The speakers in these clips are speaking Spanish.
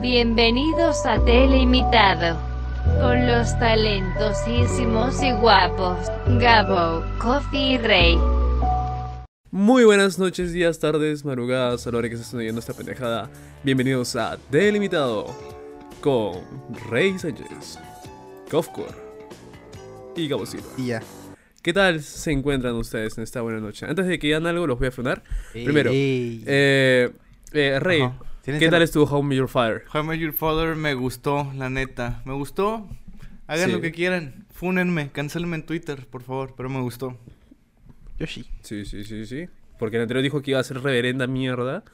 Bienvenidos a Teleimitado. Con los talentosísimos y guapos, Gabo, Coffee y Rey. Muy buenas noches, días, tardes, madrugadas, a la hora que se estén oyendo esta pendejada. Bienvenidos a Delimitado con Rey Sánchez, Kofkor y Gabo Silva. Y ya. ¿Qué tal se encuentran ustedes en esta buena noche? Antes de que digan algo, los voy a frenar. Ey, Primero. Eh, eh, Rey, Ajá. ¿Tienes ¿qué tal estuvo How Me Your Fire? How Met Your Father me gustó, la neta. Me gustó. Hagan Sí. lo que quieran. Fúnenme, cancelenme en Twitter, por favor, pero me gustó. Yoshi. Sí, sí, sí, sí. Porque el anterior dijo que iba a ser reverenda mierda.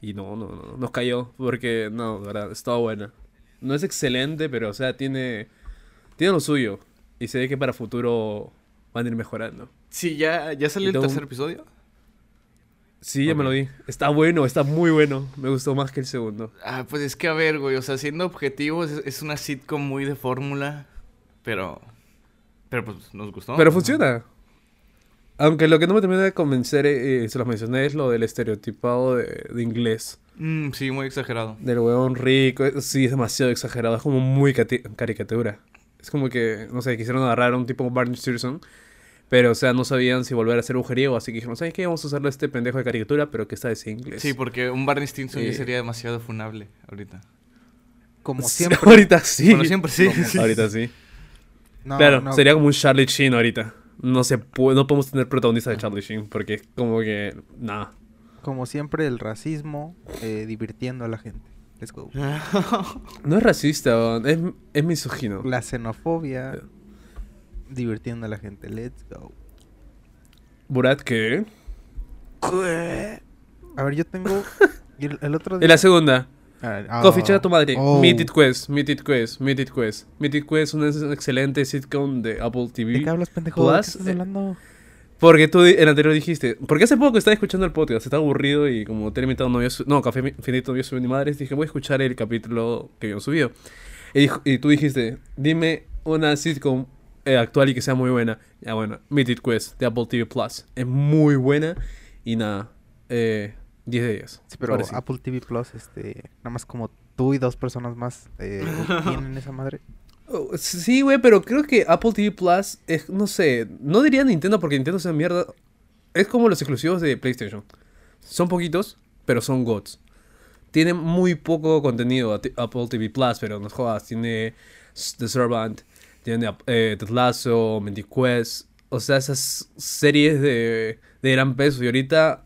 Y no, no, no, nos cayó. Porque, no, de verdad, estaba buena. No es excelente, pero, o sea, tiene, tiene lo suyo. Y se ve que para futuro van a ir mejorando. Sí, ya, ya salió el tercer episodio. Sí, ya me lo vi. Está bueno, está muy bueno. Me gustó más que el segundo. Ah, pues es que a ver, güey, o sea, siendo objetivos, es, es una sitcom muy de fórmula, pero... Pero pues nos gustó. Pero funciona. Aunque lo que no me termina de convencer, eh, eh, se los mencioné, es lo del estereotipado de, de inglés. Mm, sí, muy exagerado. Del huevón rico. eh, Sí, es demasiado exagerado. Es como muy caricatura. Es como que, no sé, quisieron agarrar a un tipo como Barney Stinson. Pero, o sea, no sabían si volver a ser mujeriego. Así que dijeron, ¿sabes qué? Vamos a usarle a este pendejo de caricatura, pero que está de inglés. Sí, porque un Barney Stinson ya sería demasiado funable ahorita. Como Sí, siempre. ahorita sí. Bueno, siempre sí. Como-. Ahorita sí. No, claro, no, sería como un Charlie Sheen ahorita. No se puede, no podemos tener protagonista de Charlie Sheen. Porque es como que, nada. Como siempre, el racismo eh, divirtiendo a la gente. Let's go. No es racista, es, es misógino. La xenofobia Eh. Divirtiendo a la gente. Let's go. Burat, ¿qué? A ver, yo tengo. el, el otro En la segunda. Ah, ah, Coffee, chinga tu madre. oh. Meet It Quest, Meet It Quest, Meet It Quest. Meet It Quest es un excelente sitcom de Apple ¿De TV. qué hablas, pendejo? ¿De qué estás eh, hablando? Porque tú en el anterior dijiste. Porque hace poco estaba escuchando el podcast, estaba aburrido y como te he invitado no había No, Café Infinito no había subido ni madres. Dije, voy a escuchar el capítulo que habían subido. Y, dijo- y tú dijiste, dime una sitcom eh, actual y que sea muy buena. Ya bueno, It Quest de Apple TV Plus. Es muy buena y nada. Eh, 10 de 10. Sí, pero. Apple TV Plus, este. Nada más como tú y dos personas más eh, tienen esa madre. Oh, Sí, güey, pero creo que Apple TV Plus es, no sé, no diría Nintendo porque Nintendo es una mierda. Es como los exclusivos de PlayStation. Son poquitos, pero son gods. Tiene muy poco contenido Apple TV Plus, pero no jodas. Tiene The Servant, tiene eh, Mythic Quest. O sea, esas series de, de gran peso. Y ahorita,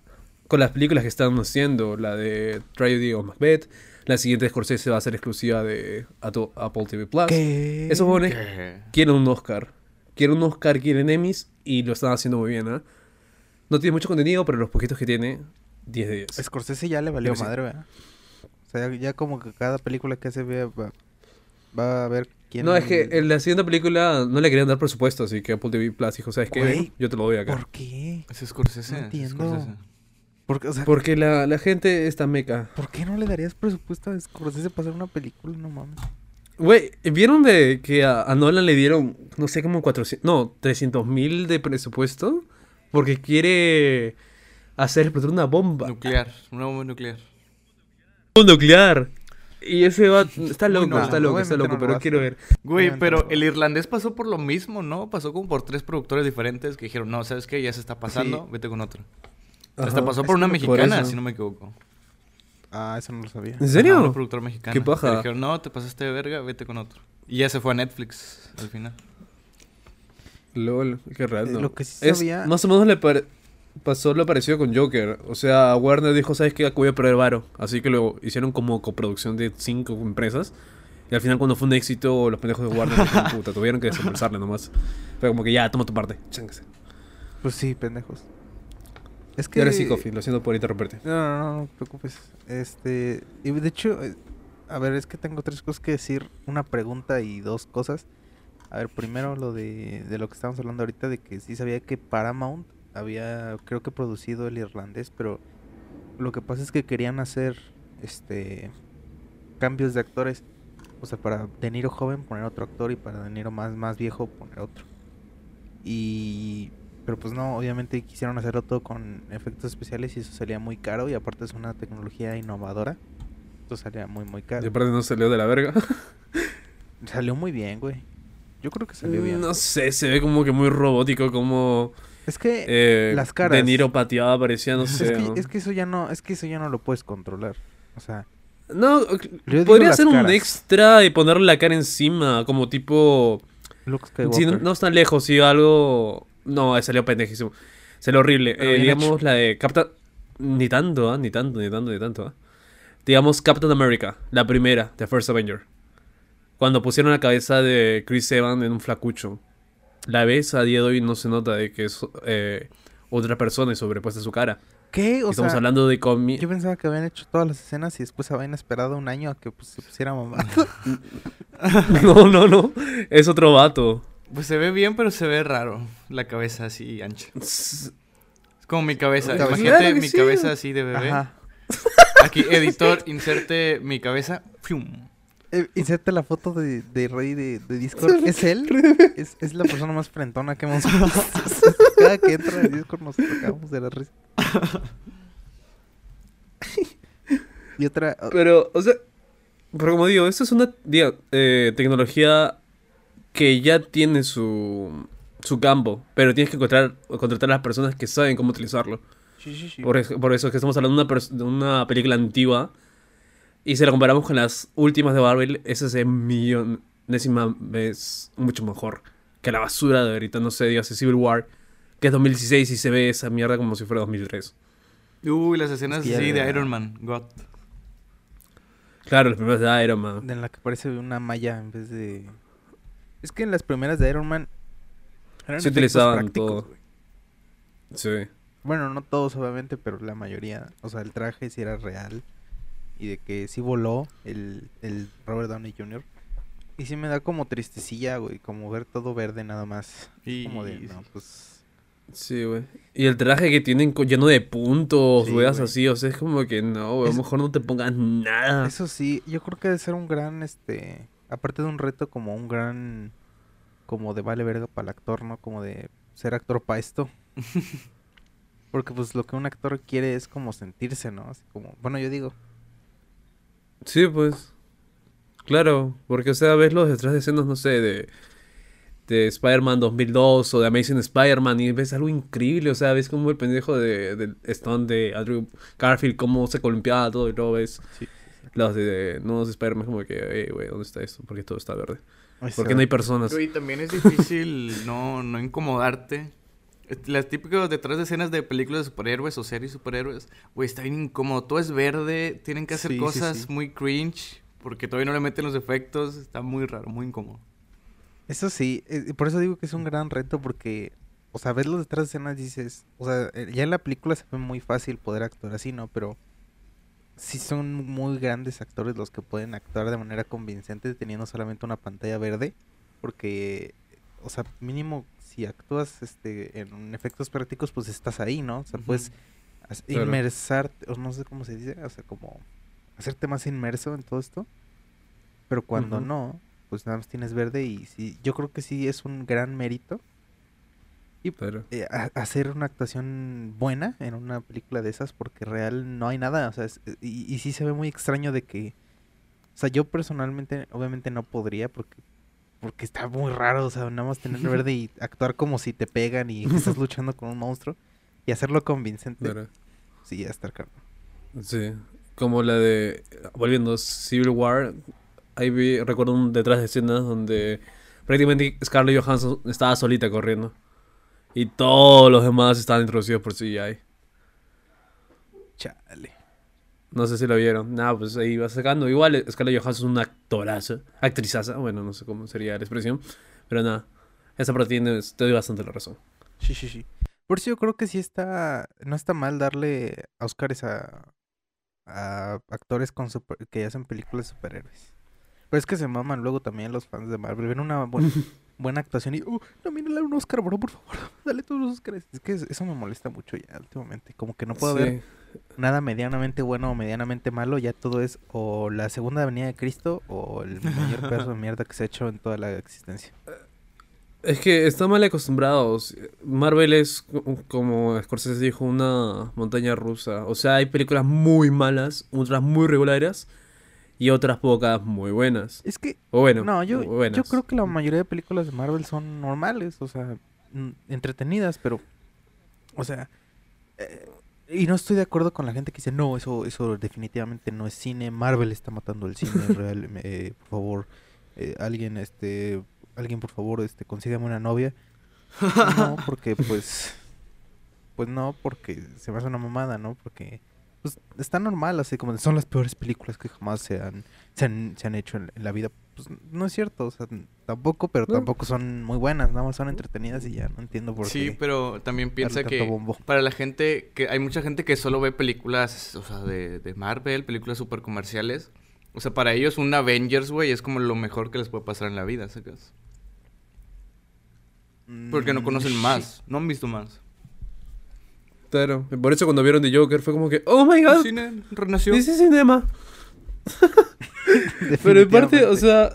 con las películas que están haciendo, la de Tragedy of Macbeth, la siguiente de Scorsese va a ser exclusiva de Apple TV Plus. ¿Qué? Esos jóvenes quieren un Oscar. Quieren un Oscar, quieren Emmys y lo están haciendo muy bien, ¿ah? No tiene mucho contenido, pero los poquitos que tiene, 10 de 10. Scorsese ya le valió sí. madre, ¿verdad? O sea, ya, como que cada película que hace ve- va, va a ver quién... No, es que en la siguiente película no le querían dar presupuesto, así que Apple TV Plus dijo, ¿sabes qué? Yo te lo doy acá. ¿Por qué? Es Scorsese. No es entiendo. Scorsese. Porque, o sea, Porque la, la gente está meca. ¿por qué no le darías presupuesto a Scorsese para hacer una película? No mames. Güey, ¿vieron de que a, a Nolan le dieron, no sé, como 400, no, 300 mil de presupuesto? Porque quiere hacer explotar una bomba Nuclear, una bomba nuclear. nuclear. Y ese va, está loco, no, está no, loco, está loco, no pero quiero ver. Güey, pero el irlandés pasó por lo mismo, ¿no? Pasó como por tres productores diferentes que dijeron, no, ¿sabes qué? Ya se está pasando, vete con otro. Hasta pasó es por una por mexicana, si no me equivoco. Ah, eso no lo sabía. ¿En serio? Ajá, una productora mexicana. Qué paja. Que dijeron, no, te pasaste de verga, vete con otro. Y ya se fue a Netflix al final. LOL, qué raro. Eh, lo que sí Es- sabía- Más o menos le pare- pasó lo parecido con Joker. O sea, Warner dijo, ¿sabes qué? Voy a perder varo. Así que lo hicieron como coproducción de cinco empresas. Y al final cuando fue un éxito, los pendejos de Warner dijeron, puta, tuvieron que desembolsarle nomás. Fue como que ya, toma tu parte. Chángase. Pues sí, pendejos. Es Y que... ahora sí, Coffee, lo siento por interrumpirte. No, no, no, no te preocupes. Este... Y de hecho, eh, a ver, es que tengo tres cosas que decir. Una pregunta y dos cosas. A ver, primero lo de, de lo que estábamos hablando ahorita, de que sí sabía que Paramount había, creo que producido el irlandés, pero lo que pasa es que querían hacer, este, cambios de actores. O sea, para De Niro joven poner otro actor y para De Niro más, más viejo poner otro. Y... Pero pues no, obviamente quisieron hacerlo todo con efectos especiales y eso salía muy caro y aparte es una tecnología innovadora. efectos salía muy, muy Y caro. aparte no salió de la verga. Salió muy bien, güey. Yo creo que salió bien. No sé, se ve como que muy robótico, como Es que eh, las caras. De Niro pateaba, parecía, no es sé. que, ¿no? es que eso ya no, es que eso ya no lo puedes controlar. O sea, No, podría las ser un extra y ponerle la cara encima, como tipo... Luke Si no, no están lejos, si algo... No, eh, salió pendejísimo. Salió horrible. Eh, digamos hecho. la de Captain... Ni tanto, ¿ah? Ni tanto, ni tanto, ni tanto, ¿ah? Digamos Captain America, la primera, de First Avenger. Cuando pusieron la cabeza de Chris Evans en un flacucho. La ves a día de hoy no se nota de que es eh, otra persona y sobrepuesta su cara. ¿Qué? O Estamos sea, hablando de comi... yo pensaba que habían hecho todas las escenas y después habían esperado un año a que pues, se pusiera mamá. No, no, no. Es otro vato. Pues se ve bien, pero se ve raro. La cabeza así ancha. Es como mi cabeza. Imagínate mi sí. cabeza así de bebé. Ajá. Aquí, editor, inserte mi cabeza. ¡Fium! Eh, inserte la foto de, de Rey de, de Discord. ¿Es él? Es, es la persona más frentona que hemos visto. Cada que entra en Discord nos tocamos de la risa. y otra... Pero, o sea, pero como digo, esto es una diga, eh, tecnología que ya tiene su, su campo, pero tienes que encontrar, contratar a las personas que saben cómo utilizarlo. Sí, sí, sí. Por, eso- por eso es que estamos hablando de una, pers- de una película antigua y si la comparamos con las últimas de Marvel, esa es en millonésima vez mucho mejor que la basura de ahorita, no sé, digas Civil War, que es 2016 y se ve esa mierda como si fuera 2003. Uy, las escenas así de Iron Man. God. Claro, los primeros de Iron Man. En la que parece una malla en vez de... Es que en las primeras de Iron Man... eran Se utilizaban todo. Sí. Bueno, no todos obviamente, pero la mayoría. O sea, el traje sí era real. Y de que sí voló el, el Robert Downey Jr. Y sí me da como tristecilla, güey, como ver todo verde nada más. Y... Como de, no, pues... Sí, güey. Y el traje que tienen lleno de puntos, Sí, weas güey. así, o sea, es como que no, güey, a lo mejor no te pongas nada. Eso sí, yo creo que debe ser un gran, este... Aparte de un reto como un gran... Como de vale verga para el actor, ¿no? Como de ser actor para esto. Porque pues lo que un actor quiere es como sentirse, ¿no? Así como... Bueno, yo digo... Sí, pues. Claro, porque, o sea, ves los detrás de escenas, no sé, de, de Spider-Man 2002 o de Amazing Spider-Man y ves algo increíble, o sea, ves como el pendejo de, del Stone de Andrew Garfield, cómo se columpiaba todo y luego ves Sí. los de nuevos Spider-Man como que, eh, güey, ¿dónde está esto? Porque todo está verde. "Ay, Porque no ve". hay personas. Güey, también es difícil no, no incomodarte. Las típicas detrás de escenas de películas de superhéroes o series de superhéroes, güey, está bien incómodo. Todo es verde, tienen que hacer Sí, cosas sí. muy cringe porque todavía no le meten los efectos. Está muy raro, muy incómodo. Eso sí, eh, por eso digo que es un gran reto porque, o sea, ves los detrás de escenas y dices, o sea, eh, ya en la película se ve muy fácil poder actuar así, ¿no? Pero sí son muy grandes actores los que pueden actuar de manera convincente teniendo solamente una pantalla verde, porque, o sea, mínimo si actúas este en efectos prácticos, pues estás ahí, ¿no? O sea, puedes Claro. inmersarte, o no sé cómo se dice, o sea, como hacerte más inmerso en todo esto. Pero cuando no, pues nada más tienes verde y sí, yo creo que sí es un gran mérito Pero, eh, a- hacer una actuación buena en una película de esas porque real no hay nada, o sea, es- y, y sí se ve muy extraño de que, o sea, yo personalmente obviamente no podría porque porque está muy raro, o sea, nada más tener verde y actuar como si te pegan y estás luchando con un monstruo y hacerlo convincente, pero, sí, ya está caro. sí. Como la de, volviendo, Civil War, ahí vi, recuerdo un detrás de escenas donde prácticamente Scarlett Johansson estaba solita corriendo. Y todos los demás estaban introducidos por CGI. Chale. No sé si lo vieron. Nada, pues ahí va sacando. Igual eh, Scarlett Johansson es una actoraza. Actrizaza. Bueno, no sé cómo sería la expresión. Pero nada. Esa parte te doy bastante la razón. Sí, sí, sí. Por eso yo creo que sí está, no está mal darle Oscars a, a actores con super- que hacen películas de superhéroes. Pero es que se maman luego también los fans de Marvel. Ven una buena, buena actuación y, uh, nominale un Oscar, bro, por favor. Dale todos los Oscars. Es que eso me molesta mucho ya últimamente. Como que no puedo ver Sí. Nada medianamente bueno o medianamente malo. Ya todo es o la segunda venida de Cristo o el mayor pedazo de mierda que se ha hecho en toda la existencia. Es que están mal acostumbrados. Marvel es, co- como Scorsese dijo, una montaña rusa. O sea, hay películas muy malas, otras muy regulares. y otras pocas muy buenas. Es que, O bueno, no, yo, buenas. yo creo que la mayoría de películas de Marvel son normales, o sea, entretenidas, pero, o sea, eh, y no estoy de acuerdo con la gente que dice, no, eso, eso definitivamente no es cine, Marvel está matando el cine real, eh, por favor, eh, alguien, este, alguien por favor, este, consígame una novia. No, porque pues, pues no, porque se me hace una mamada, ¿no? Porque pues, está normal, así como son las peores películas que jamás se han, se han, se han hecho en, en la vida. Pues no es cierto, o sea, tampoco, pero tampoco son muy buenas, nada más son entretenidas y ya, no entiendo por Sí, qué. pero también piensa que bombo. para la gente, que hay mucha gente que solo ve películas, o sea, de, de Marvel, películas super comerciales. O sea, para ellos un Avengers, güey, es como lo mejor que les puede pasar en la vida, ¿sacas? Porque no Mm, conocen sí. más, no han visto más. Claro, por eso cuando vieron The Joker fue como que, oh my El god, cine renació. this is cinema. Pero en parte, o sea-.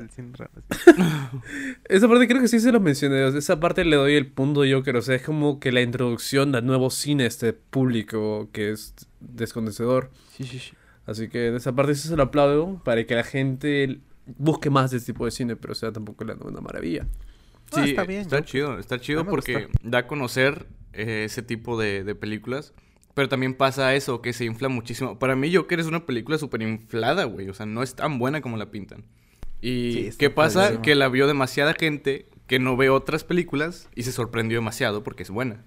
Esa parte creo que sí se lo mencioné. o sea, esa parte le doy el punto yo, que o sea, es como que la introducción al nuevo cine a este público que es desconocedor. Sí, sí, sí. Así que en esa parte sí se lo aplaudo para que la gente busque más de este tipo de cine, pero o sea, tampoco la una maravilla. No, Sí, está bien, Está yo- chido, está chido porque gusta. da a conocer eh, ese tipo de, de películas. Pero también pasa eso, que se infla muchísimo. Para mí, Joker es una película súper inflada, güey. O sea, no es tan buena como la pintan. Y Sí, ¿qué pasa? Que la vio demasiada gente que no ve otras películas y se sorprendió demasiado porque es buena.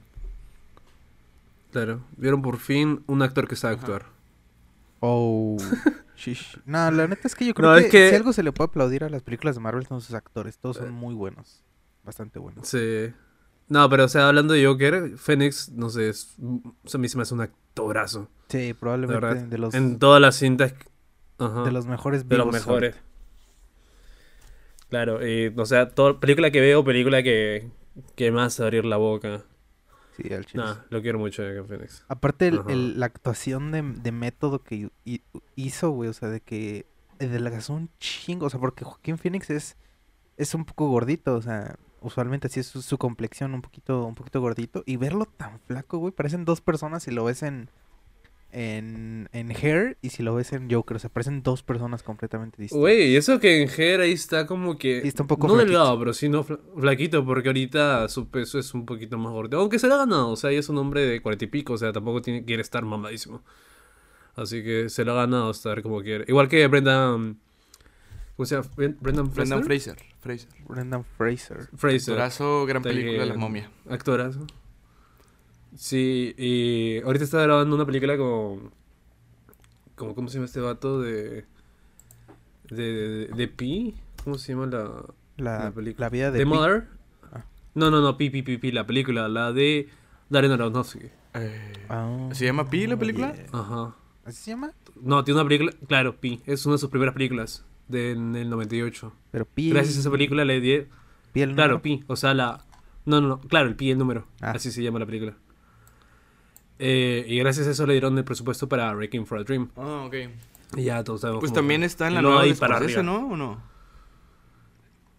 Claro, vieron por fin un actor que sabe actuar. Oh. shish. No, la neta es que yo creo No, que, es que- si algo se le puede aplaudir a las películas de Marvel son sus actores. Todos son muy buenos. Bastante buenos. Sí. No, pero o sea, hablando de Joker, Phoenix, no sé, es, o sea, a mí se me hace un actorazo. Sí, De probablemente de los, En todas las cintas. Ajá. de los mejores de los mejores. Claro, y, o sea, toda película que veo, película que, que hace abrir la boca. Sí, al chile. Nah, lo quiero mucho de Phoenix. Aparte, el- el- la actuación de, de método que hi- hizo, güey, o sea, de que adelgazó un chingo, o sea, porque Joaquín Phoenix es, es un poco gordito, o sea, usualmente así es su, su complexión, un poquito, un poquito gordito, y verlo tan flaco, güey, parecen dos personas si lo ves en, en, en Hair y si lo ves en Joker, o sea, parecen dos personas completamente distintas. Güey, y eso que en Her ahí está como que. Está un poco No flaquito. delgado, pero sí no fla- flaquito, porque ahorita su peso es un poquito más gordo. Aunque se lo ha ganado, o sea, ella es un hombre de cuarenta y pico, o sea, tampoco tiene, quiere estar mamadísimo. Así que se lo ha ganado estar como quiere. Igual que Brendan. ¿Cómo se llama? Bren- Brendan Fraser. Brendan Fraser. Fraser. Brendan Fraser. Fraser. Actorazo, gran De- película, La momia. Actorazo. Sí, y ahorita está grabando una película con. como- ¿Cómo se llama este vato? De. De, de, de Pi. ¿Cómo se llama la, La, la película? la vida de ¿De Pi- Mother? Ah. No, no, no, Pi, Pi, Pi, Pi, la película, la de Darren Aronofsky. Eh, Ah, ¿Se llama Pi la película? yeah. Ajá. ¿Así se llama? No, tiene una película, claro, Pi, es una de sus primeras películas del del 98. Pero Pi. Gracias a esa película le di, Pi el Claro, número. Pi, o sea, la... No, no, no, claro, el Pi, el número. Ah. Así se llama la película. Eh, y gracias a eso le dieron el presupuesto para Wrecking for a Dream. Ah, ok. Y ya todos sabemos Pues también está en la nueva de para arriba. ¿no? ¿O no?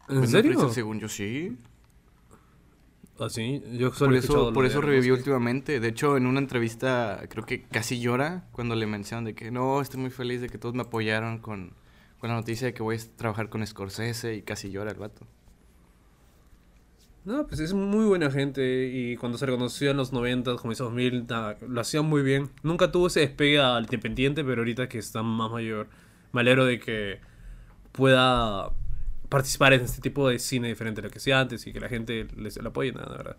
¿En serio? Fraser, según yo, sí. Así, yo solo Por eso, por de eso revivió últimamente. De hecho, en una entrevista creo que casi llora cuando le mencionan de que no, estoy muy feliz de que todos me apoyaron con, con la noticia de que voy a trabajar con Scorsese y casi llora el vato. No, pues es muy buena gente y cuando se reconoció en los 90, comienzos 2000, nada, lo hacían muy bien. Nunca tuvo ese despegue al independiente, pero ahorita que está más mayor, me alegro de que pueda participar en este tipo de cine diferente a lo que hacía antes y que la gente les le apoye, nada, la verdad.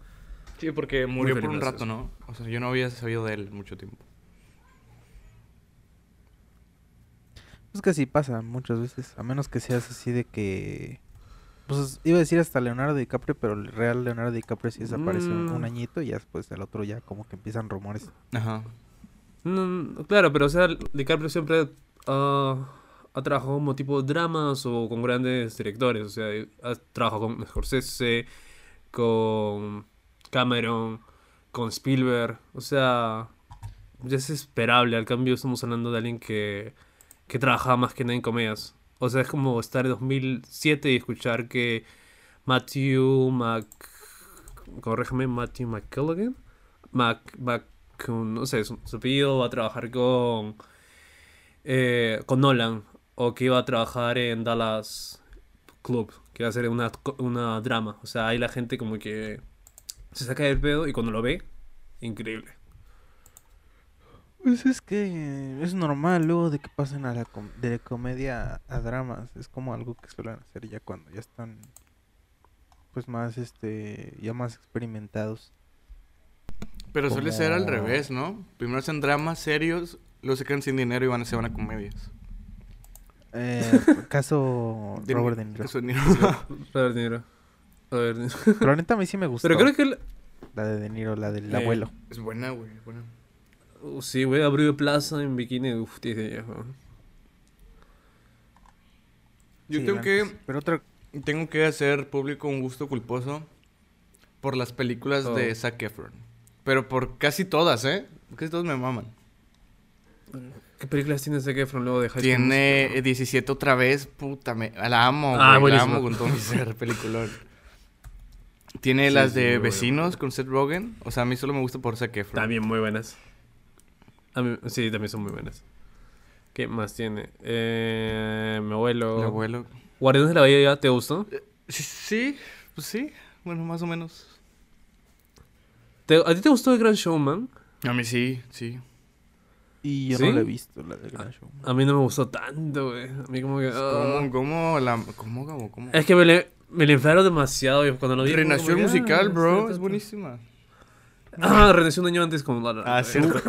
Sí, porque murió por un rato, ¿no? O sea, yo no había sabido de él mucho tiempo. Es que así pasa muchas veces. A menos que seas así de que. Pues iba a decir hasta Leonardo DiCaprio, pero el real Leonardo DiCaprio sí desaparece un, Mm. un añito y ya después el otro ya como que empiezan rumores. Ajá. No, claro, pero o sea, DiCaprio siempre ah, ha trabajado como tipo dramas o con grandes directores. O sea, ha trabajado con Scorsese, con Cameron, con Spielberg. O sea, ya es esperable. Al cambio, estamos hablando de alguien que, que trabajaba más que nada en comedias. O sea, es como estar en 2007 y escuchar que Matthew Mc... Corréjame, Matthew McCullough. Mac, Mac, no sé, su, su va a trabajar con... eh, con Nolan. o que iba a trabajar en Dallas Club, que iba a hacer una, una drama. O sea, ahí la gente como que se saca del pedo y cuando lo ve, increíble. Pues es que es normal luego de que pasen a la com- de comedia a dramas. Es como algo que suelen hacer ya cuando ya están pues más este ya más experimentados. Pero suele ser al revés, ¿no? Primero hacen dramas serios, luego se quedan sin dinero y van a se van a comedias. Eh, caso De- Robert De Niro. Eso ni- Robert De Niro. Robert De Niro. Pero la neta a mí sí me gustó. Pero creo que... el- La de De Niro, la del Eh, abuelo. es buena, güey, es buena. Uh, sí, güey, abrió de plaza en bikini. Uf, viejo. Yo Sí, tengo que sí. Pero otra... tengo que hacer público un gusto culposo por las películas Oh. de Zac Efron. Pero por casi todas, ¿eh? Casi todas me maman. ¿Qué películas tiene Zac Efron luego de High Tiene Musical? eh, 17 otra vez, puta, me, la amo, Ah, güey, la amo con todo mi ser, peliculón. Tiene Sí, las sí, de bueno. Vecinos con Seth Rogen. O sea, a mí solo me gusta por Zac Efron. También muy buenas. A mí- sí, también son muy buenas. ¿Qué más tiene? Eh, mi abuelo. El abuelo. Guardianes de la Bahía, ¿te gustó? Sí, sí, pues sí. Bueno, más o menos. ¿Te- ¿A ti te gustó el Gran Showman? A mí sí, sí. Y yo ¿Sí? no la he visto, la del Gran Show. A mí no me gustó tanto, güey. A mí como que... ah. ¿Cómo, cómo, la, cómo, cómo, cómo? Es que me, le, me le inflaron demasiado cuando lo vi... Renació el que, musical, ah, bro. Es buenísima. Ah, renació un año antes como... La La Ah, cierto.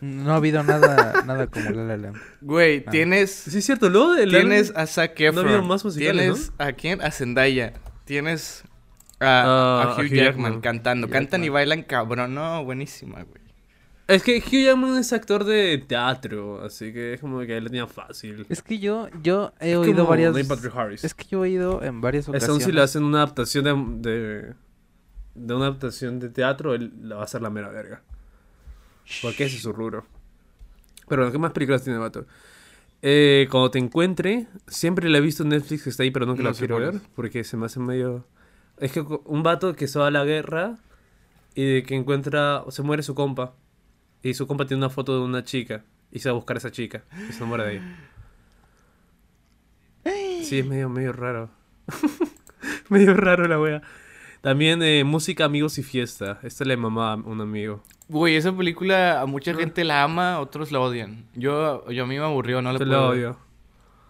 No ha habido nada, nada como La La Land. Güey, Ah. tienes... Sí, es cierto, luego de La Tienes a Zac No Efron. había más musicales, Tienes a quién? A Zendaya. Tienes a, Ah, a Hugh, Hugh Jackman, Jackman. cantando. Hugh Cantan y Jackman. bailan cabrón. No, buenísima, güey. Es que Hugh Jackman es actor de teatro, así que es como que él tenía fácil. Es que yo, yo he Es oído varias... Neil Patrick Harris. Es que yo he oído en varias ocasiones. aún si le hacen una adaptación de, de, de una adaptación de teatro, él la va a hacer la mera verga. Porque ese es su rubro. Pero, ¿qué más películas tiene el vato? Eh, cuando te encuentre, siempre la he visto en Netflix que está ahí, pero nunca No la quiero ver. Porque se me hace medio... Es que un vato que se va a la guerra y de que encuentra... Se muere su compa. Y su compa tiene una foto de una chica. Y se va a buscar a esa chica. Y se enamora de ella. Sí, es medio, medio raro. medio raro la wea. También eh, música, amigos y fiesta. Esta le mamaba a un amigo. Güey, esa película a mucha Ah. gente la ama, otros la odian. Yo, yo a mí me aburrió, no la puedo lo ver. odio.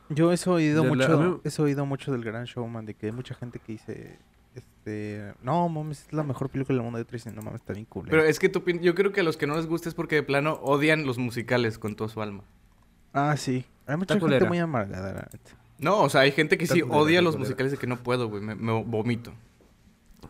Yo he oído De la- mucho, a mí- he oído mucho del Gran Showman, de que hay mucha gente que dice, este, no mames, es la mejor película del mundo de otros no mames, está bien cool. Pero es que tú, yo creo que a los que no les gusta es porque de plano odian los musicales con toda su alma. Ah, sí. Hay mucha Está gente culera. muy amargada, la neta. No, o sea, hay gente que Está sí culera, odia los culera. musicales de que no puedo, güey. Me, me vomito.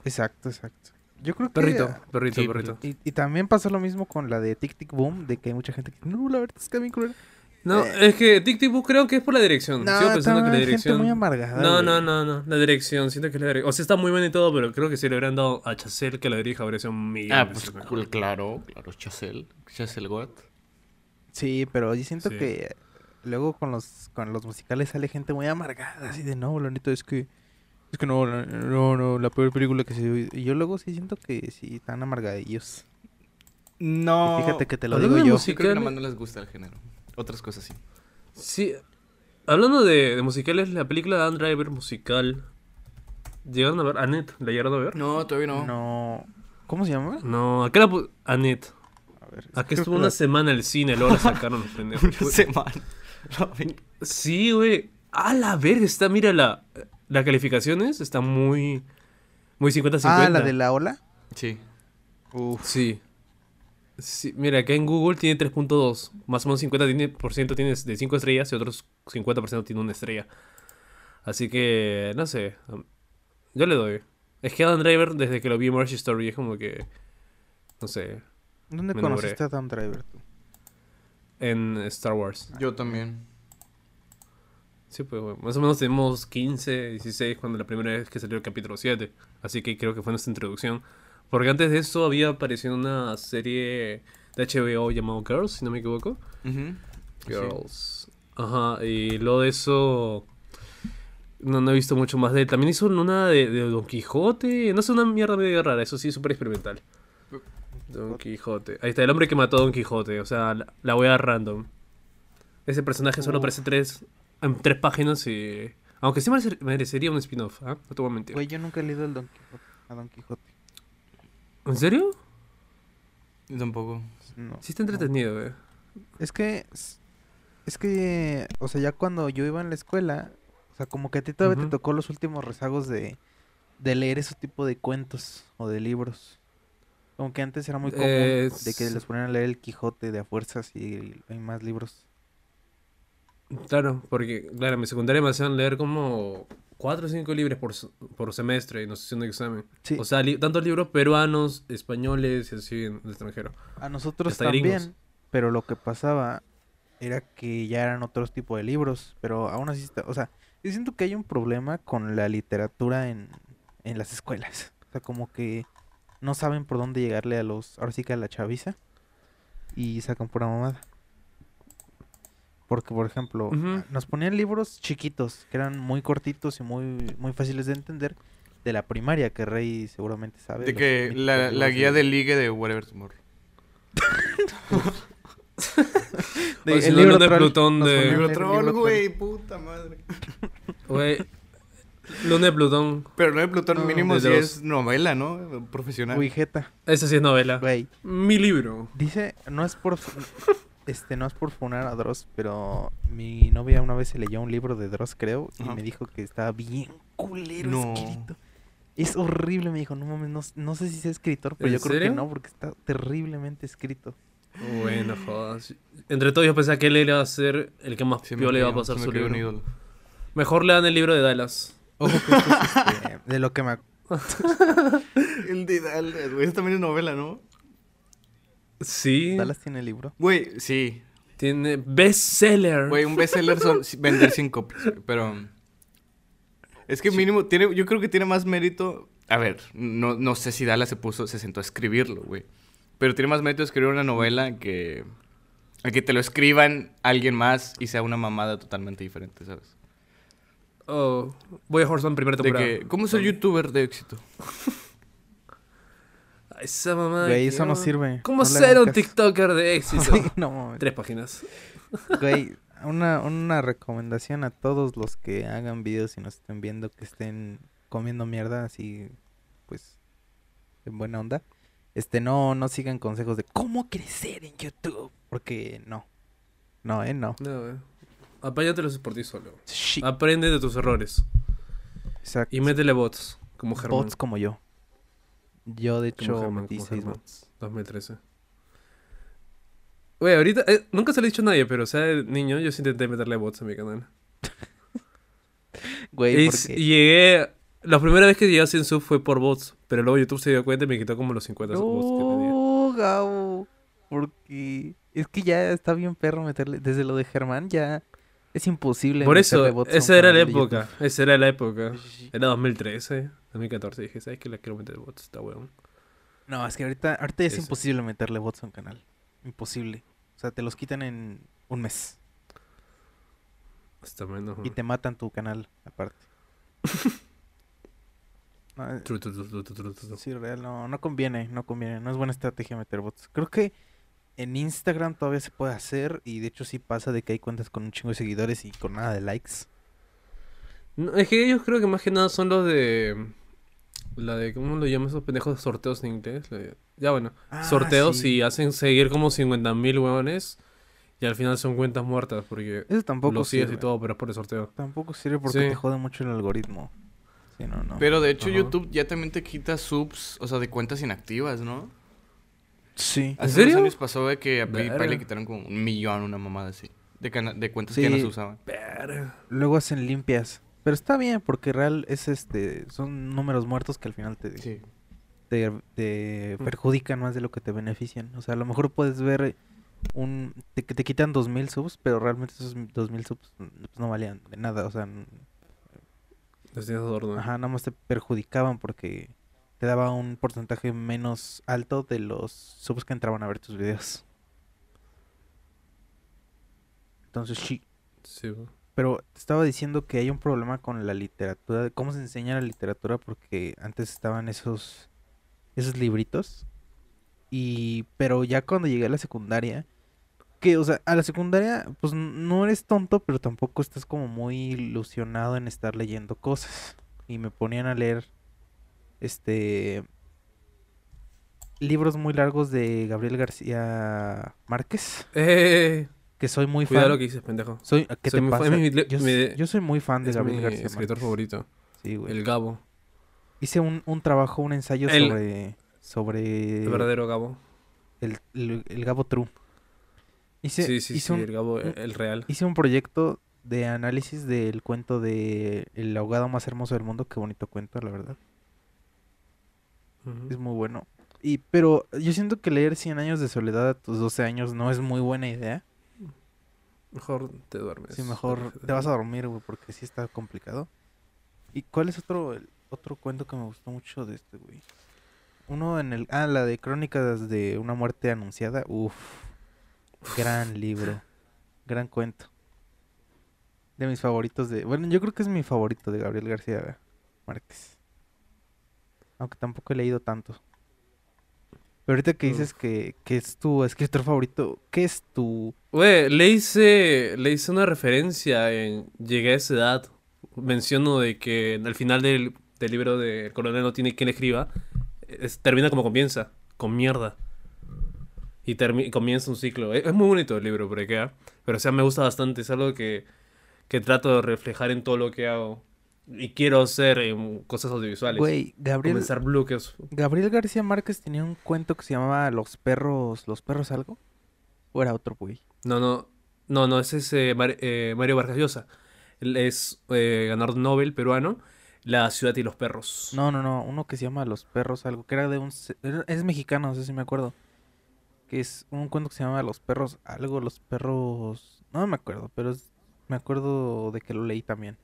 Exacto, exacto. Yo creo que Perrito, perrito, Sí, perrito. Y, y también pasó lo mismo con la de Tic Tic Boom, de que hay mucha gente que no, la verdad es que bien culera. No, Eh. es que Tic Tic Boom creo que es por la dirección. No, Sigo pensando que la gente dirección. muy amargada, No, no, no, no. La dirección, siento que es la dirección. O sea, está muy buena y todo, pero creo que si le hubieran dado a Chazelle que la dirija, habría sido un millón Ah, pues cool, claro, claro, Chazelle. Chazelle God. Sí, pero yo siento Sí. que luego con los con los musicales sale gente muy amargada, así de no, la neta es que es que no, no, no, la peor película que se vio". Y yo luego sí siento que sí están amargadillos. No. Y fíjate que te lo digo yo. creo que nomás no les gusta el género. Otras cosas sí. Sí. Hablando de, de musicales, la película de Dan Driver musical. ¿Llegaron a ver? Annette, ¿la llegaron a ver? No, todavía no. No. ¿Cómo se llama? No, acá la pu- Annette. A ver. Acá creo estuvo una la- semana en el cine, luego la sacaron los pendejos. Una semana. Sí, güey. A la verga, está, mira, la, calificaciones está muy. Muy 50-50. Ah, la de la ola. Sí. Uf. Sí. Sí, mira, acá en Google tiene 3.2. Más o menos 50% tiene, por ciento tiene de 5 estrellas y otros 50% tiene una estrella. Así que, no sé. am- Yo le doy. Es que Adam Driver, desde que lo vi en March Story, es como que. No sé. ¿Dónde conociste a Adam Driver tú? En Star Wars. Yo también. Sí, pues, güey, más o menos tenemos 15, 16 cuando la primera vez que salió el capítulo 7. Así que creo que fue nuestra introducción. Porque antes de eso había aparecido una serie de HBO llamado Girls, si no me equivoco. Girls. Ajá, y luego de eso. No, no he visto mucho más de él. También hizo una de, de Don Quijote. No sé, una mierda medio rara. Eso sí, súper experimental. Don Quijote. Ahí está, el hombre que mató a Don Quijote. O sea, la, la wea random. Ese personaje solo aparece tres, en tres páginas y... Aunque sí merece- merecería un spin-off, ¿ah? No te voy a mentir. Güey, yo nunca he leído el Don Quijote, a Don Quijote. ¿En serio? Yo tampoco. No, Sí está entretenido, güey. Es que, es- que, o sea, ya cuando yo iba en la escuela, o sea, como que a ti todavía te tocó los últimos rezagos de, de leer ese tipo de cuentos o de libros. Como que antes era muy común Eh, de que les ponían a leer el Quijote de a fuerzas y hay más libros. Claro, porque, claro, en mi secundaria me hacían leer como cuatro o cinco libros por, por semestre y nos hacían un examen. Sí, O sea, li- tantos libros peruanos, españoles y así en el extranjero. a nosotros hasta gringos. también, pero lo que pasaba era que ya eran otros tipos de libros, pero aún así, está, o sea, yo siento que hay un problema con la literatura en, en las escuelas. O sea, como que no saben por dónde llegarle a los, ahora sí que a la chaviza y sacan pura mamada. Porque, por ejemplo, Ujú. nos ponían libros chiquitos, que eran muy cortitos y muy, muy fáciles de entender, de la primaria, que Rey seguramente sabe. De que la, la guía de ligue de Whatever Tomorrow. de- O si el libro de troll, Plutón de- Libro el troll, libro troll. güey, puta madre. Güey, Luna de Plutón, Pero no de Plutón No, mínimo de dos. es novela, ¿no? Profesional. Uy, jeta, esa sí es novela. güey. Mi libro. Dice, no es por este no es por funar a Dross, pero mi novia una vez se leyó un libro de Dross, creo, y Ajá. me dijo que estaba bien culero No. escrito. Es horrible, me dijo, no mames, no, no sé si sea escritor, pero ¿En yo creo que no, porque está terriblemente escrito. Bueno, jodas. Entre todos yo pensaba que él iba a ser el que más Sí piola iba a pasar su libro. ídolo. Mejor lean el libro de Dallas. Ojo que esto es, este, de lo que me... El de Dallas, güey. También es novela, ¿no? Sí. Dallas tiene el libro. Güey, sí. Tiene bestseller. Güey, un bestseller son vender 100 copias, pero... Es que mínimo, tiene, yo creo que tiene más mérito... A ver, no, no sé si Dallas se puso, se sentó a escribirlo, güey. Pero tiene más mérito escribir una novela que... A que te lo escriban alguien más y sea una mamada totalmente diferente, ¿sabes? Oh, voy a Horseman primera De temporada. que, ¿cómo ser youtuber de éxito? Esa mamá. Güey, eso no sirve. ¿Cómo no ser un. TikToker de éxito? No. Tres páginas. Güey, una, una recomendación a todos los que hagan videos y nos estén viendo que estén comiendo mierda así, pues, en buena onda. Este, no, no sigan consejos de cómo crecer en YouTube. Porque no. No, eh, no. No, güey. Apáñatelos por ti solo. Shit. Aprende de tus errores. Exacto. Y métele bots, como Germán. bots como yo. Yo, de hecho, metí bots. 2013. Güey, ahorita... eh, nunca se lo he dicho a nadie, pero o sea, niño yo sí intenté meterle bots a mi canal. Güey, porque... llegué... La primera vez que llegué a 100 subs fue por bots, pero luego YouTube se dio cuenta y me quitó como los 50 bots que tenía. No, Gabo. Porque es que ya está bien perro meterle. Desde lo de Germán ya es imposible. Por eso, esa era la época. YouTube. Esa era la época. Era 2013, 2014. Dije, ¿sabes qué? Le quiero meter bots, está weón. No, es que ahorita, ahorita es Eso. imposible meterle bots a un canal. Imposible. O sea, te los quitan en un mes. Está menos. Y te matan tu canal, aparte. No, sí, real, no, no conviene, no conviene. No es buena estrategia meter bots. Creo que en Instagram todavía se puede hacer. Y de hecho sí pasa de que hay cuentas con un chingo de seguidores y con nada de likes. No, es que ellos creo que más que nada son los de. La de. ¿Cómo lo llaman esos pendejos sorteos en inglés? De- Ya bueno. Ah, sorteos sí. y hacen seguir como 50.000 huevones. Y al final son cuentas muertas porque Eso tampoco lo sigues sirve. y todo, pero es por el sorteo. Tampoco sirve porque Sí. te jode mucho el algoritmo. Sí, no, no. Pero de hecho Ajá. YouTube ya también te quita subs, o sea, de cuentas inactivas, ¿no? Sí. Hace serio? unos años pasó de que a PewDiePie le quitaron como un millón, una mamada así. De, cana- de cuentas Sí. que ya no se usaban. Verga. Luego hacen limpias. Pero está bien porque real es este son números muertos que al final te, Sí. te, te perjudican más de lo que te benefician. O sea, a lo mejor puedes ver un te, que te quitan 2000 subs, pero realmente esos 2000 subs pues, no valían de nada, o sea, Les tienes adorno. ajá, nada más te perjudicaban porque te daba un porcentaje menos alto de los subs que entraban a ver tus videos. Entonces, sí. Pero te estaba diciendo que hay un problema con la literatura, de cómo se enseña la literatura, porque antes estaban esos, esos libritos. Y, pero ya cuando llegué a la secundaria, Porque, o sea, a la secundaria, pues no eres tonto, pero tampoco estás como muy ilusionado en estar leyendo cosas. Y me ponían a leer, este, libros muy largos de Gabriel García Márquez, Eh, que soy muy cuidado fan. lo que dices, pendejo. Soy, ¿Qué Soy te pasa? mi yo, mi- yo soy muy fan de Es Gabriel mi García escritor Márquez. favorito. Sí, güey. El Gabo. Hice un, un trabajo, un ensayo El- sobre, sobre El verdadero Gabo. el, el- el Gabo True. Hice, Sí, sí, hice sí, un, el Gabo, un- el real. hice un proyecto de análisis del cuento de El ahogado más hermoso del mundo. Qué bonito cuento, la verdad. Es muy bueno. Y, pero yo siento que leer 100 años de soledad a tus 12 años no es muy buena idea. Mejor te duermes. Sí, mejor te vas a dormir, güey, porque sí está complicado. ¿Y cuál es otro, el otro cuento que me gustó mucho de este, güey? Uno en el... Ah, la de Crónicas de una muerte anunciada. Uf. Gran libro. Gran cuento. De mis favoritos de... Bueno, yo creo que es mi favorito de Gabriel García Márquez. Aunque tampoco he leído tanto. Pero ahorita que dices que, que es tu escritor favorito, ¿qué es tu... Güey, le hice, le hice una referencia en Llegué a esa edad. Menciono de que al final del, del libro de El coronel no tiene quien escriba, es- termina como comienza, con mierda. Y, comienza un ciclo. Es, es muy bonito el libro, por ahí queda. Pero o sea, me gusta bastante. Es algo que, que trato de reflejar en todo lo que hago. Y quiero hacer en cosas audiovisuales. Güey, Gabriel... Comenzar bloques. Gabriel García Márquez tenía un cuento que se llamaba Los perros, ¿Los perros algo? ¿O era otro, güey? No, no, no, no, ese es eh, Mar- eh, Mario Vargas Llosa. Él es eh, ganador Nobel peruano, La ciudad y los perros. No, no, no, uno que se llama Los perros algo, que era de un... Es mexicano, no sé si me acuerdo. Que es un cuento que se llama Los perros algo, Los perros... No me acuerdo, pero es- me acuerdo de que lo leí también.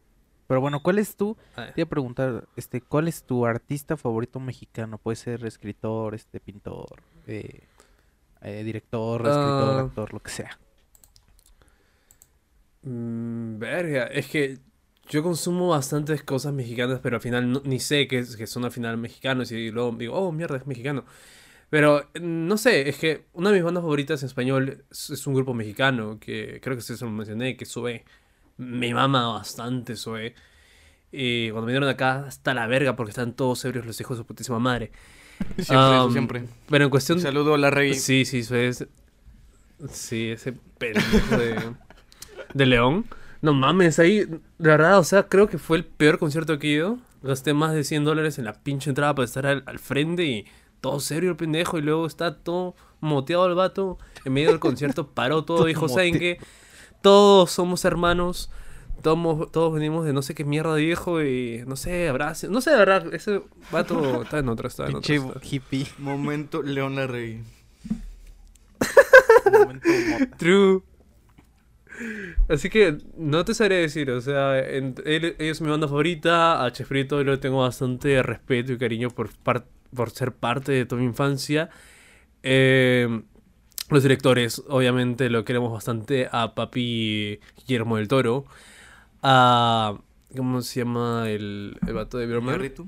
Pero bueno, ¿cuál es tu... Ah, Te iba a preguntar, este, ¿cuál es tu artista favorito mexicano? Puede ser escritor, este, pintor, eh, eh, director, escritor, Ah. actor, lo que sea. mm, verga, es que yo consumo bastantes cosas mexicanas, pero al final no- ni sé que, que son al final mexicanos y luego digo, oh, mierda, es mexicano. Pero eh, no sé, es que una de mis bandas favoritas en español es, es un grupo mexicano que creo que se lo mencioné, que Zoé. Me mama bastante Zoé. Y cuando vinieron acá, hasta la verga porque están todos ebrios los hijos de su putísima madre. Siempre, eso Um, siempre. Pero en cuestión Un saludo a la rey. Sí, sí, eso es. Sí, ese pendejo de, de León. No mames, ahí, la verdad, o sea, creo que fue el peor concierto que he ido. Gasté más de 100 dólares en la pinche entrada para estar al, al frente y todo serio el pendejo. Y luego está todo moteado el vato. En medio del concierto paró todo. Dijo, ¿saben qué? Todos somos hermanos. Todos, todos venimos de no sé qué mierda de viejo y no sé, abrazo. No sé, de verdad, ese vato está en otra, está en otra. Está- hippie. Momento León la rey. momento mota. True. Así que no te sabría decir, o sea, en- él, ella es mi banda favorita, a Chefrito le tengo bastante respeto y cariño por, par- por ser parte de toda mi infancia. Eh, los directores, obviamente, lo queremos bastante a Papi Guillermo del Toro, a... ¿Cómo se llama el, el vato de Birdman? Iñárritu.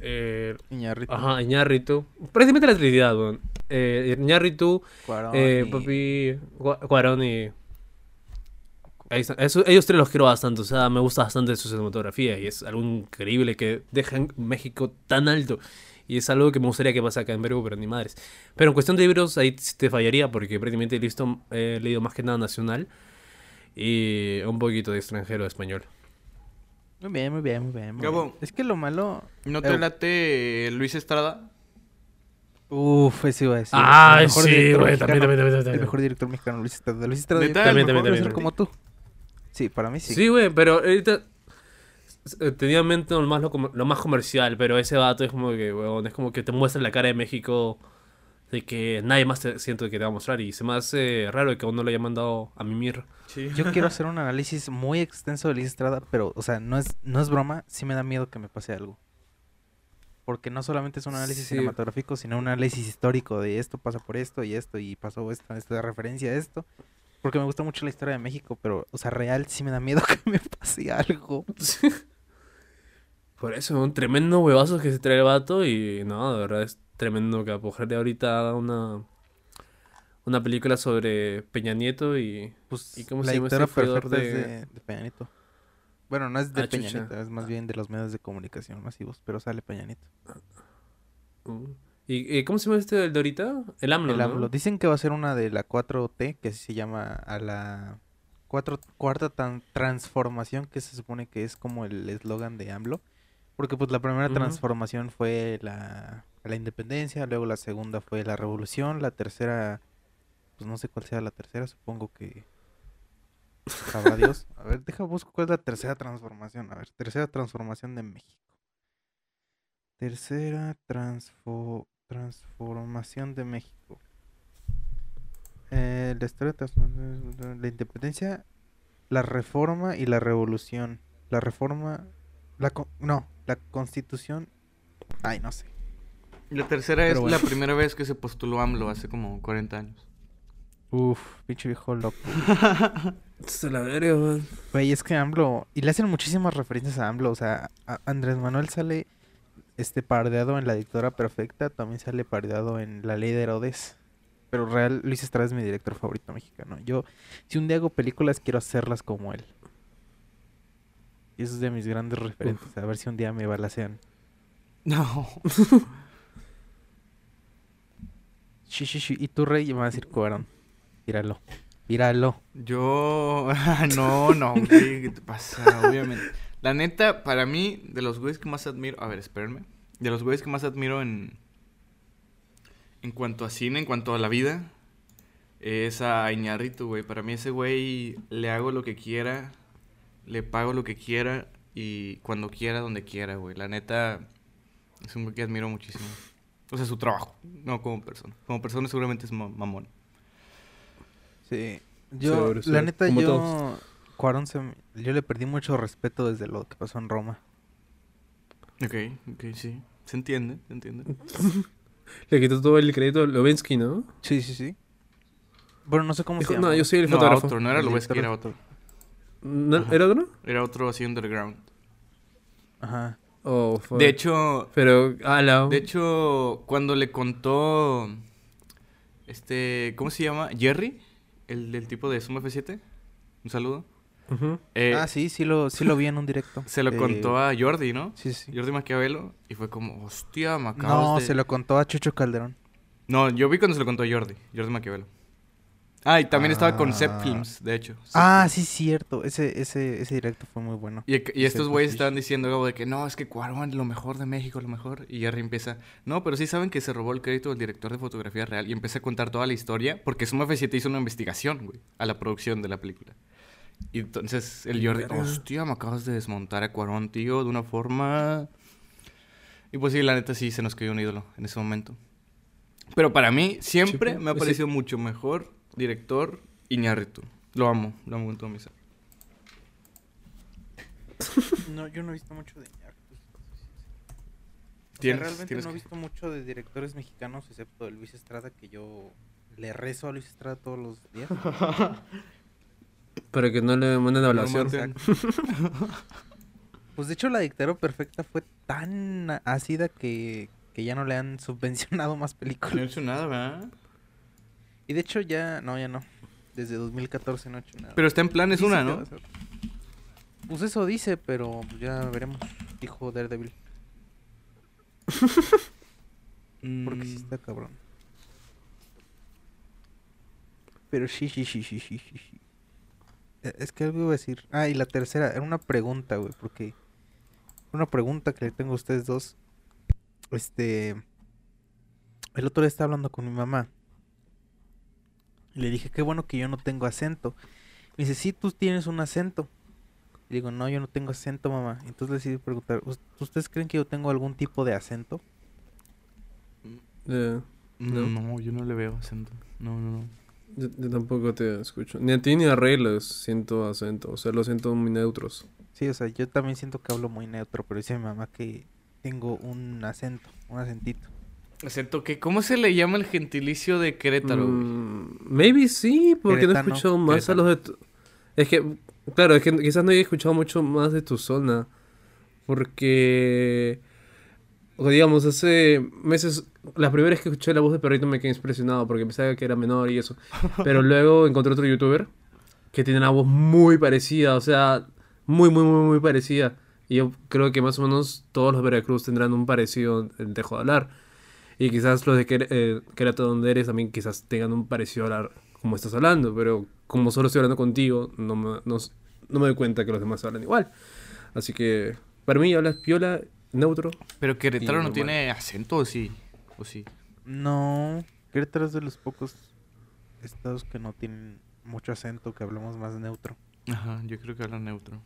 Eh, Iñárritu, ajá, Iñárritu. Prácticamente la Trinidad, weón. Eh, Iñárritu, Cuarón eh, y- papi Cuarón y... Ahí están. Eso- ellos tres los quiero bastante, o sea, me gusta bastante su cinematografía y es algo increíble que dejan México tan alto. Y es algo que me gustaría que pase acá en Perú, pero ni madres. Pero en cuestión de libros, ahí te fallaría porque prácticamente he, visto, he leído más que nada nacional y un poquito de extranjero español. Muy bien, muy bien, muy bien. muy Gabo. bien. Es que lo malo. ¿No te Eh, late Luis Estrada? Uf, eso iba a decir. Mejor sí, director güey, también, también, también, también. El mejor director mexicano, Luis Estrada. Luis Estrada. También, también, ser también. como tú. Sí, para mí sí. Sí, güey, pero ahorita eh, tenía en mente lo más, lo, lo más comercial, pero ese vato es como que, weón, es como que te muestra la cara de México de que nadie más te siento que te va a mostrar y se me hace raro que aún no lo haya mandado a mimir. Sí. Yo quiero hacer un análisis muy extenso de Luis Estrada, pero, o sea, no es, no es broma, sí me da miedo que me pase algo. Porque no solamente es un análisis Sí. cinematográfico, sino un análisis histórico de esto pasa por esto y esto y pasó esto, esto de referencia a esto. Porque me gusta mucho la historia de México, pero, o sea, real sí me da miedo que me pase algo. Por eso, un tremendo huevazo que se trae el vato y no, de verdad es tremendo que de ahorita una una película sobre Peña Nieto y... Pues ¿Y cómo la se llama dictadura este freidor perfecta es de- de Peña Nieto. Bueno, no es de Ah, Peña chucha. Nieto, es más bien de los medios de comunicación masivos, pero sale Peña Nieto. Mm. ¿Y, cómo se llama este el de ahorita? El AMLO, El ¿no? AMLO. Dicen que va a ser una de la 4T, que se llama a la cuatro, cuarta tan- transformación, que se supone que es como el eslogan de AMLO. Porque pues la primera transformación fue la, la independencia, luego la segunda fue la revolución, la tercera, pues no sé cuál sea la tercera, supongo que sabrá Dios. A ver, deja busco cuál es la tercera transformación. A ver, tercera transformación de México. Tercera transfo- transformación de México. Eh, la historia de la independencia, la reforma y la revolución. La reforma, la co- no, la constitución. Ay, no sé. La tercera es bueno. la primera vez que se postuló AMLO hace como 40 años. Uf, pinche viejo loco. Se la verga, man. Güey, es que AMLO. Y le hacen muchísimas referencias a AMLO. O sea, a- Andrés Manuel sale este pardeado en La Dictadura Perfecta. También sale pardeado en La Ley de Herodes. Pero real, Luis Estrada es mi director favorito mexicano. Yo, si un día hago películas, quiero hacerlas como él. Y eso es de mis grandes referentes. A ver si un día me balacean. No. Sí, sí, sí. Y tú, Rey, me vas a decir Cuarón. Míralo. Míralo. Yo. no, no, güey. ¿Qué te pasa? Obviamente. La neta, para mí, de los güeyes que más admiro. A ver, espérenme. De los güeyes que más admiro en. En cuanto a cine, en cuanto a la vida. Es a Iñarrito, güey. Para mí, ese güey le hago lo que quiera. Le pago lo que quiera. Y cuando quiera, donde quiera, güey. La neta. Es un güey que admiro muchísimo. O sea, su trabajo. No como persona. Como persona, seguramente es ma- mamón. Sí. Yo, Seguro, la neta, Como yo. todos. Cuarón se yo le perdí mucho respeto desde lo que pasó en Roma. Ok, ok, sí. Se entiende, se entiende. Le quitó todo el crédito a Lovensky, ¿no? Sí, sí, sí. Bueno, no sé cómo Dijo, se llama. no, yo soy el No, fotógrafo. otro, no era director era otro. ¿No-. ¿Era otro? Era otro así underground. Ajá. Oh, fuck. De hecho, Pero, ala. de hecho, cuando le contó este, ¿cómo se llama? Jerry, el del tipo de Suma F7. Un saludo. Eh, ah, sí, sí lo, sí lo vi en un directo. Se lo Eh, contó a Jordi, ¿no? Sí, sí. Jordi Maquiavelo y fue como, "Hostia, me acabas No, de-". se lo contó a Chucho Calderón. No, yo vi cuando se lo contó a Jordi, Jordi Maquiavelo. Ah, y también estaba con Sep Ah. Films, de hecho. Ah, Films. sí, cierto. Ese, ese, ese directo fue muy bueno. Y, y estos güeyes estaban diciendo algo de que no, es que Cuarón, lo mejor de México, lo mejor. Y Jerry empieza, no, pero sí saben que se robó el crédito del director de fotografía real. Y empieza a contar toda la historia, porque Suma F7 hizo una investigación, güey, a la producción de la película. Y entonces el Jordi, hostia, me acabas de desmontar a Cuarón, tío, de una forma. Y pues sí, la neta sí se nos cayó un ídolo en ese momento. Pero para mí, siempre me ha pues sí. parecido mucho mejor director Iñárritu. Lo amo, lo amo con todo mi ser. No, yo no he visto mucho de Iñárritu. O sea, Tienes- realmente tienes no he que- visto mucho de directores mexicanos, excepto de Luis Estrada, que yo le rezo a Luis Estrada todos los días. Para que no le manden No evaluación. maten. Pues de hecho la dictadura perfecta fue tan ácida que, que ya no le han subvencionado más No he películas. hecho nada, ¿verdad? Y de hecho ya, no, ya no. Desde 2014 no he hecho nada. Pero está en plan, es una, ¿no? Pues eso dice, pero ya veremos. Dijo Daredevil. Porque sí está cabrón. Pero sí, sí, sí, sí, sí, sí, sí. Eh, Es que algo iba a decir. Ah, y la tercera, era una pregunta, güey, porque... Una pregunta que le tengo a ustedes dos. Este... El otro día estaba hablando con mi mamá. Y le dije, qué bueno que yo no tengo acento. Me dice, sí, tú tienes un acento. Y digo, no, yo no tengo acento, mamá. Entonces le decidí preguntar, ¿us- ¿ustedes creen que yo tengo algún tipo de acento? No, No. no, yo no le veo acento. No, no, no. yo, yo tampoco te escucho. Ni a ti ni a Rey les siento acento. O sea, los siento muy neutros. Sí, o sea, yo también siento que hablo muy neutro, pero dice mi mamá que tengo un acento, un acentito. ¿Acento qué? ¿Cómo se le llama el gentilicio de Querétaro? Mm, maybe sí, porque no he escuchado más a los de tu... Es que, claro, es que quizás no he escuchado mucho más de tu zona. Porque... o digamos, hace meses, las primeras que escuché la voz de perrito me quedé impresionado porque pensaba que era menor y eso. Pero luego encontré otro youtuber que tiene una voz muy parecida, o sea, muy, muy, muy, muy parecida. Y yo creo que más o menos todos los Veracruz tendrán un parecido en dejo de hablar. Y quizás los de Quer- eh, donde eres también quizás tengan un parecido a hablar como estás hablando. Pero como solo estoy hablando contigo, no me, no, no me doy cuenta que los demás hablan igual. Así que para mí hablas piola, neutro. Pero Querétaro no normal. tiene acento, ¿o sí? ¿O sí? No, Querétaro es de los pocos estados que no tienen mucho acento, que hablamos más neutro. Ajá, yo creo que habla neutro.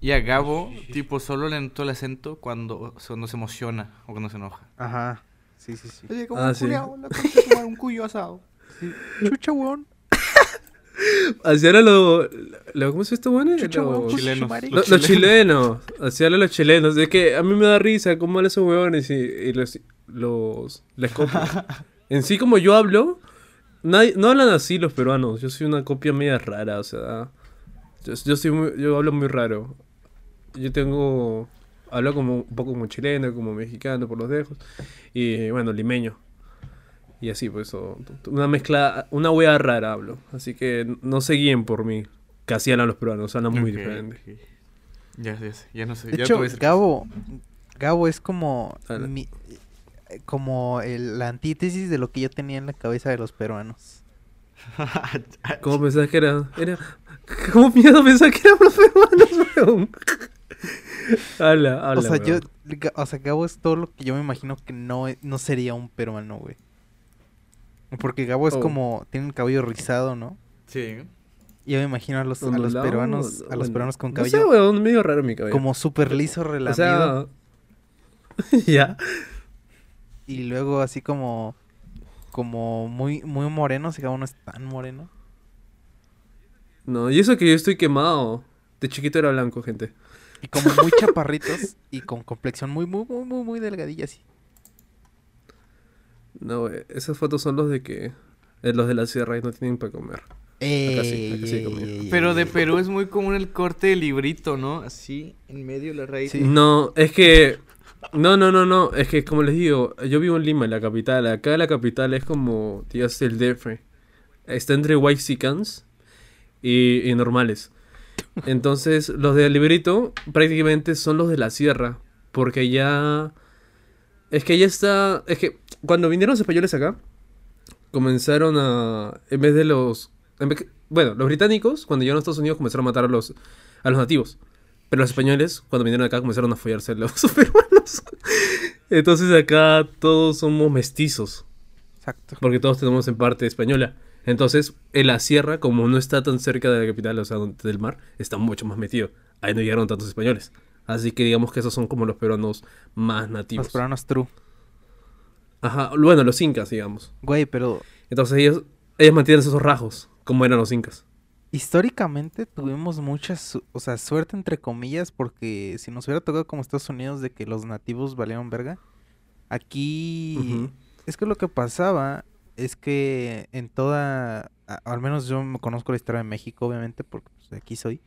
Y a Gabo, tipo, solo le noto el acento cuando, cuando se emociona o cuando se enoja. Ajá, sí, sí, sí. Oye, como Ah, un sí. culiao, la un cuyo asado. Sí. Chucha, weón. Así era lo, lo- ¿Cómo es esto, bueno? Chucha, Los- chilenos. marica. Lo- Los, chilenos, así hablan los chilenos. Es que a mí me da risa cómo hablan esos huevones y, y los, los les copio. en sí, como yo hablo, nadie- no hablan así los peruanos. Yo soy una copia media rara, o sea. Yo, yo, soy muy- yo hablo muy raro. Yo tengo. Hablo como un poco como chileno, como mexicano por los dejos. Y bueno, limeño. Y así, pues, o- una mezcla, una wea rara hablo. Así que no se guíen por mí. Que así hablan los peruanos, hablan muy Ok, diferente. Ya, ya sé, ya no sé. De ya hecho, Gabo, Gabo es como mi- como el- la antítesis de lo que yo tenía en la cabeza de los peruanos. ¿Cómo pensabas que era? era... ¿Cómo miedo pensaba que eran los peruanos, weón? Habla, habla. o sea, yo, o sea, Gabo es todo lo que yo me imagino que no, no sería un peruano, güey. Porque Gabo es Oh. como, tiene el cabello rizado, ¿no? Sí. Y yo me imagino a los, a los peruanos, a los peruanos con No cabello sé, weón, medio raro mi cabello. como súper liso, o relamido. sea... ya. Y luego así como, como muy, muy moreno, si Gabo no es tan moreno. No, y eso que yo estoy quemado. De chiquito era blanco, gente. Y como muy chaparritos y con complexión muy, muy, muy, muy, muy delgadilla así. No, wey, esas fotos son los de que... eh, los de la sierra y no tienen para comer. Acá sí, acá sí ey, Pero de. Perú es muy común el corte de librito, ¿no? Así, en medio de la raíz. Sí. No, es que... No, no, no, no. Es que como les digo, yo vivo en Lima, en la capital. Acá la capital es como, digas, el DF. Está entre Whitexicans y, y normales. Entonces, los de librito prácticamente son los de la sierra. Porque ya... Es que ya está... Es que cuando vinieron los españoles acá, comenzaron a... En vez de los... vez bueno, los británicos, cuando llegaron a Estados Unidos, comenzaron a matar a los, a los nativos. Pero los españoles, cuando vinieron acá, comenzaron a follarse a los peruanos. Entonces acá todos somos mestizos. Exacto. Porque todos tenemos en parte española. Entonces, en la sierra, como no está tan cerca de la capital, o sea, del mar, está mucho más metido. Ahí no llegaron tantos españoles. Así que digamos que esos son como los peruanos más nativos. Los peruanos true. Ajá, bueno, los incas, digamos. Güey, pero Entonces ellos, ellos mantienen esos rasgos, como eran los incas. históricamente tuvimos mucha, su- o sea, suerte entre comillas, porque si nos hubiera tocado como Estados Unidos de que los nativos valieron verga, aquí es que lo que pasaba es que en toda, al menos yo me conozco la historia de México, obviamente, porque pues, aquí soy.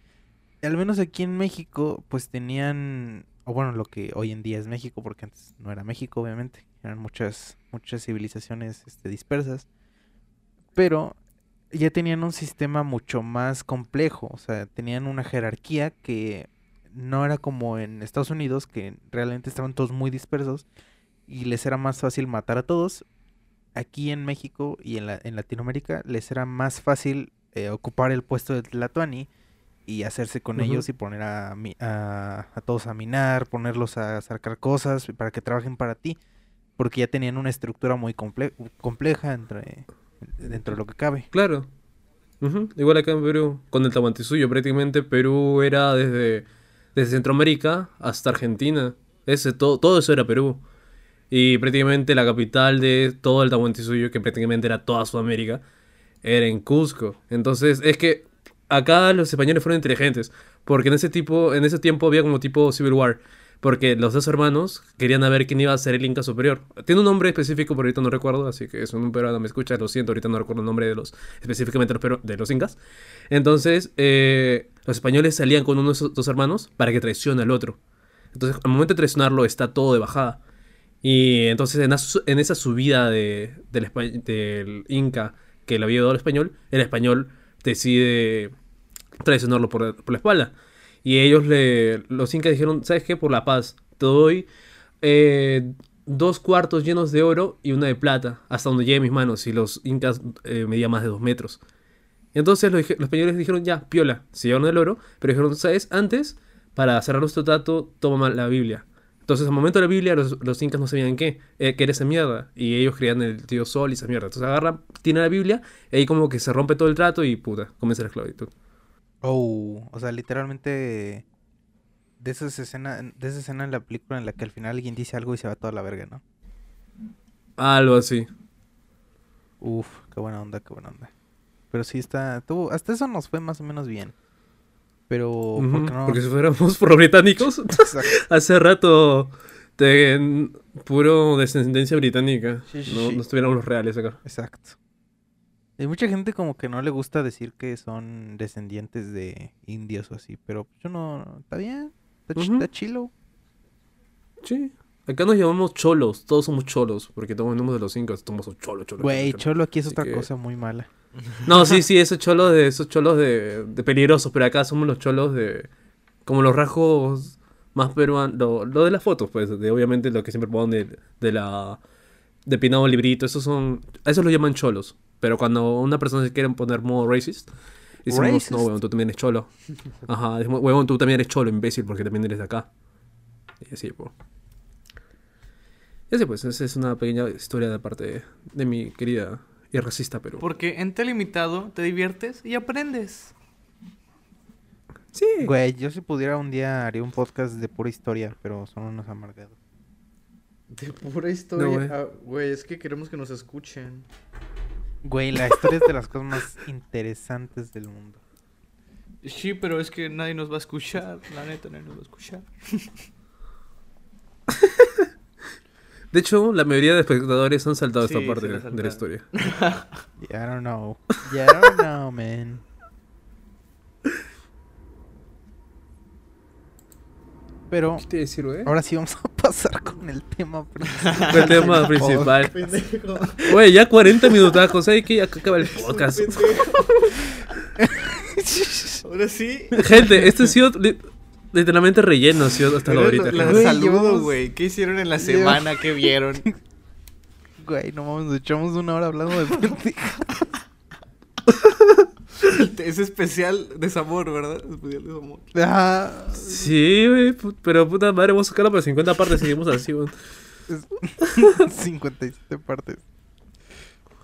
Al menos aquí en México, pues tenían, o bueno, lo que hoy en día es México, porque antes no era México, obviamente, eran muchas, muchas civilizaciones este, dispersas, pero ya tenían un sistema mucho más complejo, o sea, tenían una jerarquía que no era como en Estados Unidos, que realmente estaban todos muy dispersos y les era más fácil matar a todos. Aquí en México y en, la, en Latinoamérica les era más fácil eh, ocupar el puesto de Tlatoani y hacerse con ellos y poner a, a, a todos a minar, ponerlos a sacar cosas para que trabajen para ti, porque ya tenían una estructura muy comple- compleja entre, dentro de lo que cabe. Claro. Ujú, Igual acá en Perú, con el Tahuantinsuyo, prácticamente Perú era desde, desde Centroamérica hasta Argentina. Ese, todo, todo eso era Perú. Y prácticamente la capital de todo el Tahuantinsuyo, que prácticamente era toda Sudamérica, era en Cusco. Entonces, es que acá los españoles fueron inteligentes, porque en ese tipo, en ese tiempo había como tipo Civil War, porque los dos hermanos querían ver quién iba a ser el Inca superior. Tiene un nombre específico, pero ahorita no recuerdo, así que es un peruano me escucha, lo siento, ahorita no recuerdo el nombre de los específicamente de los incas. Entonces, eh, los españoles salían con uno de esos dos hermanos para que traicione al otro. Entonces, al momento de traicionarlo está todo de bajada. Y entonces en, esa subida de, del, Inca que le había dado al español, el español decide traicionarlo por, la espalda. Y ellos, le, los incas dijeron, ¿sabes qué? Por la paz, te doy eh, dos cuartos llenos de oro y una de plata, hasta donde llegue mis manos. Y los incas eh, medían más de dos metros. Entonces los españoles dijeron, ya, piola, se llevaron el oro, pero dijeron, ¿sabes? Antes, para cerrar nuestro trato, toma la Biblia. Entonces, al momento de la Biblia, los, los incas no sabían qué, eh, qué era esa mierda. Y ellos creían en el tío Sol y esa mierda. Entonces agarran, tienen la Biblia, y ahí como que se rompe todo el trato y puta, comienza la esclavitud. Oh, o sea, literalmente de esas escenas, de esa escena en la película en la que al final alguien dice algo y se va toda la verga, ¿no? Algo así. Uf, qué buena onda, qué buena onda. Pero sí está, tuvo, hasta eso nos fue más o menos bien. Pero. Porque si fuéramos por británicos, hace rato de puro descendencia británica. Sí, sí, no, sí. no estuviéramos los reales acá. Exacto. Hay mucha gente como que no le gusta decir que son descendientes de indios o así, pero yo no, está bien, está, está chilo. Sí. Acá nos llamamos cholos, todos somos cholos, porque todos venimos de los incas, somos un cholo, cholo. Güey, cholo, aquí es otra que- cosa muy mala. No, sí, sí, esos cholos de esos cholos de, de peligrosos, pero acá somos los cholos de como los rasgos más peruanos, lo, lo de las fotos, pues, de obviamente lo que siempre ponen de, de la de pinado librito, esos son a esos lo llaman cholos, pero cuando una persona se quiere poner modo racist, decimos, Racist. no, huevón, tú también eres cholo. Ajá, decimos, huevón, tú también eres cholo, imbécil, porque también eres de acá. Y así, pues. Y así, pues, esa es una pequeña historia de parte de, de mi querida y racista Perú. Porque en Telimitado te diviertes y aprendes. Sí. Güey, yo si pudiera un día haría un podcast de pura historia, pero son unos amargados. De pura historia. güey. Ah, Güey, es que queremos que nos escuchen. Güey, la historia es de las cosas más interesantes del mundo. Sí, pero es que nadie nos va a escuchar. La neta, nadie nos va a escuchar. De hecho, la mayoría de espectadores han saltado Sí, esta parte de, de la historia. Yeah, I don't know. Yeah, I don't know, man. Pero ¿Qué te decir, güey? ahora sí vamos a pasar con el tema principal. El tema principal. Güey, ya 40 minutacos, ¿sabes qué? Ya acaba el podcast. Ahora sí. Gente, este ha sido literalmente relleno, ha sido hasta la ahorita. La Güey, saludo, llevamos- güey. ¿Qué hicieron en la semana? ¿Qué vieron? Güey, no mames, nos echamos una hora hablando de pendeja. es especial desamor, ¿verdad? Especial desamor. Ah, Sí, güey, pero puta madre, vamos a sacarlo por 50 partes y seguimos así, güey. es- 57 partes.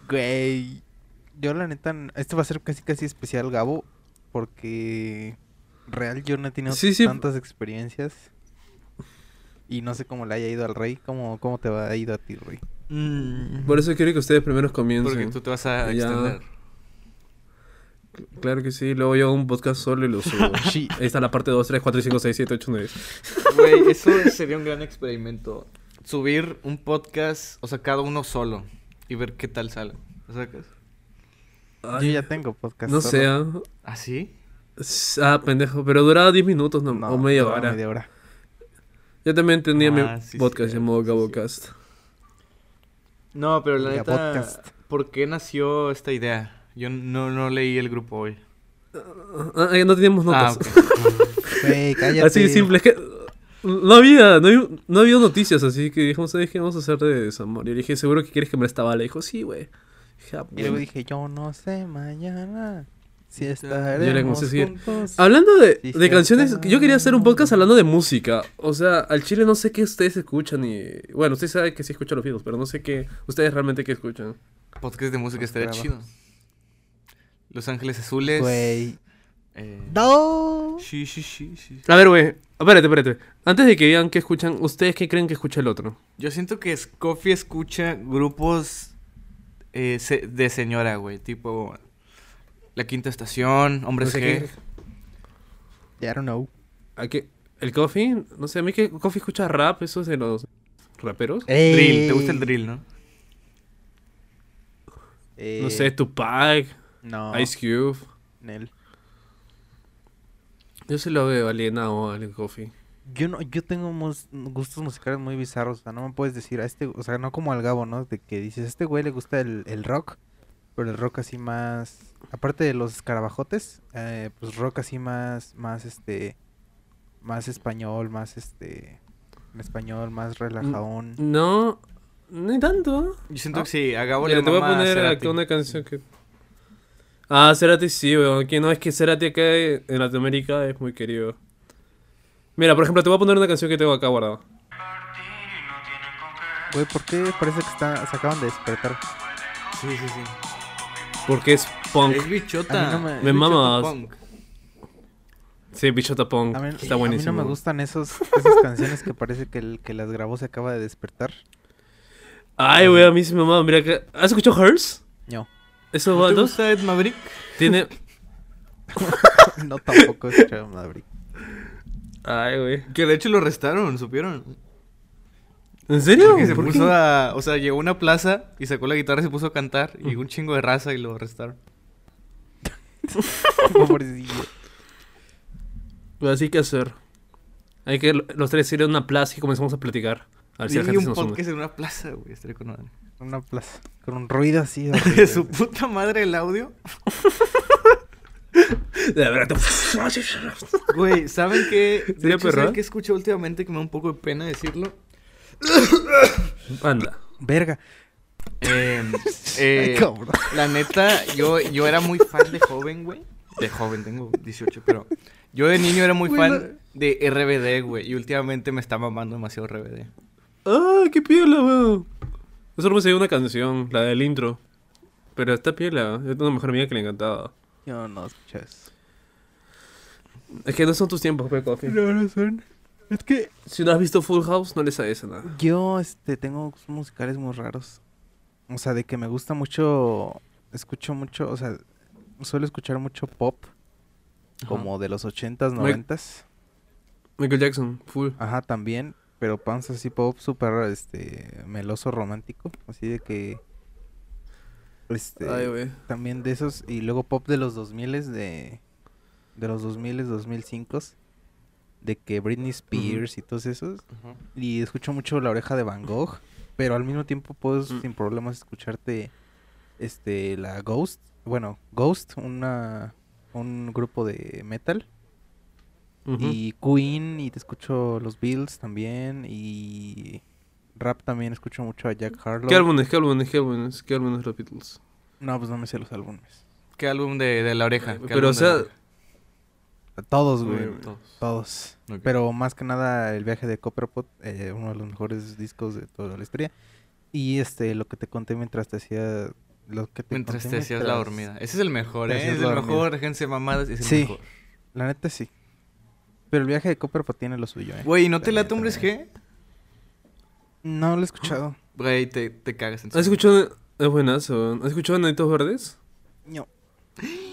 Güey, yo la neta, este va a ser casi casi especial Gabo, porque real yo no he tenido Sí, sí. tantas experiencias. Y no sé cómo le haya ido al rey, cómo, cómo te va a ido a ti, rey. Por eso quiero que ustedes primero Porque comiencen. tú te vas a Ya. extender. Claro que sí, luego yo hago un podcast solo y lo subo. Sí. Ahí está la parte 2, 3, 4, 5, 6, 7, 8, 9. Güey, eso sería un gran experimento. Subir un podcast, o sea, cada uno solo. Y ver qué tal sale. ¿Lo sacas? Yo ya tengo podcast. No solo. sé. ¿Ah, sí? Ah, pendejo, pero duraba 10 minutos no, No, o media hora. media hora. Yo también tenía Ah, mi sí, podcast cierto, llamado sí, Gabocast. No, pero la neta, podcast. ¿por qué nació esta idea? Yo no, no leí el grupo hoy. Ah, ah, no teníamos Ah, notas. ok. Güey, cállate. así de simple, es que no había, no había, no había noticias, así que dijimos, ¿sabes qué vamos a hacer de desamor? Y le dije, ¿seguro que quieres que me esta bala? Dijo, sí, güey. "Ah, Y luego bueno". dije, yo no sé mañana si Ya. estaremos Yo le comencé a seguir. juntos. Hablando de, Sí, de canciones, está. yo quería hacer un podcast hablando de música. O sea, al chile no sé qué ustedes escuchan y... Bueno, ustedes saben que sí escuchan los videos, pero no sé qué... Ustedes realmente qué escuchan. Podcast de música estaría chido. Los Ángeles Azules. Güey. eh, No. Sí, sí, sí, sí. A ver, güey. Espérate, espérate. Antes de que digan qué escuchan, ¿ustedes qué creen que escucha el otro? Yo siento que Scoffy escucha grupos eh, de señora, güey. Tipo La Quinta Estación, Hombres No sé G. qué- I don't know. ¿A qué? ¿El Coffee? No sé, a mí que Coffee escucha rap, eso es de los raperos. Drill, ¿te gusta el drill, no? Eh, No sé, Tupac, No. Ice Cube. Nel. Yo se lo veo alienado al Coffee. Yo no, yo tengo mus- gustos musicales muy bizarros, o sea, no me puedes decir a este, o sea, no como al Gabo, ¿no? De que dices, a este güey le gusta el, el rock, pero el rock así más, aparte de los escarabajotes, eh, pues rock así más, más este, más español, más este, en español, más relajadón. No, ni tanto. Yo siento ¿No? que sí, a Gabo Mira, le te voy a poner acá una canción que... Ah, Cerati sí, weón. Que no, es que Cerati acá en Latinoamérica es muy querido. Mira, por ejemplo, te voy a poner una canción que tengo acá guardada. Güey, ¿por qué parece que está, se acaban de despertar? Sí, sí, sí. Porque es punk. Es bichota. A no me- Me bichota punk. Sí, Bichota Punk. A mí, Está a buenísimo. mí no me gustan esos, esas canciones que parece que el que las grabó se acaba de despertar. Ay, güey, a mí sí me mama. Mira acá. ¿Has escuchado Hers? No, Esos ¿No te bandos. gusta Ed Maverick? Tiene. no tampoco he escuchado Maverick. Ay, güey. Que de hecho lo arrestaron, ¿supieron? ¿En serio? Porque se ¿Por puso qué? a... O sea, llegó a una plaza y sacó la guitarra y se puso a cantar. Y llegó un chingo de raza y lo arrestaron. Pobrecillo. Pues así que hacer. Hay que los tres ir a una plaza y comenzamos a platicar. A ver si la gente se un nos une. podcast en una plaza, güey. Estaría con madre. Una plaza. Con un ruido así. De su puta madre el audio. De verdad. Güey, ¿saben qué? De ¿Sería hecho, ¿saben qué escuché últimamente que me da un poco de pena decirlo? Anda. Verga. Eh, eh, la neta, yo, yo era muy fan de joven, güey. De joven, tengo 18, pero yo de niño era muy Güey, fan de RBD, güey. Y últimamente me está mamando demasiado RBD. Ah, qué piola, weón. Yo solo me sé una canción, la del intro. Pero está piola. Es una mejor amiga que le encantaba. Yo no escuché eso. Es que no son tus tiempos, Pe Coffee. No, no son. Es que Si no has visto Full House, no le sabes a nada. yo este tengo musicales muy raros. O sea, de que me gusta mucho. Escucho mucho. O sea, suelo escuchar mucho pop. Como de los 80s, Mike- 90s. Michael Jackson, full. Ajá, también. Pero panza así pop súper este meloso romántico. Así de que. Este. Ay, güey. también de esos. Y luego pop de los 2000 de. De los 2000 2005 De que Britney Spears y todos esos. Y escucho mucho La Oreja de Van Gogh. Pero al mismo tiempo puedo Mm. sin problemas escucharte. Este. La Ghost. Bueno, Ghost, una. Un grupo de metal. Y Queen, y te escucho los Bills también, y rap también escucho mucho a Jack Harlow. ¿Qué álbumes? ¿Qué álbumes? ¿Qué álbumes? ¿Qué álbumes de los Beatles? No, pues no me sé los álbumes. ¿Qué álbum de, de la oreja? ¿Qué Pero, o sea, la oreja? Todos, güey. Todos. Pero más que nada el viaje de Copperpot, eh, uno de los mejores discos de toda la historia. Y este, lo que te conté mientras te hacía... Lo que te Mientras conté te hacías la dormida. Ese es el mejor, ¿eh? Es el dormida. mejor, déjense mamadas, es el Sí. mejor. La neta sí. Pero el viaje de Copperpot tiene lo suyo, eh. Güey, ¿no te La late Hombres. G? No lo he escuchado. Güey, te, te cagas en su- ¿has escuchado? Es buenazo. ¿Has escuchado Nanitos Verdes? No.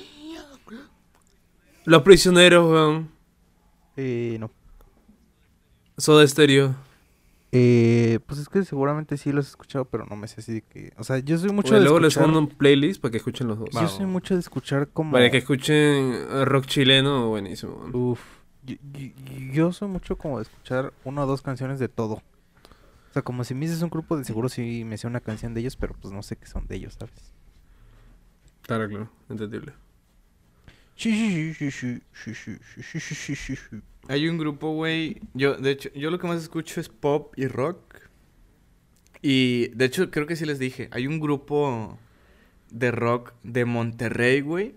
Los Prisioneros, weón. Eh, no. Soda Stereo. Eh, pues es que seguramente sí los he escuchado, pero no me sé así de que... O sea, yo soy mucho de luego les escuchar... mando un playlist para que escuchen los dos. Yo soy mucho de escuchar como... Para que escuchen rock chileno, buenísimo. weón. Uf. Yo, yo- yo soy mucho como de escuchar una o dos canciones de todo. O sea, como si me dices un grupo, de seguro sí me sé una canción de ellos, pero pues no sé qué son de ellos, ¿sabes? Claro, claro, entendible. Hay un grupo, güey. Yo, de hecho, yo lo que más escucho es pop y rock. Y de hecho, creo que sí les dije. Hay un grupo de rock de Monterrey, güey.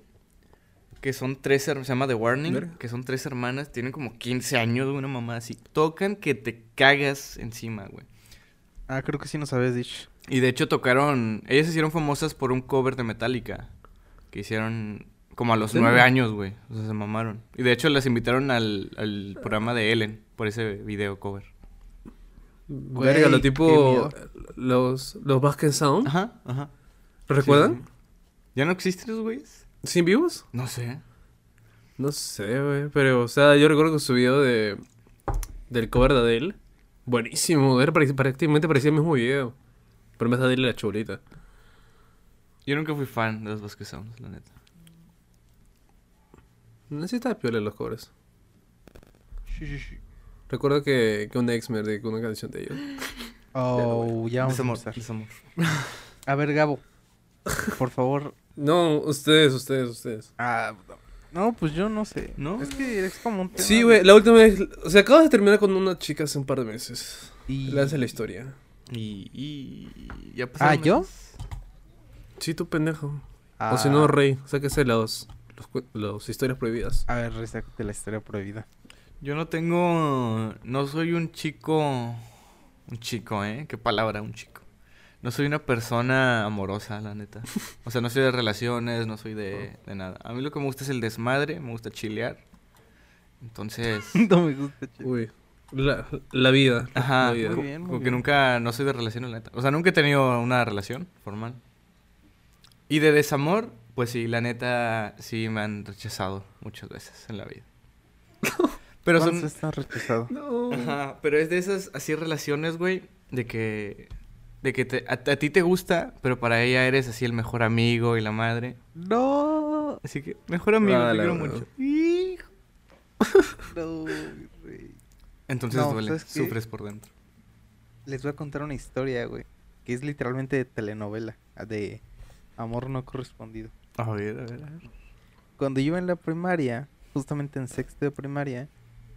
Que son tres hermanas. Se llama The Warning. Que son tres hermanas. Tienen como 15 años, una mamá así. Tocan que te cagas encima, güey. Ah, creo que sí nos habías dicho. Y de hecho tocaron. Ellas se hicieron famosas por un cover de Metallica. Que hicieron como a los nueve años, güey. O sea, se mamaron. Y de hecho las invitaron al, al programa de Ellen por ese video cover. Güey, Verga, lo tipo. Los, los Basket Sound. Ajá, ajá. ¿Lo recuerdan? Sí, sí. ¿Ya no existen los güeyes? ¿Sin vivos? No sé. No sé, güey. Pero, o sea, yo recuerdo que su video de. Del cover de Adele. Buenísimo. Era prácticamente parecía el mismo video. Pero en vez de Adele la chulita. Yo nunca fui fan de los Vasquez Sounds, la neta. Necesitaba piola los covers. Sí, sí, sí. Recuerdo que, que un ex me dedicó una canción de ellos. Oh, ya vamos a Desamor, empezar. A ver, Gabo. Por favor. No, ustedes, ustedes, ustedes. Ah, no, pues yo no sé. ¿No? Es que es como un tema Sí, de- güey, la última vez. O sea, acabas de terminar con una chica hace un par de meses. Y... Le hace la historia. Y, y ya Ah, ¿yo? Sí, tú pendejo. Ah, O si no, Rey, sáquese los, los, historias prohibidas. A ver, resácate la historia prohibida. Yo no tengo. No soy un chico. Un chico, ¿eh? ¿Qué palabra, un chico? No soy una persona amorosa, la neta. O sea, no soy de relaciones, no soy de, de nada. A mí lo que me gusta es el desmadre, me gusta chilear. Entonces. no me gusta. Uy, la, la vida. Ajá, la vida. Muy co- bien, muy como que nunca. No soy de relaciones, la neta. O sea, nunca he tenido una relación formal. Y de desamor, pues sí, la neta, sí me han rechazado muchas veces en la vida. Pero son. ¿Cuántos están rechazados? No. Ajá, pero es de esas así relaciones, güey, de que de que te- a, a ti te gusta, pero para ella eres así el mejor amigo y la madre. No, Así que mejor amigo, te quiero verdad. mucho. Hijo. no, güey. Entonces No, duele, sufres por dentro. Les voy a contar una historia, güey. Que es literalmente de telenovela. De amor no correspondido. A ver, a ver, a ver. Cuando yo iba en la primaria, justamente en sexto de primaria,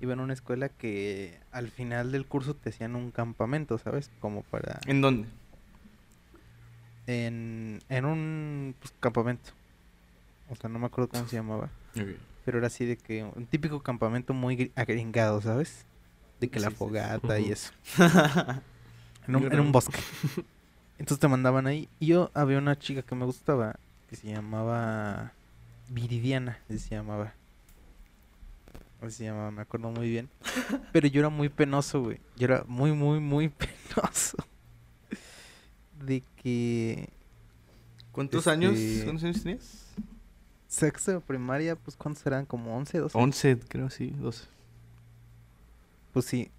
iba en una escuela que al final del curso te hacían un campamento, ¿sabes? Como para... ¿En dónde? En, en un pues, campamento. O sea, no me acuerdo cómo se llamaba. Pero era así de que un típico campamento muy gri- agringado, ¿sabes? De que la Sí, sí, sí. fogata y eso. En un, en un Grande. bosque. Entonces te mandaban ahí. Y yo había una chica que me gustaba que se llamaba Viridiana, se llamaba. Así se llamaba, me acuerdo muy bien. Pero yo era muy penoso, güey. Yo era muy, muy, muy penoso. De que ¿Cuántos Este- años? ¿Cuántos años tenías? sexto de primaria, pues ¿cuántos eran? Como 11, 12. 11, creo, sí, 12. Pues sí.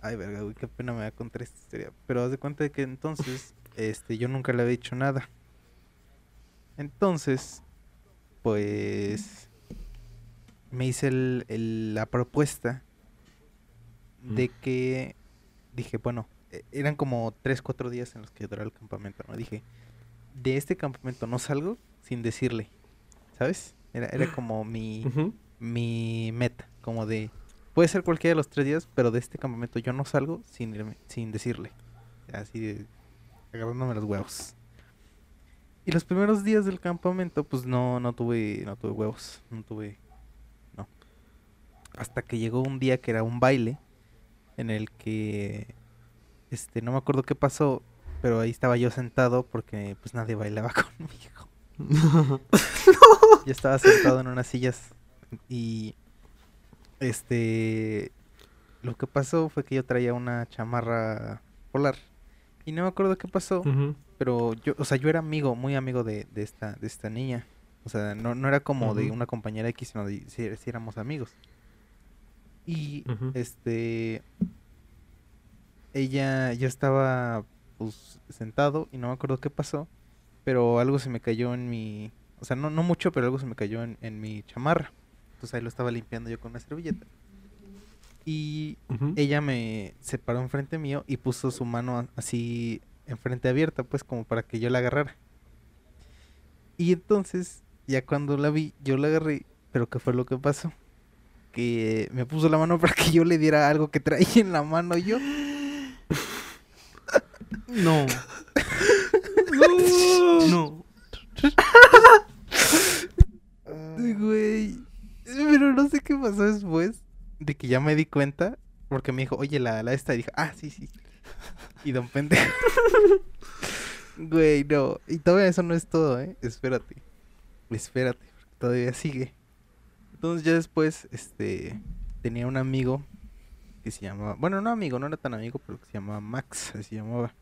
Ay, verga, güey, qué pena me da contar esta historia. Pero haz de cuenta de que entonces, este, yo nunca le había dicho nada. Entonces, pues, me hice el- el- la propuesta de que, dije, bueno, e- eran como 3, 4 días en los que duraba el campamento, ¿no? Dije, de este campamento no salgo sin decirle, ¿sabes? Era, era como mi mi meta, como de puede ser cualquiera de los tres días, pero de este campamento yo no salgo sin irme, sin decirle, así de agarrándome los huevos. Y los primeros días del campamento, pues no, no tuve, no tuve huevos, no tuve, no. Hasta que llegó un día que era un baile en el que, este, no me acuerdo qué pasó, pero ahí estaba yo sentado porque pues nadie bailaba conmigo. Yo estaba sentado en unas sillas y este lo que pasó fue que yo traía una chamarra polar y no me acuerdo qué pasó, pero yo, o sea, yo era amigo, muy amigo de, de esta de esta niña. O sea, no, no era como de una compañera X, sino de si, si éramos amigos. Y este ella yo estaba pues sentado y no me acuerdo qué pasó, pero algo se me cayó en mi, o sea, no no mucho, pero algo se me cayó en, en mi chamarra. Entonces ahí lo estaba limpiando yo con una servilleta. Y ella me se paró enfrente mío y puso su mano así enfrente abierta, pues como para que yo la agarrara. Y entonces, ya cuando la vi, yo la agarré, pero ¿qué fue lo que pasó? Que me puso la mano para que yo le diera algo que traía en la mano yo. No. no. Ay, Güey. Pero no sé qué pasó después de que ya me di cuenta. Porque me dijo, oye, la, la esta. Y dije, ah, sí, sí. Y don pendejo. Güey, no. Y todavía eso no es todo, ¿eh? Espérate. Espérate. Todavía sigue. Entonces ya después, este... Tenía un amigo que se llamaba... Bueno, no amigo, no era tan amigo, pero que se llamaba Max. Así se llamaba.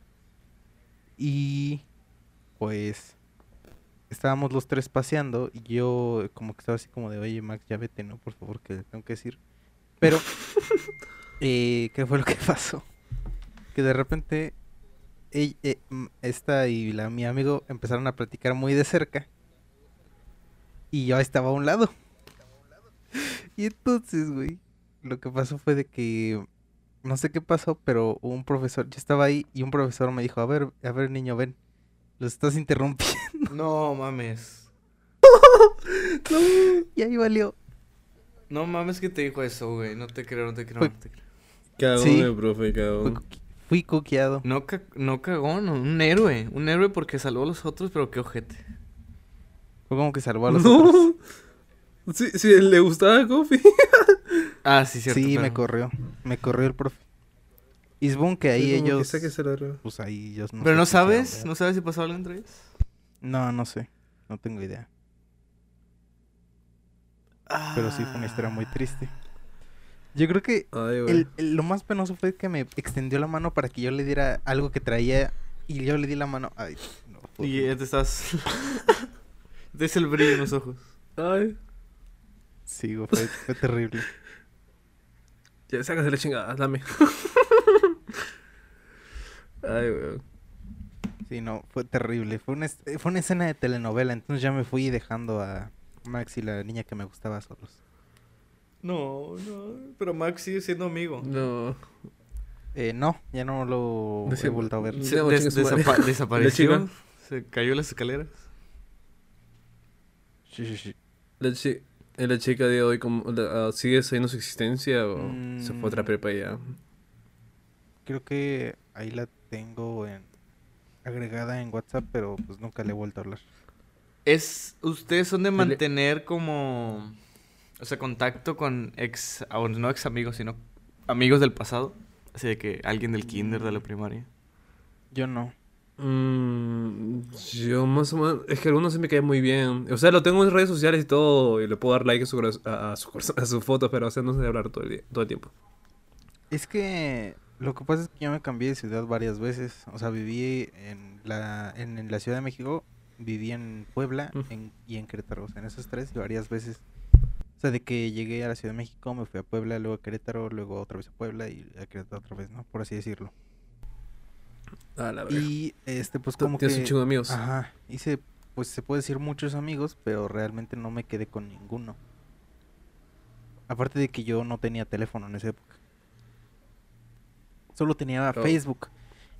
Y... Pues estábamos los tres paseando y yo como que estaba así como de, oye Max, ya vete, ¿no? Por favor, que tengo que decir. Pero, eh, ¿qué fue lo que pasó? Que de repente, ell- eh, esta y la, mi amigo empezaron a platicar muy de cerca y yo estaba a un lado. Y entonces, güey, lo que pasó fue de que no sé qué pasó, pero un profesor, yo estaba ahí y un profesor me dijo, a ver, a ver niño, ven, los estás interrumpiendo. No mames. y ahí valió. No mames que te dijo eso, güey. No te creo, no te creo, no te creo. Cagón Sí. el profe, Fui, cagón. fui cuqueado. No, ca- no cagón, un héroe. Un héroe porque salvó a los otros, pero qué ojete. Fue como que salvó a los otros. No. Sí, sí, le gustaba Coffee. Ah, sí, cierto. Sí, me corrió. Me corrió el profe. Y supongo que ahí Sí, como que ellos... sáquese la. Pues ahí ellos no Pero sé no sabes, no sabes si pasó algo entre ellos. No, no sé. No tengo idea. Pero sí fue una historia muy triste. Yo creo que Ay, güey. el- el- lo más penoso fue que me extendió la mano para que yo le diera algo que traía y yo le di la mano. Ay, no. fue Y ya te estás. Ves el brillo en los ojos. Ay. Sí, güey, fue, fue terrible. Ya, sácase la chingada, dame. Ay, güey. Sí, no, fue terrible. Fue una, fue una escena de telenovela, entonces ya me fui dejando a Max y la niña que me gustaba solos. No, no. Pero Max sigue siendo amigo. No. Eh, no, ya no lo he vuelto a ver. Sí. Se- des- desapa- desapareció. La chica. Se cayó las escaleras. Sí, sí, sí. La, chi- la chica de hoy, como, la- ah, ¿sigue sabiendo su existencia o se fue a otra Mm. prepa ya? Creo que ahí la tengo en, agregada en WhatsApp, pero pues nunca le he vuelto a hablar. Es. Ustedes son de mantener como. O sea, contacto con ex. o no ex amigos, sino amigos del pasado. Así de que alguien del kinder, de la primaria. Yo no. Mm, yo más o menos, es que algunos se me caen muy bien. O sea, lo tengo en redes sociales y todo, y le puedo dar like a su, coraz- a, a su, a su foto, pero o sea, no sé hablar todo el, día- todo el tiempo. Es que lo que pasa es que yo me cambié de ciudad varias veces. O sea, viví en la, en, en la Ciudad de México, viví en Puebla en- y en Querétaro. O sea, en esos tres y varias veces. O sea, de que llegué a la Ciudad de México, me fui a Puebla, luego a Querétaro, luego otra vez a Puebla y a Querétaro otra vez, ¿no? Por así decirlo. Ah, la verdad. Y este, pues como Tienes que... un chingo de amigos. Ajá, hice, pues se puede decir muchos amigos, pero realmente no me quedé con ninguno. Aparte de que yo no tenía teléfono en esa época. Solo tenía Oh. Facebook.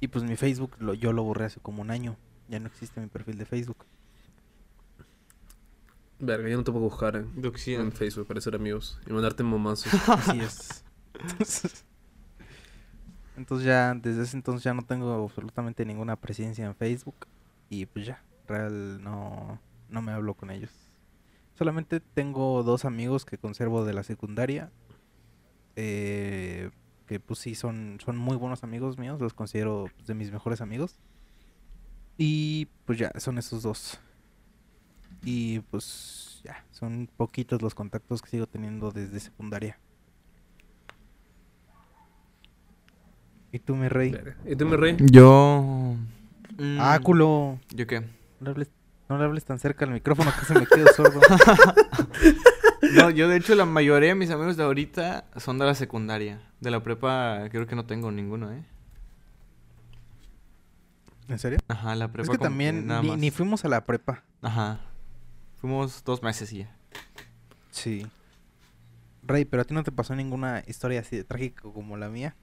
Y pues mi Facebook lo, yo lo borré hace como un año. Ya no existe mi perfil de Facebook. Verga, yo no te puedo buscar en, en Facebook para ser amigos y mandarte momazos. Así es. Entonces, entonces ya, desde ese entonces ya no tengo absolutamente ninguna presencia en Facebook. Y pues ya, real no, no me hablo con ellos. Solamente tengo dos amigos que conservo de la secundaria. eh, que pues sí son, son muy buenos amigos míos, los considero pues, de mis mejores amigos. Y pues ya, son esos dos. Y pues ya, son poquitos los contactos que sigo teniendo desde secundaria. ¿Y tú, mi rey? ¿Y tú, mi rey? Yo. mm, Ah, culo. ¿Yo qué? No le hables, no le hables tan cerca al micrófono que se me quedó sordo. No, yo de hecho la mayoría de mis amigos de ahorita son de la secundaria. De la prepa creo que no tengo ninguno, ¿eh? ¿En serio? Ajá, la prepa Es que también ni, ni fuimos a la prepa. Ajá. Fuimos dos meses y ya. Sí. Rey, pero a ti no te pasó ninguna historia así de trágica como la mía.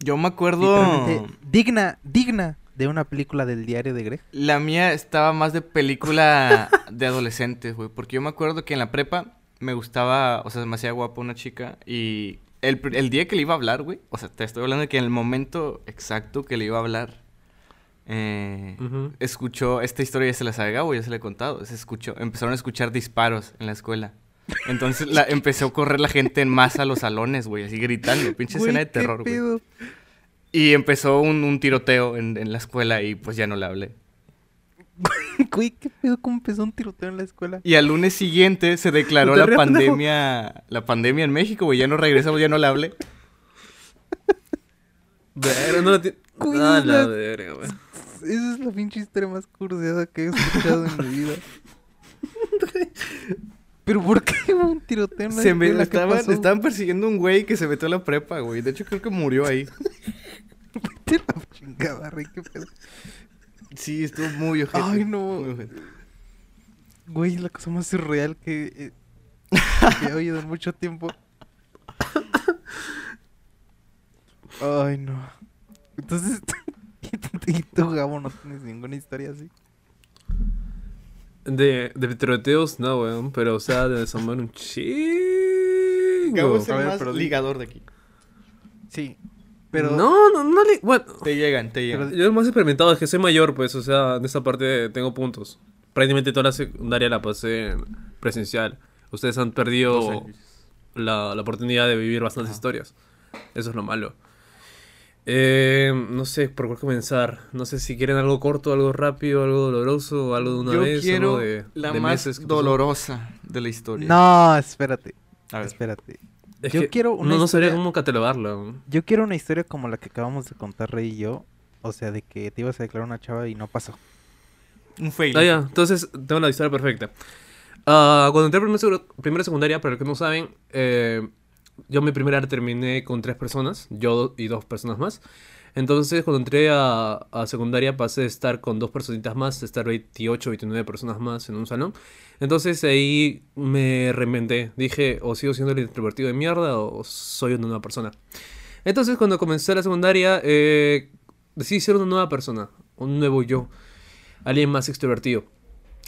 Yo me acuerdo... Digna, digna de una película del diario de Greg. La mía estaba más de película de adolescentes, güey. Porque yo me acuerdo que en la prepa me gustaba, o sea, hacía guapa una chica. Y el, el día que le iba a hablar, güey. O sea, te estoy hablando de que en el momento exacto que le iba a hablar, eh, escuchó esta historia, ya se la sabe Gabo, ya se la he contado. Se escuchó, empezaron a escuchar disparos en la escuela. Entonces la, empezó a correr la gente en masa a los salones, güey, así gritando. Pinche escena de ¿qué terror, güey. Y empezó un, un tiroteo en, en la escuela y pues ya no le hablé. Güey, ¿qué pedo? ¿Cómo empezó un tiroteo en la escuela? Y al lunes siguiente se declaró la pandemia, la pandemia en México, güey. Ya no regresamos, ya no le hablé. Verga, no la tiene. Ah, la- verga, güey. Esa es la pinche historia más curiosa que he escuchado en mi vida. ¿Pero por qué hubo un tiroteo en la Se estaban, estaban persiguiendo un güey que se metió a la prepa, güey. De hecho, creo que murió ahí. Vete la chingada, Rey, qué pedo. Sí, estuvo muy ojete. Ay, no. ojete. Güey, la cosa más surreal que, eh, que he oído en mucho tiempo. Ay, no. Entonces, y tú, Gabo, no tienes ninguna historia así. De, de tiroteos, no, weón. Pero, o sea, de desarmar un chingo. Gabo es el ver, más pero ligador de aquí. Sí. Pero. No, no, no le... Bueno, Te llegan, te llegan. Pero- yo el más experimentado es que soy mayor, pues, o sea, en esta parte tengo puntos. Prácticamente toda la secundaria la pasé en presencial. Ustedes han perdido la, la oportunidad de vivir bastantes historias. Eso es lo malo. Eh, no sé por cuál comenzar. No sé si quieren algo corto, algo rápido, algo doloroso, o algo de una Yo vez. quiero algo de, la de más meses dolorosa de la historia. No, espérate. A ver. Espérate. Es Yo que quiero una no, no sabría cómo catalogarla. Yo quiero una historia como la que acabamos de contar Rey y yo. O sea, de que te ibas a declarar una chava y no pasó. Un fail. Ah, ya, entonces tengo la historia perfecta. Ah, cuando entré a primera, primera secundaria, para los que no saben, eh, yo mi primera terminé con tres personas, yo y dos personas más. Entonces, cuando entré a, a secundaria, pasé de estar con dos personitas más, a estar 28, 29 personas más en un salón. Entonces ahí me reinventé. Dije, o sigo siendo el introvertido de mierda o soy una nueva persona. Entonces, cuando comencé la secundaria, eh, decidí ser una nueva persona, un nuevo yo, alguien más extrovertido.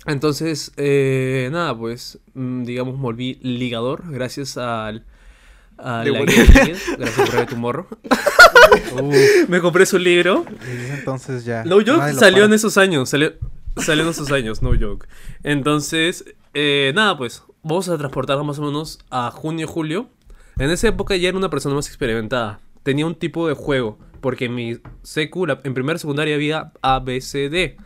Entonces, eh, nada, pues, mm, digamos, me volví ligador gracias al... A De la gracias por ver tu morro. me compré su libro. Y entonces ya. No Joke salió en esos años, salió, salió en esos años, No Joke. Entonces, eh, nada, pues, vamos a transportarnos más o menos a junio, julio. En esa época ya era una persona más experimentada. Tenía un tipo de juego, porque en mi secu, la- en primera secundaria había A, B, C, D.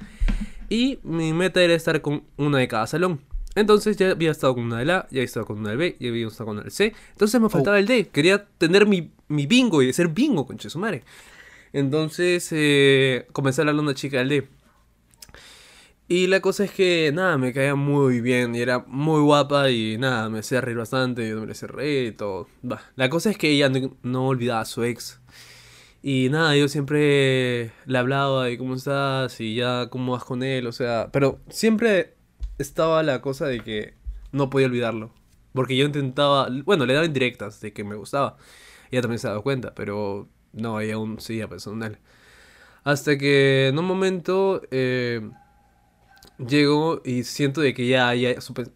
Y mi meta era estar con una de cada salón. Entonces ya había estado con una del A, ya había estado con una del B, ya había estado con una del C. Entonces me faltaba el D. Quería tener mi, mi bingo y de ser bingo, conche su madre. Entonces eh, comencé a hablarle a una chica del D. Y la cosa es que, nada, me caía muy bien y era muy guapa y nada, me hacía reír bastante, yo me hacía reír y todo. Va, La cosa es que ella no, no olvidaba a su ex. Y nada, yo siempre le hablaba de cómo estás y ya cómo vas con él, o sea, pero siempre estaba la cosa de que no podía olvidarlo. Porque yo intentaba, bueno, le daba indirectas de que me gustaba. Ella también se daba cuenta, pero no, ella aún seguía personal. Hasta que en un momento eh, llego y siento de que ya, ya,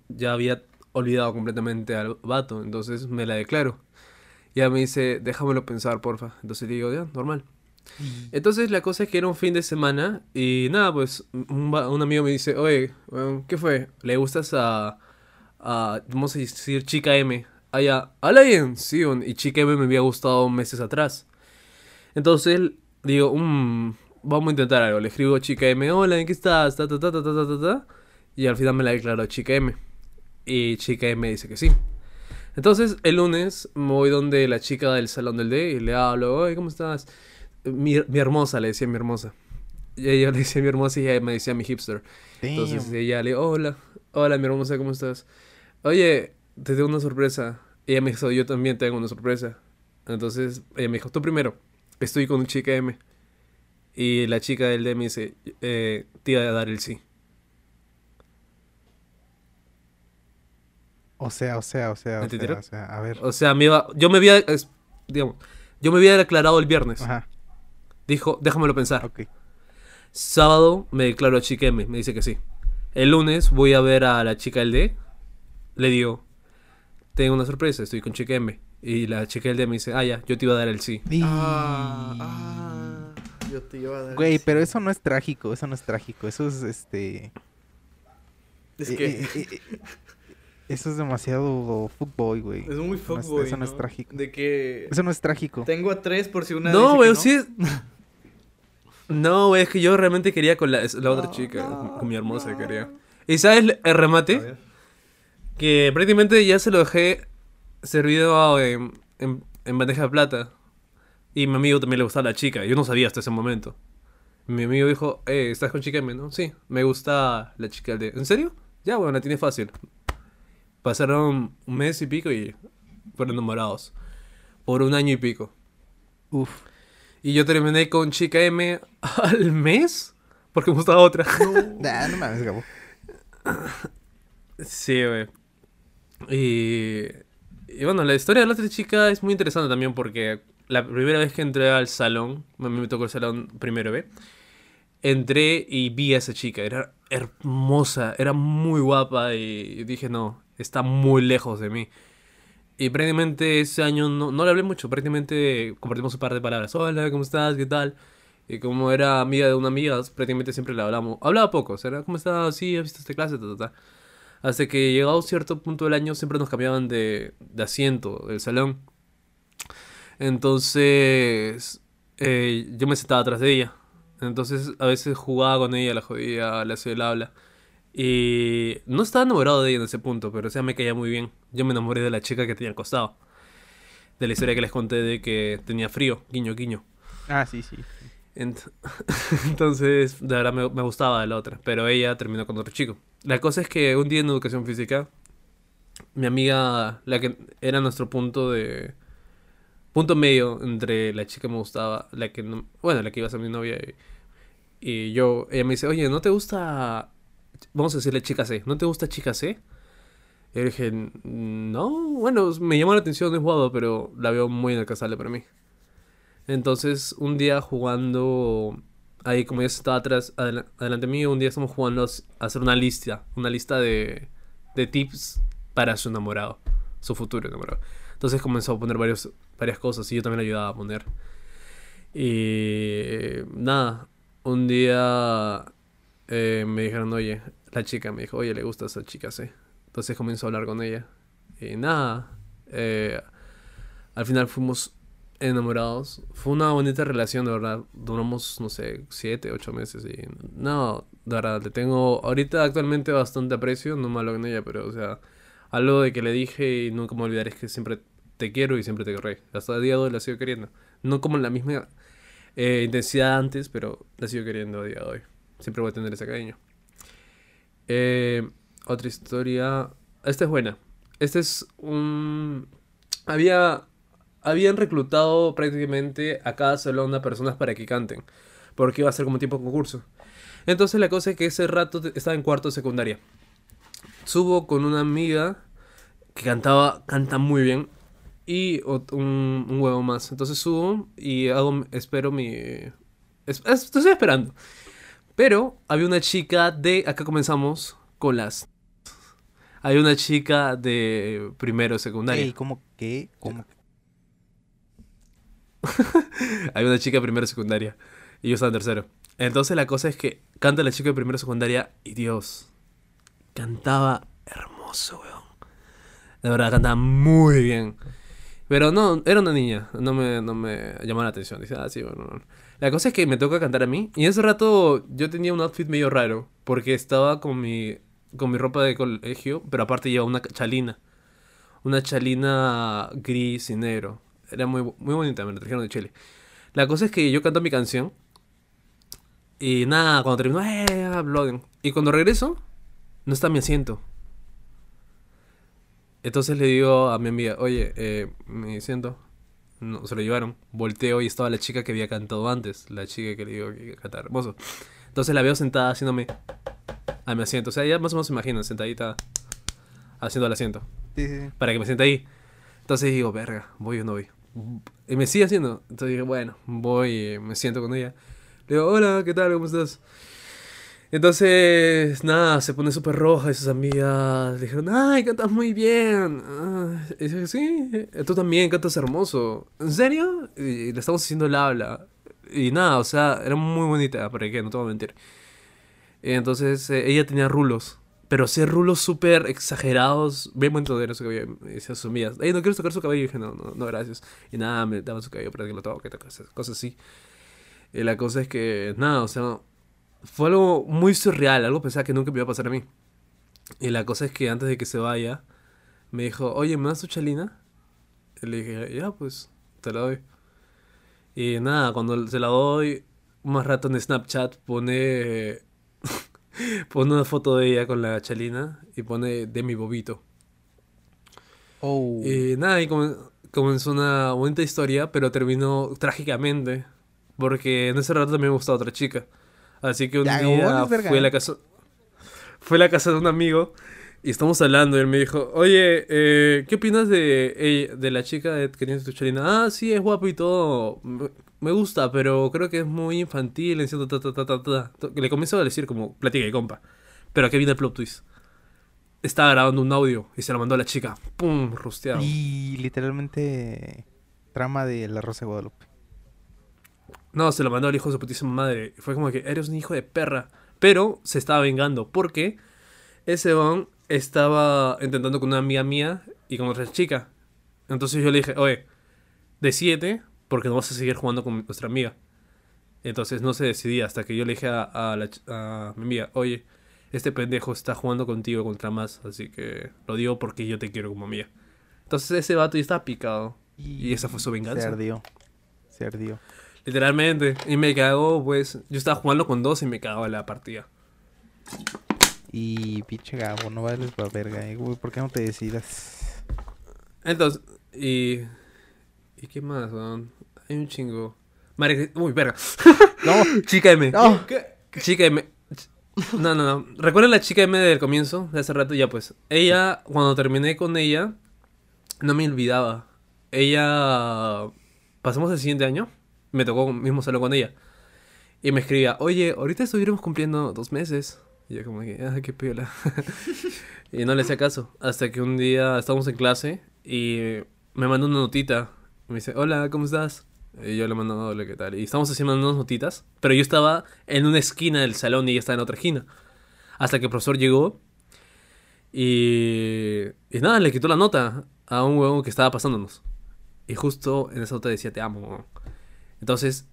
ya había olvidado completamente al vato, entonces me la declaro. Ya me dice, déjamelo pensar, porfa. Entonces le digo, ya, normal. Entonces la cosa es que era un fin de semana y nada, pues un, amigo me dice, oye, ¿qué fue? ¿Le gustas a, a, vamos a decir, chica M? Allá, ¿habla bien? Sí, y chica M me había gustado meses atrás. Entonces digo, "Mm, vamos a intentar algo. Le escribo chica M, hola, ¿en qué estás? Y al final me la declaró chica M. Y chica M dice que sí. Entonces, el lunes me voy donde la chica del salón del D y le hablo, oye, ¿cómo estás? Mi, mi hermosa, le decía mi hermosa. Y ella le decía mi hermosa y ella me decía mi hipster. Entonces ella le, hola, hola mi hermosa, ¿cómo estás? Oye, te tengo una sorpresa. Y ella me dijo, yo también tengo una sorpresa. Entonces ella me dijo, tú primero, estoy con un chica M. Y la chica del D me dice, eh, te iba a dar el sí. O sea, o sea, o sea, o sea, o sea, a ver. O sea, me iba, yo me había, digamos, yo me había declarado el viernes. Ajá, Dijo, déjamelo pensar. ok. Sábado me declaro a chica M, me dice que sí. El lunes voy a ver a la chica del D. Le digo, tengo una sorpresa, estoy con chica M. Y la chica del D me dice, ah, ya, yo te iba a dar el sí. Y- Ah, ah, yo te iba a dar. Güey, pero eso no es trágico, eso no es trágico, eso es este... Es eh, que. eh, eh, eh, eso es demasiado fuckboy, güey. es muy Eso no es- fuckboy. Eso no es ¿no? trágico. De que. Eso no es trágico. Tengo a tres por si una. No, güey, que sí es... No, güey, es que yo realmente quería con la, otra chica, no, con mi hermosa no. quería. ¿Y sabes el remate? Que prácticamente ya se lo dejé servido en, en, en bandeja de plata. Y mi amigo también le gustaba la chica. Yo no sabía hasta ese momento. Mi amigo dijo, eh, ¿estás con chica M, no? Sí, me gusta la chica de... ¿En serio? Ya, bueno, la tiene fácil. Pasaron un mes y pico y fueron enamorados. Por un año y pico. Uf. Y yo terminé con chica M al mes. Porque me gustaba otra. Nah, no mames, Gabo. Sí, güey. Y, y bueno, la historia de la otra chica es muy interesante también porque la primera vez que entré al salón, me tocó el salón primero B, entré y vi a esa chica, era hermosa, era muy guapa y dije, no, está muy lejos de mí. Y prácticamente ese año no, no le hablé mucho, prácticamente compartimos un par de palabras. Hola, ¿cómo estás? ¿Qué tal? Y como era amiga de una amiga, prácticamente siempre le hablamos. Hablaba poco, sea, ¿cómo estás? Sí, ¿has visto esta clase? Ta, ta, ta. Hasta que llegado cierto punto del año siempre nos cambiaban de, de asiento del salón. Entonces, eh, yo me sentaba atrás de ella. Entonces, a veces jugaba con ella, la jodía, le hacía el habla. Y no estaba enamorado de ella en ese punto, pero o sea, me caía muy bien. Yo me enamoré de la chica que tenía al costado. De la historia que les conté de que tenía frío, guiño, guiño. Ah, sí, sí. Ent- Entonces, de verdad me, me gustaba de la otra, pero ella terminó con otro chico. La cosa es que un día en educación física, mi amiga, la que era nuestro punto de... Punto medio entre la chica que me gustaba, la que no- bueno, la que iba a ser mi novia y, y yo, ella me dice, oye, ¿no te gusta, vamos a decirle chica C, ¿no te gusta chica C? Y yo dije, no, bueno, me llamó la atención, no he jugado, pero la veo muy inalcanzable para mí. Entonces, un día jugando, ahí como ya estaba atrás, adela- adelante mío, un día estamos jugando a hacer una lista, una lista de, de tips para su enamorado, su futuro enamorado. Entonces comenzó a poner varios, varias cosas y yo también le ayudaba a poner. Y nada, un día eh, me dijeron, oye, la chica me dijo, oye, le gusta esa chica, sí. Entonces comenzó a hablar con ella. Y nada, eh, al final fuimos enamorados. Fue una bonita relación, de verdad. Duramos, no sé, siete, ocho meses. Y no, de verdad, le tengo ahorita actualmente bastante aprecio. No malo en ella, pero, o sea, algo de que le dije y nunca me olvidaré es que siempre te quiero y siempre te querré. Hasta el día de hoy la sigo queriendo. No como en la misma eh, intensidad antes, pero la sigo queriendo a día de hoy. Siempre voy a tener ese cariño. Eh, otra historia. Esta es buena. Este es un. Había. Habían reclutado prácticamente a cada salón a personas para que canten. Porque iba a ser como tipo concurso. Entonces la cosa es que ese rato estaba en cuarto secundaria. Subo con una amiga que cantaba, canta muy bien. Y un, huevo más. Entonces subo y hago, espero mi... es- estoy esperando. Pero había una chica de... Acá comenzamos con las... Hay una chica de primero secundaria. Ey, ¿cómo qué? ¿Cómo? Hay una chica de primero secundaria. Y yo estaba en tercero. Entonces la cosa es que canta la chica de primero secundaria y Dios. Cantaba hermoso, weón. De verdad, cantaba muy bien. Pero no, era una niña. No me, no me llamó la atención. Dice, ah, sí, bueno. bueno. La cosa es que me toca cantar a mí. Y en ese rato yo tenía un outfit medio raro. Porque estaba con mi, con mi ropa de colegio. Pero aparte llevaba una chalina. Una chalina gris y negro. Era muy, muy bonita, me la trajeron de Chile. La cosa es que yo canto mi canción. Y nada, cuando terminó, ¡eh! Y cuando regreso, no está mi asiento. Entonces le digo a mi amiga, oye, eh, mi asiento. No, se lo llevaron. Volteo y estaba la chica que había cantado antes. La chica que le digo que canta hermoso. Entonces la veo sentada haciéndome a mi asiento. O sea, ya más o menos se imaginan, sentadita haciendo el asiento Sí, para que me sienta ahí. Entonces digo, verga, voy o no voy. Y me sigue haciendo. Entonces dije, bueno, voy me siento con ella. Le digo, hola, ¿qué tal? ¿Cómo estás? Entonces, nada, se pone súper roja y sus amigas le dijeron, ay, cantas muy bien. Ah, Y dije, sí, tú también cantas hermoso. ¿En serio? Y le estamos haciendo el habla. Y nada, o sea, era muy bonita, ¿para qué? No te voy a mentir. Y entonces eh, ella tenía rulos. Pero sí, rulos súper exagerados. Bien bonito era su cabello. Y se asumía. Ey, no quiero tocar su cabello. Y dije, no, no, no, gracias. Y nada, me daban su cabello para que lo toque, cosas, cosas así. Y la cosa es que, nada, o sea, fue algo muy surreal. Algo pensaba que nunca me iba a pasar a mí. Y la cosa es que antes de que se vaya, me dijo, oye, ¿me das tu chalina? Y le dije, ya, pues, te la doy. Y nada, cuando se la doy, más rato en Snapchat pone pone una foto de ella con la chalina y pone de mi bobito. Oh. Y nada, y comen- comenzó una bonita historia, pero terminó trágicamente. Porque en ese rato también me gustaba otra chica. Así que un Ya, día fui a la casa. Fui a la casa de un amigo Y estamos hablando y él me dijo, oye, eh, ¿qué opinas de, ella- de la chica de- que tienes tu chalina? Ah, sí, es guapo y todo. Me, me gusta, pero creo que es muy infantil. En cierto, ta, ta, ta, ta, ta. Le comienzo a decir como, platica y compa. Pero aquí viene el plot twist. Estaba grabando un audio y se lo mandó a la chica. ¡Pum! Rusteado. Y literalmente trama de La Rosa de Guadalupe. No, se lo mandó al hijo de su putísima madre. Fue como que eres un hijo de perra. Pero se estaba vengando porque ese don estaba intentando con una amiga mía y con otra chica. Entonces yo le dije, oye, decídete porque no vas a seguir jugando con nuestra amiga. Entonces no se decidía hasta que yo le dije a, a la a mi amiga, oye, este pendejo está jugando contigo contra más, así que lo digo porque yo te quiero como amiga. Entonces ese vato ya estaba picado. Y esa fue su venganza. Se ardió. Se ardió. Literalmente. Y me cagó, pues. Yo estaba jugando con dos y me cagaba la partida. Y pinche Gabo, no vales pa' verga, eh, güey. ¿Por qué no te decidas? Entonces, y. ¿Y qué más, weón? Hay un chingo. María. Uy, verga. No, Chica M. no. Chica M. No, no, no. ¿Recuerdan la chica M del comienzo? De hace rato, ya pues. Ella, cuando terminé con ella, no me olvidaba. Ella. Pasamos el siguiente año. Me tocó mismo solo con ella. Y me escribía, oye, ahorita estuviéramos cumpliendo dos meses. Y yo como que, ah, qué piola. y no le hacía caso. Hasta que un día estábamos en clase y me mandó una notita. Me dice, hola, ¿cómo estás? Y yo le mando, hola, ¿qué tal? Y estábamos haciendo unas notitas. Pero yo estaba en una esquina del salón y ella estaba en otra esquina. Hasta que el profesor llegó y... Y nada, le quitó la nota a un huevón que estaba pasándonos. Y justo en esa nota decía, te amo. huevón". Entonces...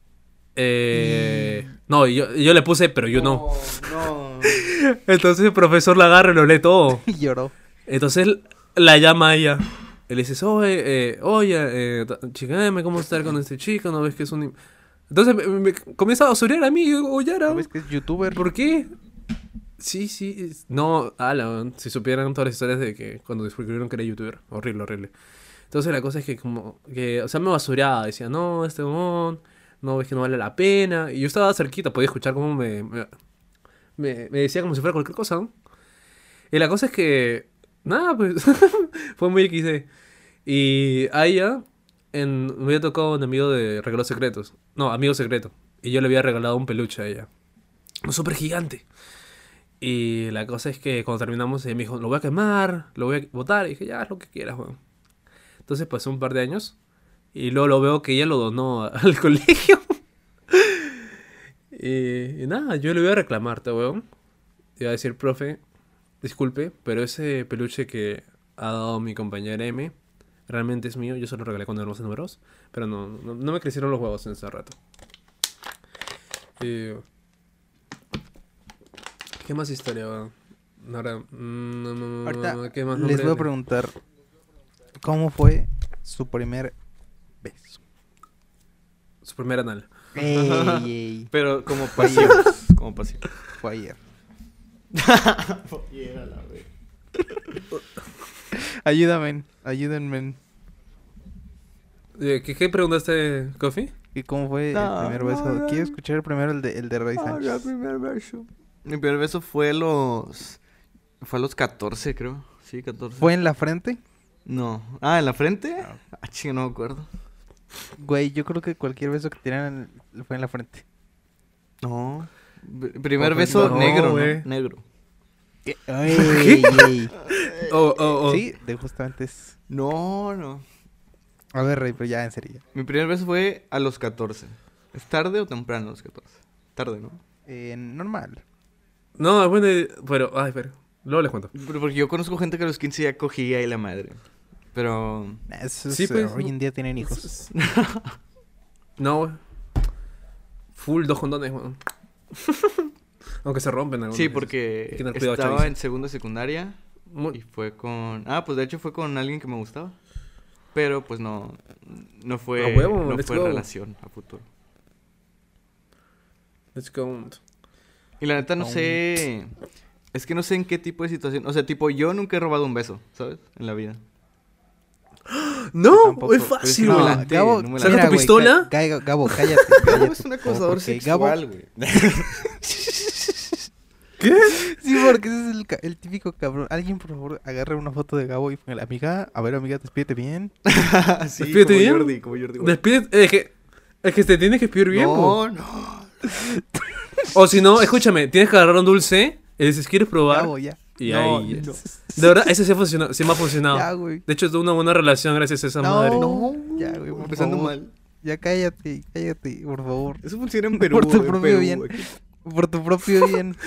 Eh... No, yo, yo le puse, pero yo no. No. Entonces el profesor la agarra y lo lee todo. Y lloró. Entonces la llama a ella. Y le dices, oye, eh, oye, eh, ta- chica, M, ¿cómo estar con este chico? ¿No ves que es un... im-?" Entonces me, me comienza a osorear a mí. Oye, Yara, ¿Sabes que es youtuber? ¿por qué? Sí, sí. es- No, ala, si supieran todas las historias de que cuando descubrieron que era youtuber. Horrible, horrible. Entonces la cosa es que como que, o sea, me basureaba. Decía, no, este mon, no ves que no vale la pena. Y yo estaba cerquita, podía escuchar cómo me, me, me- me decía como si fuera cualquier cosa, ¿no? Y la cosa es que, nada, pues, fue muy XD. Y a ella, en, me había tocado un amigo de regalos secretos. No, amigo secreto. Y yo le había regalado un peluche a ella. Un súper gigante. Y la cosa es que cuando terminamos, ella me dijo, lo voy a quemar, lo voy a botar. Y dije, ya, haz lo que quieras, weón. Entonces pasó un par de años. Y luego lo veo que ella lo donó al colegio. y, y nada, yo le voy a reclamarte, weón. Le voy a decir, profe, disculpe, pero ese peluche que ha dado mi compañera M realmente es mío. Yo se lo regalé cuando éramos números. Pero no, no, no me crecieron los huevos en ese rato. Y- ¿Qué más historia, weón? Ahora, mm, ¿qué más les voy a preguntar cómo fue su primer beso. Su primer anal. Ey, ey, Pero como pasivo. como pasivo. fue ayer. Ayúdame, ayúdenme. Eh, ¿Qué, qué preguntaste, Coffee? ¿Y cómo fue No, el primer beso? no. Quiero escuchar el primero, el de, el de Rey Sánchez. primer beso. Mi primer beso fue a los. Fue a los 14, creo. Sí, 14. ¿Fue en la frente? No. Ah, ¿en la frente? Ah. Ah, chinga, no me acuerdo. Güey, yo creo que cualquier beso que tiran fue en la frente. No. B- Primer beso no, negro, güey. ¿no? Negro. Ey. Oh, oh, oh. Sí, de justamente es... No, no. A ver, Rey, pero ya en serio. Mi primer beso fue a los 14. ¿Es tarde o temprano a los 14? Tarde, ¿no? Eh, normal. No, bueno, pero, ay, pero, luego les cuento. Pero porque yo conozco gente que a los 15 ya cogía y la madre. Pero. Eso es, Sí, pues, eh, hoy en día tienen hijos. No, güey. Full dos condones, weón. Aunque se rompen algunos. Sí, porque cuidado, estaba chavis. en segundo de secundaria y fue con... Ah, pues de hecho fue con alguien que me gustaba. Pero pues no, no fue, A huevo, no fue go. relación a futuro. Let's go. Y la neta no sé... Es que no sé en qué tipo de situación... O sea, tipo, yo nunca he robado un beso, ¿sabes? En la vida. No, tampoco, es fácil, no, güey. Gabo, no ¿Saca tu güey, pistola? ca- ca- Gabo, cállate. Gabo es un acosador Gabo, sexual, güey. ¿Qué? Sí, porque ese es el, ca- el típico cabrón. Alguien, por favor, agarre una foto de Gabo y ponga amiga. A ver, amiga, despídete bien. sí, Despídete como bien. Jordi, como Jordi. es que, es que te tienes que despedir bien, po. No, no. O si no, escúchame, tienes que agarrar un dulce y dices, ¿quieres probar? Gabo, ya. Y No, ahí. no. De verdad, ese sí, ha funcionado, sí me ha funcionado. Ya, güey. De hecho, es una buena relación gracias a esa madre. No, ya, güey, por Empezando favor. mal. Ya cállate, cállate, por favor. Eso funciona en Perú. Por tu propio Perú, bien. aquí. Por tu propio bien.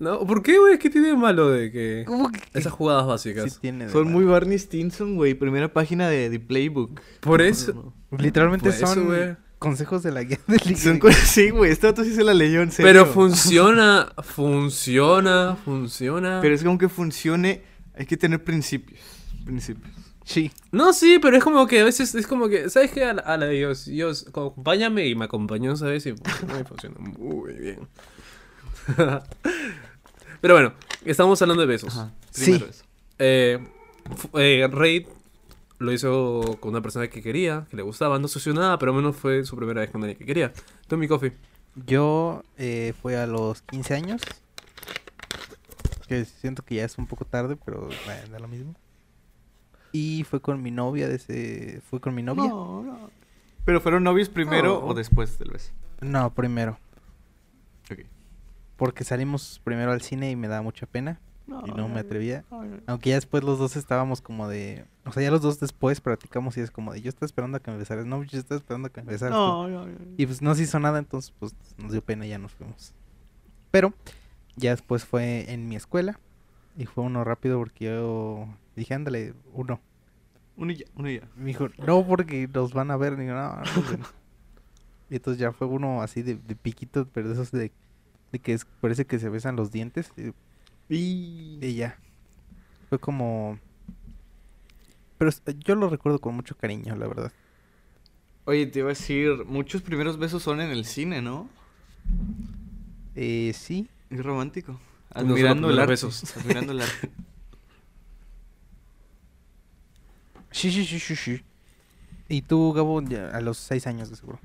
No, ¿por qué, güey? ¿Qué tiene de malo de que ¿Cómo que? esas jugadas básicas? Sí tiene de Son malo. muy Barney Stinson, güey. Primera página de, de Playbook. Por eso. Literalmente Por eso, son güey. Consejos de la guía del ligue. sí, güey. Este dato sí se la leyó en serio. Pero funciona, funciona, funciona. Pero es como que funcione, hay que tener principios. Principios. Sí. No, sí, pero es como que a veces es como que, ¿sabes qué? A la, a la de Dios, Dios, acompáñame y me acompañó, ¿sabes? Y me funciona muy bien. pero bueno, estamos hablando de besos. Ajá. Sí. Primero eso. Eh, eh, Raid lo hizo con una persona que quería, que le gustaba, no sucedió nada, pero al menos fue su primera vez con alguien que quería. Tommy Coffee. Yo eh, fue a los 15 años. Que siento que ya es un poco tarde, pero bueno, da lo mismo. Y fue con mi novia de ese... ¿Fue con mi novia? No, no. ¿Pero fueron novios primero No. o después del beso? No, primero. Ok. Porque salimos primero al cine y me daba mucha pena. Y no me atrevía. Aunque ya después los dos estábamos como de... O sea, ya los dos después practicamos y es como de... Yo estaba esperando a que me besaras. No, yo estaba esperando a que me besaras. tú". No, no, no. Y pues no se hizo nada, entonces pues nos dio pena y ya nos fuimos. Pero ya después fue en mi escuela. Y fue uno rápido porque yo dije, ándale, uno. Uno y ya, uno y ya. Me dijo, no, porque nos van a ver. Y digo, no, no, güey". Y entonces ya fue uno así de, de piquito, pero de esos de, de que es- parece que se besan los dientes. Y, Y... y ya. Fue como... Pero es- yo lo recuerdo con mucho cariño, la verdad. Oye, te iba a decir, muchos primeros besos son en el cine, ¿no? Eh, sí. Es romántico. Admirando el arte. besos. Admirando el arte. Sí, sí, sí, sí, sí. Y tú, Gabo, ya a los seis años de seguro.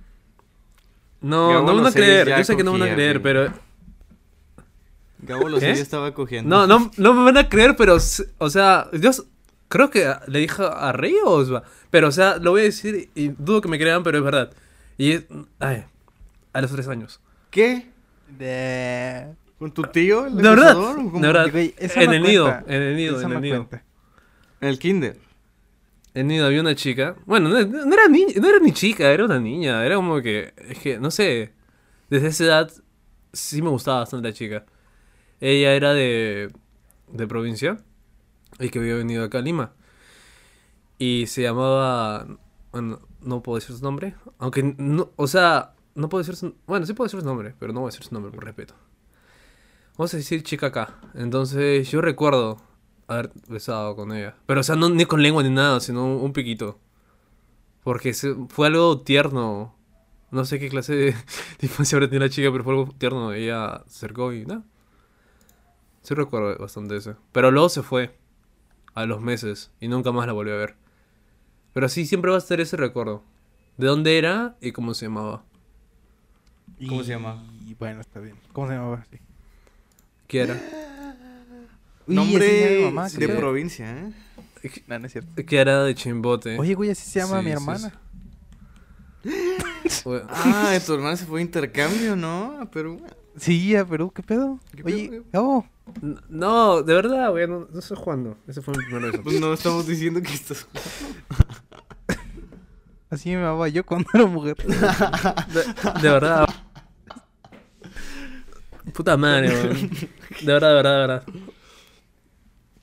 No, Gabo no van a creer, yo sé que no van a creer, pero... Gabo los ¿Qué? días estaba cogiendo. No, no, no me van a creer, pero, o sea, yo s- creo que le dije a Rey o Osva, pero, o sea, lo voy a decir y dudo que me crean, pero es verdad. Y, es- ay, a los tres años. ¿Qué? De... ¿Con tu tío? el De verdad, de En el nido, en el nido, en el nido. En el kinder. En Nido había una chica, bueno, no, no era ni, no era ni chica, era una niña, era como que, es que, no sé, desde esa edad sí me gustaba bastante la chica. Ella era de, de provincia y que había venido acá a Lima. Y se llamaba, bueno, no puedo decir su nombre, aunque, no, o sea, no puedo decir su, bueno, sí puedo decir su nombre, pero no voy a decir su nombre por respeto. Vamos a decir chica acá. Entonces yo recuerdo haber besado con ella. Pero o sea, no ni con lengua ni nada, sino un, un piquito. Porque se- fue algo tierno. No sé qué clase de, infancia habrá tenido la chica, pero fue algo tierno. Ella se acercó y nada. Sí recuerdo bastante eso. Pero luego se fue. A los meses. Y nunca más la volví a ver. Pero sí, siempre va a estar ese recuerdo. De dónde era y cómo se llamaba. ¿Cómo se llama? Y bueno, está bien. ¿Cómo se llamaba? Sí. ¿Qué era? Uy, Nombre de provincia, ¿eh? No, no es cierto. ¿Qué era de chimbote? Oye, güey, así se llama Sí, mi sí, hermana. Fue- Ah, tu hermana se fue a intercambio, ¿no? A Perú. Sí, a Perú, ¿qué pedo? ¿Qué Oye, pedo? Gabo, No, de verdad, güey, no, no estoy jugando. Ese fue mi primer beso. Pues no estamos diciendo que estás... así me llamaba yo cuando era mujer. De, de verdad. Puta madre, weón. De verdad, de verdad, de verdad.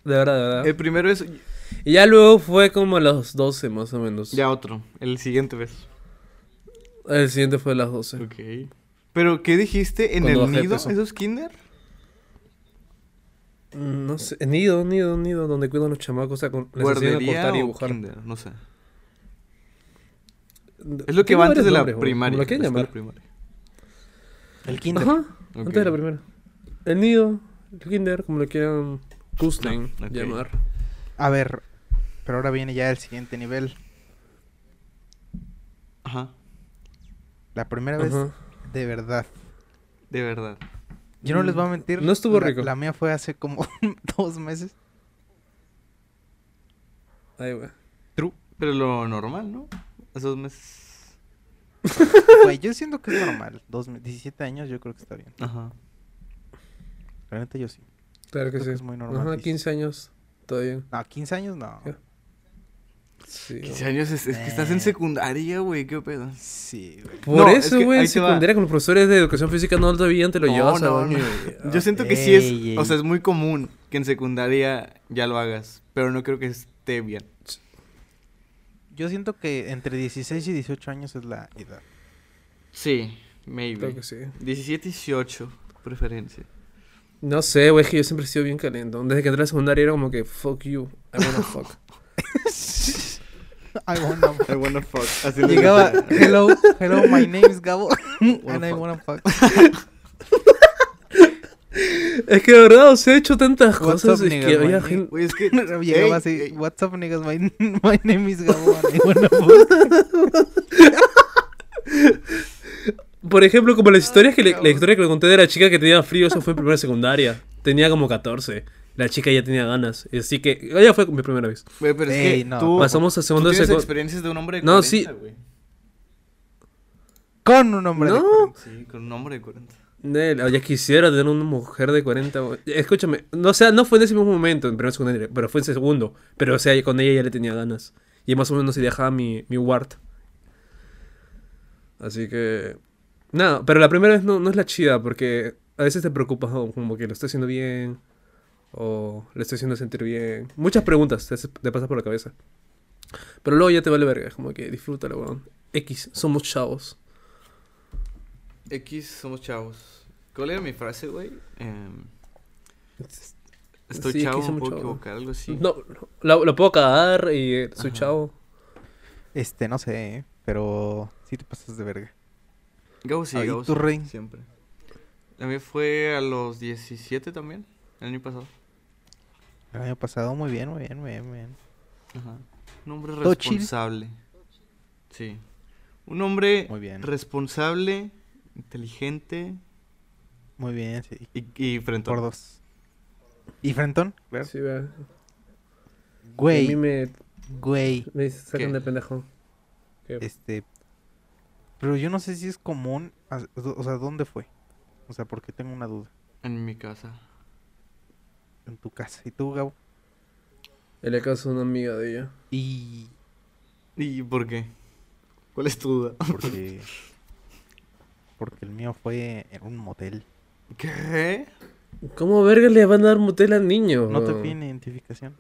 De verdad, de verdad. El primero es... Y ya luego fue como a los 12 más o menos. Ya otro. El siguiente beso. El siguiente fue a las 12. Ok. ¿Pero qué dijiste? ¿En Cuando el nido? peso. ¿Eso es kinder? No sé, nido, nido, nido, donde cuidan los chamacos, o sea, con, les enseñan a ¿Guardería cortar y dibujar. kinder? No sé. Es lo que va antes de la nombres, primaria. lo escuela llamar. primaria. El kinder. Ajá, antes de la primera. El nido, el kinder, como lo quieran gusten Ah, llamar. A ver, pero ahora viene ya el siguiente nivel. Ajá. La primera vez, de verdad. De verdad. Yo no les voy a mentir. No estuvo la- rico. La mía fue hace como dos meses. Ay, güey. True. Pero lo normal, ¿no? Esos meses. Güey, yo siento que es normal. Dos, me- 17 años yo creo que está bien. Ajá. Neta yo sí. Claro que Creo sí. que es muy normal, Ajá, sí. 15 años. Todo bien. No, 15 años no. Sí. 15 años es, es que estás en Eh. secundaria, güey. ¿Qué pedo? Sí, güey. Por No, es eso, güey, va. secundaria con los profesores de educación física no te veían, te lo No, llevas no, a no. y- Yo siento que sí es. Ey. O sea, es muy común que en secundaria ya lo hagas. Pero no creo que esté bien. Yo siento que entre 16 y 18 años es la edad. Sí, maybe. Creo que sí. 17, 18, preferencia. No sé, güey, es que yo siempre he sido bien calentón. Desde que entré a la secundaria era como que, fuck you, I wanna fuck. I wanna I wanna fuck. Así Llegaba, hello, hello, my name is Gabo. and I fuck. wanna fuck. es que de verdad, os he hecho tantas What's cosas. up, es nigga, que había name- gente. Güey, es que. Llegaba así, ey. what's up, niggas, my, my name is Gabo and I wanna fuck. Por ejemplo, como las historias que le, la historia que le conté de la chica que tenía frío, eso fue en primera secundaria. Tenía como 14. La chica ya tenía ganas. Así que, ella fue mi primera vez. Güey, pero es Ey, que no, tú. Pasamos a tú segundo de tienes experiencias de un hombre de No, 40, sí. güey. Con un hombre de No. 40. Sí, con un hombre de 40. Nel, ya quisiera tener una mujer de 40. güey. Escúchame, no, o sea, no fue en ese mismo momento, en primera secundaria, pero fue en segundo. Pero, o sea, con ella ya le tenía ganas. Y más o menos se dejaba mi, mi wart. Así que. Nada, pero la primera vez no, no es la chida, porque a veces te preocupas como que lo estoy haciendo bien. O le estoy haciendo sentir bien. Muchas preguntas te, te pasan por la cabeza. Pero luego ya te vale verga, es como que disfrútalo, weón. X, somos chavos. X, somos chavos. ¿Cuál era mi frase, güey? Em, estoy Sí, chavo, X, me somos puedo equivocar, algo así. No, la puedo cagar y eh, soy Ajá. chavo. Este, no sé, pero sí te pasas de verga. Gabo sí, Ah, ¿y Gabo sí, Rey? Siempre. A mí fue a los 17 también, el año pasado. El año pasado, muy bien, muy bien, muy bien, muy bien. Ajá. Un hombre responsable. Sí. Un hombre Muy bien. responsable, inteligente Muy bien, sí. y, y frentón. Por dos. ¿Y Frenton? Claro. Sí, vea. A mí Güey, me, güey. me sacan ¿Qué? de pendejo. ¿Qué? Este. Pero yo no sé si es común. O sea, ¿dónde fue? O sea, porque tengo una duda. En mi casa. En tu casa. ¿Y tú, Gabo? En la casa de una amiga de ella. Y. ¿Y por qué? ¿Cuál es tu duda? Porque. porque el mío fue en un motel. ¿Qué? ¿Cómo verga le van a dar motel al niño? No te piden identificación.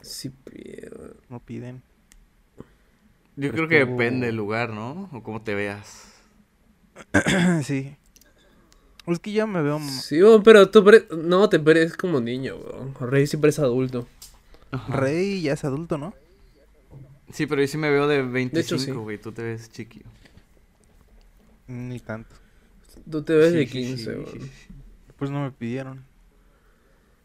Sí, pero- No piden. Yo Pero creo que tú- depende del lugar, ¿no? O cómo te veas. sí. Es que ya me veo. Sí, pero tú pare- no te pareces como niño, weón. Rey siempre es adulto. Ajá. Rey ya es adulto, ¿no? Sí, pero yo sí me veo de 25, hecho, sí. güey. Tú te ves chiquillo. Ni tanto. Tú te ves Sí, de sí, 15, sí, weón. sí, sí. Pues no me pidieron.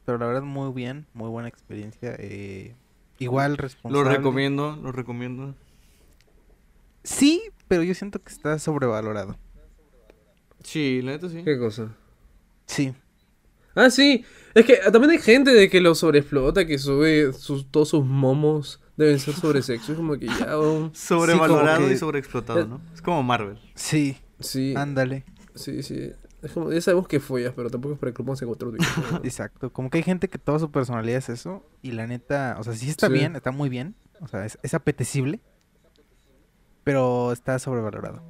Pero la verdad, muy bien. Muy buena experiencia. Eh, igual Lo responsable. recomiendo, lo recomiendo. Sí, pero yo siento que está sobrevalorado. Sí, la neta sí. ¿Qué cosa? Sí. Ah, sí. Es que también hay gente de que lo sobreexplota, que sube sus, todos sus momos deben ser sobre sexo. Es como que ya, weón. Sobrevalorado Sí, como que- y sobreexplotado, ¿no? Es como Marvel. Sí. Sí, Ándale. sí, sí. Es como, ya sabemos que follas, pero tampoco es para que lo pongas en otro día. Exacto. Como que hay gente que toda su personalidad es eso. Y la neta, o sea, sí está Sí. bien, está muy bien. O sea, es, es apetecible. Pero está sobrevalorado.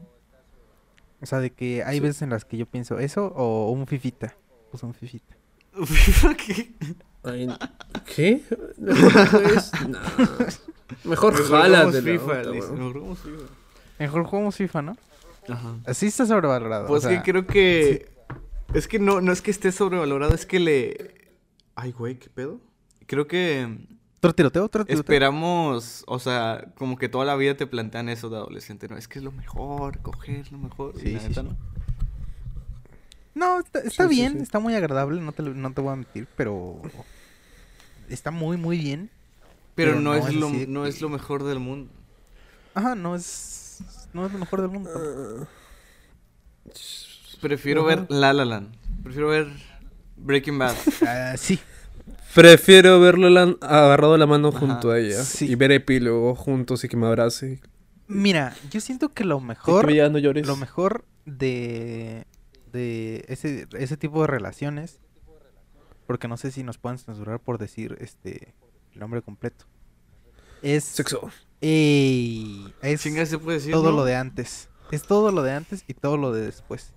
O sea, de que hay Sí. veces en las que yo pienso eso o un fifita. Pues un fifita. ¿Qué? Ay, ¿Qué? Mejor, pues, nah. Mejor Mejor jálate jugamos la FIFA, otra, mejor jugamos FIFA. Mejor jugamos FIFA, ¿no? Ajá. Así está sobrevalorado. o Pues sea, que creo que. Es que no, no es que esté sobrevalorado, es que le. Ay, güey, ¿qué pedo? Creo que ¿Otro tiroteo? ¿Otro tiroteo? esperamos, o sea, como que toda la vida te plantean eso de adolescente, ¿no? Es que es lo mejor, coger lo mejor. Sí, la sí, neta, sí. ¿no? No, está, bien, está muy agradable, no te, no te voy a mentir, pero está muy, muy bien. Pero, Pero no, no es lo, no es lo mejor del mundo. Ajá, no es, no es lo mejor del mundo. Prefiero ver La La Land. Prefiero ver Breaking Bad. Ah, sí. Prefiero verlo la- agarrado de la mano Ajá, junto a ella. sí. Y ver epílogo juntos y que me abrace. Mira, yo siento que lo mejor, que no llores. lo mejor de, de ese, ese tipo de relaciones, porque no sé si nos pueden censurar por decir este el nombre completo, es, Sexo. Ey, es Chinga, se puede decir. todo ¿no? lo de antes. Es todo lo de antes y todo lo de después.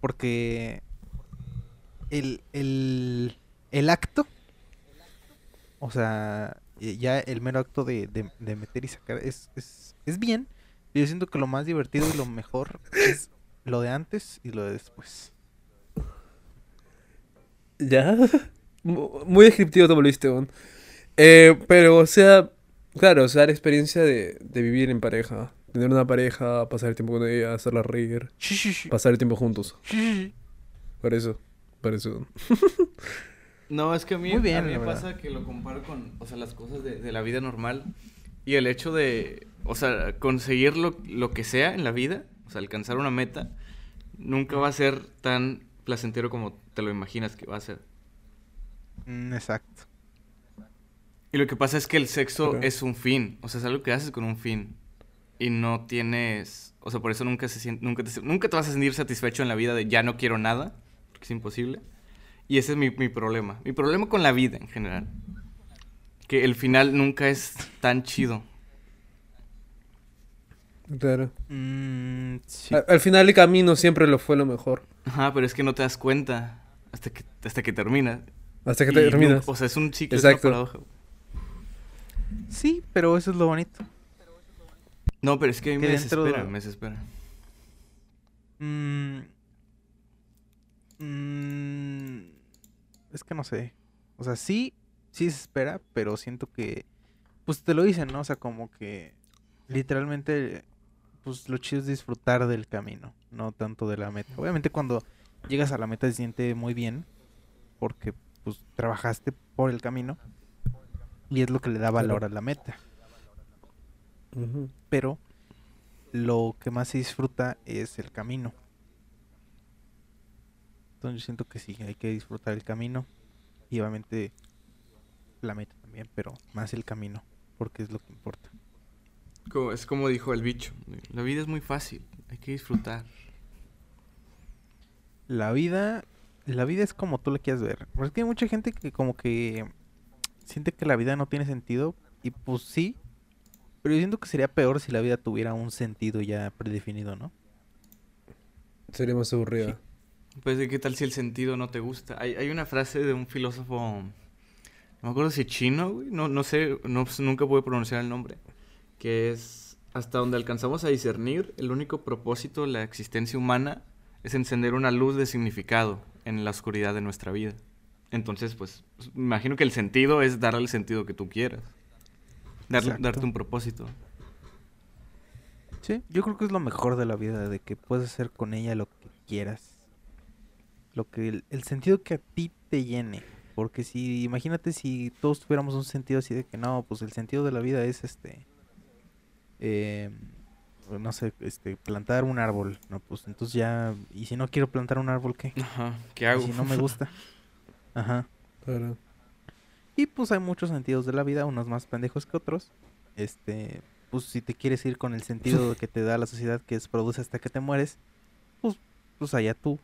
Porque el, el, el acto, o sea, eh, ya el mero acto de, de- de meter y sacar es, es, es bien. pero Yo siento que lo más divertido y lo mejor es lo de antes y lo de después. ¿Ya? Mu- Muy descriptivo te volviste, weón. Eh, pero, o sea, claro, o sea, la experiencia de, de vivir en pareja. Tener una pareja, pasar el tiempo con ella, hacerla reír, pasar el tiempo juntos. Por eso, por eso. No, es que a mí, Muy bien, a mí me pasa que lo comparo con, o sea, las cosas de, de la vida normal y el hecho de, o sea, conseguir lo, lo que sea en la vida, o sea, alcanzar una meta, nunca va a ser tan placentero como te lo imaginas que va a ser. Mm, exacto. Y lo que pasa es que el sexo es un fin, o sea, es algo que haces con un fin y no tienes, o sea, por eso nunca se nunca te, nunca te vas a sentir satisfecho en la vida de ya no quiero nada, porque es imposible. Y ese es mi, mi problema, mi problema con la vida en general. Que el final nunca es tan chido. Claro. Mm, sí. Al, al final el camino siempre lo fue lo mejor. Ajá, pero es que no te das cuenta hasta que, hasta que termina. Hasta que te nunca- terminas. o sea, es un ciclo, Exacto. es una paradoja. Sí, pero eso es lo bonito. No, pero es que a mí me desespera, me desespera. Mm, mm, es que no sé. O sea, sí, sí se espera, pero siento que, pues te lo dicen, ¿no? O sea, como que literalmente, pues lo chido es disfrutar del camino, no tanto de la meta. Obviamente cuando llegas a la meta se siente muy bien, porque pues trabajaste por el camino y es lo que le da valor a la meta. Pero lo que más se disfruta es el camino. Yo siento que sí, hay que disfrutar el camino. Y obviamente la meta también, pero más el camino, porque es lo que importa. Como- es como dijo el bicho, la vida es muy fácil, hay que disfrutar. La vida, la vida es como tú la quieras ver. Porque es que hay mucha gente que como que siente que la vida no tiene sentido. Y pues sí. Pero yo siento que sería peor si la vida tuviera un sentido ya predefinido, ¿no? Sería más aburrida. Pues, ¿qué tal si el sentido no te gusta? Hay, hay una frase de un filósofo, no me acuerdo si chino, güey, no, no sé, no, nunca pude pronunciar el nombre, que es, hasta donde alcanzamos a discernir, el único propósito de la existencia humana es encender una luz de significado en la oscuridad de nuestra vida. Entonces, pues, pues, me imagino que el sentido es darle el sentido que tú quieras. Darle- Exacto. darte un propósito. Sí, yo creo que es lo mejor de la vida, de que puedes hacer con ella lo que quieras. Lo que el, el sentido que a ti te llene. Porque si, imagínate si todos tuviéramos un sentido así de que no, pues el sentido de la vida es este, eh, no sé, este, plantar un árbol. No, pues entonces ya, y si no quiero plantar un árbol, ¿qué? Ajá, ¿qué Y hago? si no me gusta. Ajá. Claro. Y pues hay muchos sentidos de la vida, unos más pendejos que otros. Este, pues si te quieres ir con el sentido que te da la sociedad que es produce hasta que te mueres, pues, pues allá tú.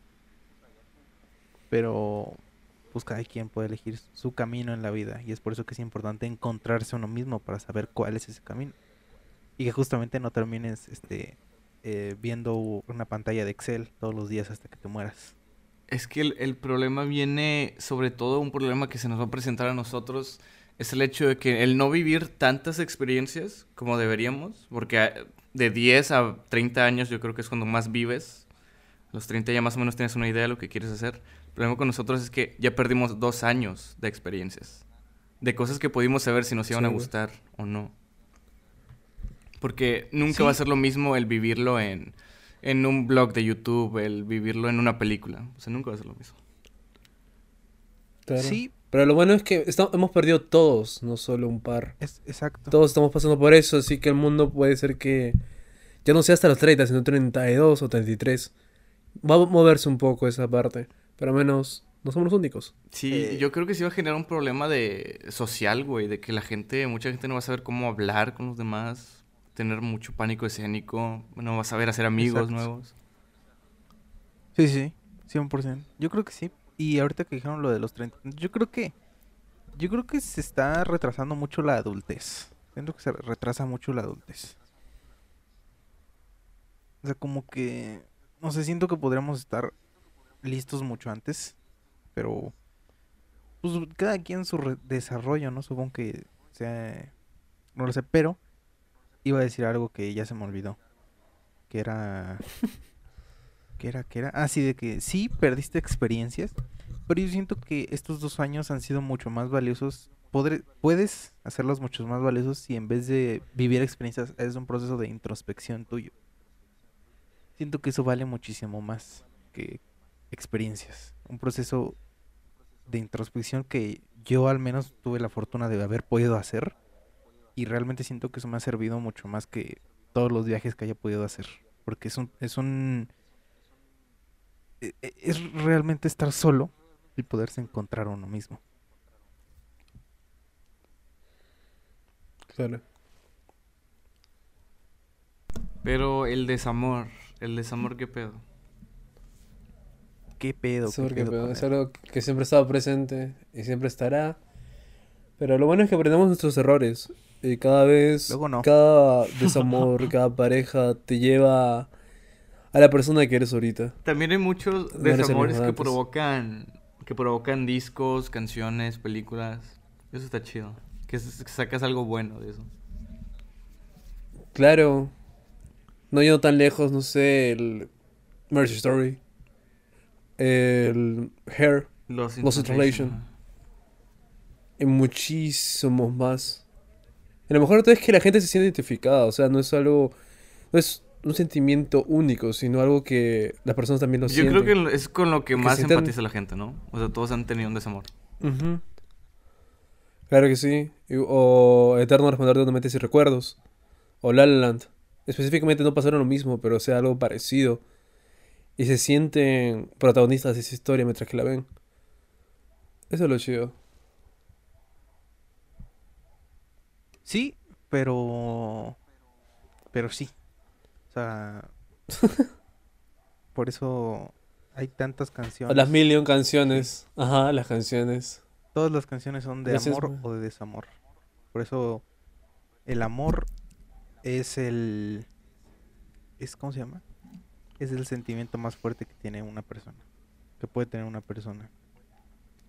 Pero pues cada quien puede elegir su camino en la vida y es por eso que es importante encontrarse uno mismo para saber cuál es ese camino. Y que justamente no termines este eh, viendo una pantalla de Excel todos los días hasta que te mueras. Es que el, el problema viene, sobre todo un problema que se nos va a presentar a nosotros, es el hecho de que el no vivir tantas experiencias como deberíamos, porque a- de 10 a 30 años yo creo que es cuando más vives, los 30 ya más o menos tienes una idea de lo que quieres hacer. El problema con nosotros es que ya perdimos dos años de experiencias, de cosas que pudimos saber si nos iban Sí, a güey. gustar o no. Porque nunca Sí. va a ser lo mismo el vivirlo en, en un blog de YouTube, el vivirlo en una película. O sea, nunca va a ser lo mismo. Claro. Sí, Pero lo bueno es que esta- hemos perdido todos, no solo un par. es exacto. Todos estamos pasando por eso, así que el mundo puede ser que ya no sea hasta los 30, sino 32 o 33. va a moverse un poco esa parte. Pero al menos no somos los únicos. Sí, Eh, yo creo que sí va a generar un problema de social, güey, de que la gente, mucha gente no va a saber cómo hablar con los demás, tener mucho pánico escénico, no va a saber hacer amigos Exacto. nuevos. Sí, sí, 100%. Yo creo que sí. Y ahorita que dijeron lo de los 30, yo creo que yo creo que se está retrasando mucho la adultez. Siento que se retrasa mucho la adultez. O sea, como que no sé, siento que podríamos estar listos mucho antes, pero pues cada quien su re- desarrollo, ¿no? Supongo que sea no lo sé, pero iba a decir algo que ya se me olvidó, que era ¿Qué era? ¿Qué era? Ah, sí, de que sí perdiste experiencias, pero yo siento que estos dos años han sido mucho más valiosos. Podré- puedes hacerlos mucho más valiosos si en vez de vivir experiencias es un proceso de introspección tuyo. Siento que eso vale muchísimo más que experiencias. Un proceso de introspección que yo al menos tuve la fortuna de haber podido hacer y realmente siento que eso me ha servido mucho más que todos los viajes que haya podido hacer. Porque es un, es un e- e- es realmente estar solo y poderse encontrar uno mismo. Claro. Pero el desamor, el desamor, ¿qué pedo? ¿Qué pedo? Es ¿Qué pedo con es algo que siempre ha estado presente y siempre estará. Pero lo bueno es que aprendemos nuestros errores. Y cada vez, Luego no. cada desamor, cada pareja te lleva a la persona que eres ahorita. También hay muchos No desamores que provocan, que provocan discos, canciones, películas. Eso está chido. Que sacas algo bueno de eso. Claro. No yendo tan lejos, no sé, el Mercy Story. El Hair. Los Lost in Translation. Y muchísimos más. Y lo mejor es que la gente se siente identificada. O sea, no es algo. No es un sentimiento único, sino algo que las personas también lo Yo sienten. creo que es con lo que Que más sientan- empatiza la gente, ¿no? O sea, todos han tenido un desamor. Claro que sí. O Eterno Resplandor de una mente sin recuerdos. O La La Land. Específicamente no pasaron lo mismo, pero sea algo parecido. Y se sienten protagonistas de esa historia mientras que la ven. Eso es lo chido. Sí, pero. Pero sí. O sea. por eso hay tantas canciones. Las million canciones. Ajá, las canciones. Todas las canciones son de Gracias, amor o de desamor. Por eso el amor es el es ¿cómo se llama? Es el sentimiento más fuerte que tiene una persona, que puede tener una persona.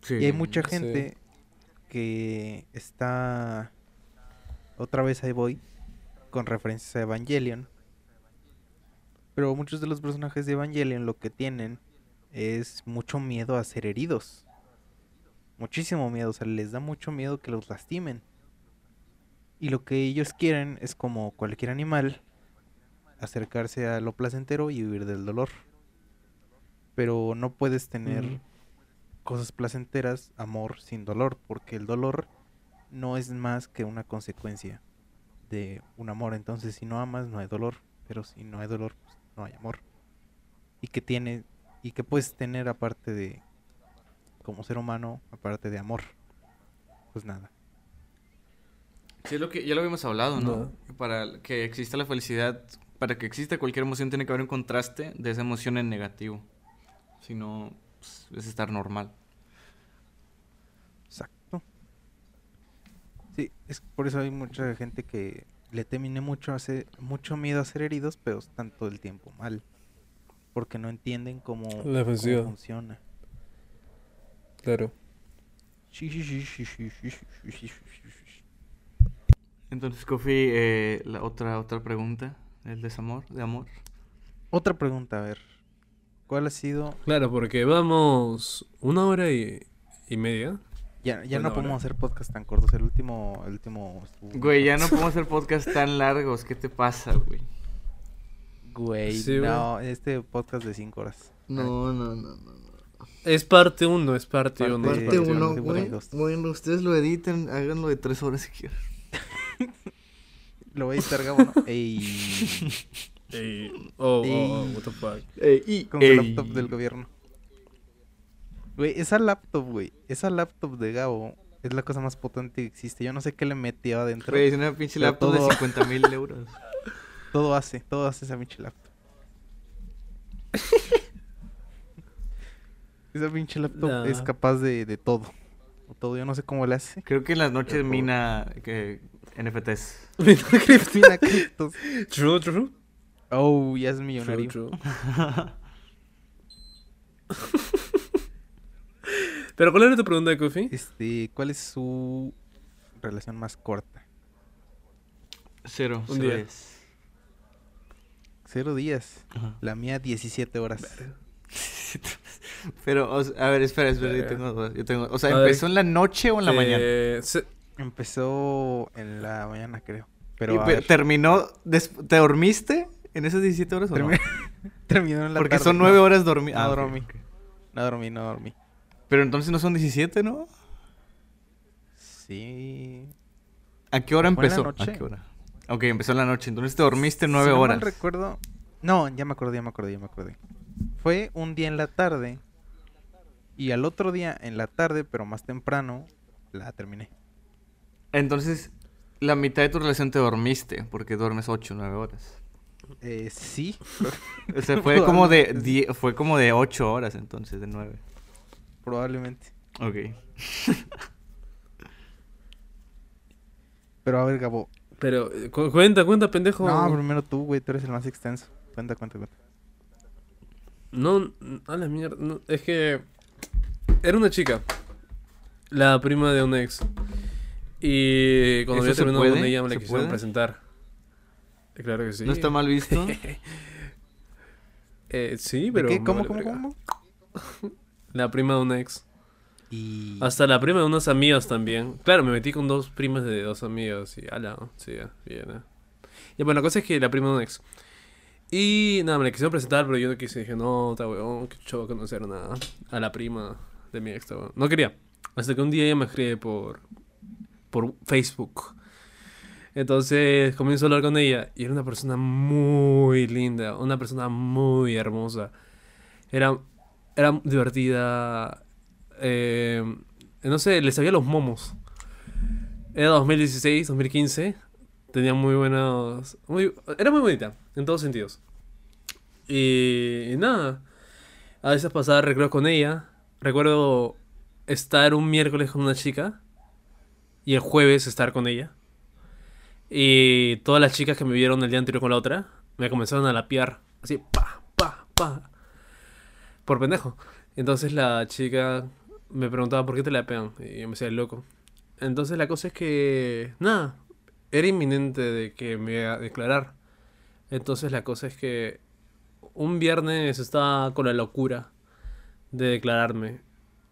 Sí. Y hay mucha sí. gente que está otra vez ahí voy con referencias a Evangelion. Pero muchos de los personajes de Evangelion lo que tienen es mucho miedo a ser heridos. Muchísimo miedo, o sea, les da mucho miedo que los lastimen. Y lo que ellos quieren es como cualquier animal, acercarse a lo placentero y huir del dolor. Pero no puedes tener cosas placenteras, amor sin dolor, porque el dolor no es más que una consecuencia de un amor. Entonces, si no amas, no hay dolor, pero si no hay dolor, pues, no hay amor. Y que tiene y que puedes tener aparte de como ser humano, aparte de amor. Pues nada. Sí, es lo que ya lo habíamos hablado, ¿no? Para que exista la felicidad, para que exista cualquier emoción tiene que haber un contraste de esa emoción en negativo. Si no, es estar normal. Exacto. Sí, es por eso hay mucha gente que le teminé mucho, hace mucho miedo a ser heridos, pero están todo el tiempo mal. Porque no entienden cómo, La cómo funciona. Claro. Entonces, Kofi, eh, la otra, otra pregunta el desamor, de amor. Otra pregunta, a ver. ¿Cuál ha sido? Claro, porque vamos una hora y, y media. Ya, ya no podemos hacer podcast tan cortos. El último, el último Güey, ya no podemos hacer podcasts tan largos. ¿Qué te pasa, güey? Güey, Sí, güey. no, este podcast de 5 horas. No, no, no, no. Es parte uno, es parte, Parte uno. es uno, parte uno, uno. güey. dos. Bueno, ustedes lo editan, háganlo de tres horas si quieren. Lo voy a editar, Gabo, ¿no? Ey. Ey, oh, oh, oh, Ey. what the fuck. y, Con su laptop del gobierno. Güey, esa laptop, güey. Esa laptop de Gabo es la cosa más potente que existe. Yo no sé qué le metió adentro. Güey, es una pinche laptop todo- de 50 mil euros. Todo hace, todo hace esa pinche laptop. esa pinche laptop es capaz de, de todo. Todo, yo no sé cómo le hace. Creo que en las noches mina que NFTs. Cristina Criptos. True, true. Oh, ya es True, millonario. true. Pero ¿cuál era tu pregunta, Kofi? Este, ¿cuál es su relación más corta? Cero. Un cero día. días. Cero días. Ajá. La mía, 17 horas. Pero, o sea, a ver, espera, espera, yo tengo yo tengo, o sea, A ver. ¿empezó en la noche o en la mañana? Eh, se- Empezó en la mañana, creo. Pero Y terminó, ¿te dormiste en esas 17 horas o no? termi- terminó en la Porque tarde. son No, 9 horas dormidas. No dormí. No dormí, no dormí. Pero entonces no son 17, ¿no? Sí. ¿A qué hora ¿Fue en la empezó? noche? ¿A qué hora? Ok, empezó en la noche, entonces te dormiste 9 Si no mal horas. recuerdo. No, ya me acordé, ya me acordé, ya me acordé. Fue un día en la tarde. Y al otro día en la tarde, pero más temprano, la terminé. Entonces, la mitad de tu relación te dormiste, porque duermes 8 o 9 horas. Eh, sí. O sea, fue como de die- fue como de 8 horas entonces, de 9. Probablemente. Ok. Pero a ver, Gabo. pero cu- cuenta, cuenta, pendejo. No, primero tú, güey. Tú eres el más extenso. Cuenta, cuenta, cuenta. No, a la mierda. no, es que era una chica. La prima de un ex. Y cuando ¿Eso había se terminado con ella me la ¿Se quisieron puede? presentar. Eh, Claro que sí. ¿No está mal visto? Eh, sí, ¿De pero. qué? ¿Cómo, cómo, cómo? La prima de un ex. Y... Hasta la prima de unos amigos también. Claro, me metí con dos primas de dos amigos y ala, sí, bien. eh. Y bueno, la cosa es que la prima de un ex. Y nada, me la quisieron presentar, pero yo no quise. Dije, no, está weón, que yo voy a conocer nada. A la prima de mi ex, weón. No quería. Hasta que un día ella me escribe por, por Facebook. Entonces comienzo a hablar con ella y era una persona muy linda, una persona muy hermosa. Era, era divertida, eh, no sé, le sabía los momos. Era 2016, 2015. Tenía muy buenos. Muy, era muy bonita, en todos sentidos. Y, nada. A veces pasaba recreo con ella. Recuerdo estar un miércoles con una chica. Y el jueves estar con ella. Y todas las chicas que me vieron el día anterior con la otra. Me comenzaron a lapiar. Así, pa, pa, pa. Por pendejo. Entonces la chica me preguntaba por qué te la pegan. Y yo me decía loco. Entonces la cosa es que. Nada. Era inminente de que me iba a declarar. Entonces la cosa es que. Un viernes estaba con la locura de declararme.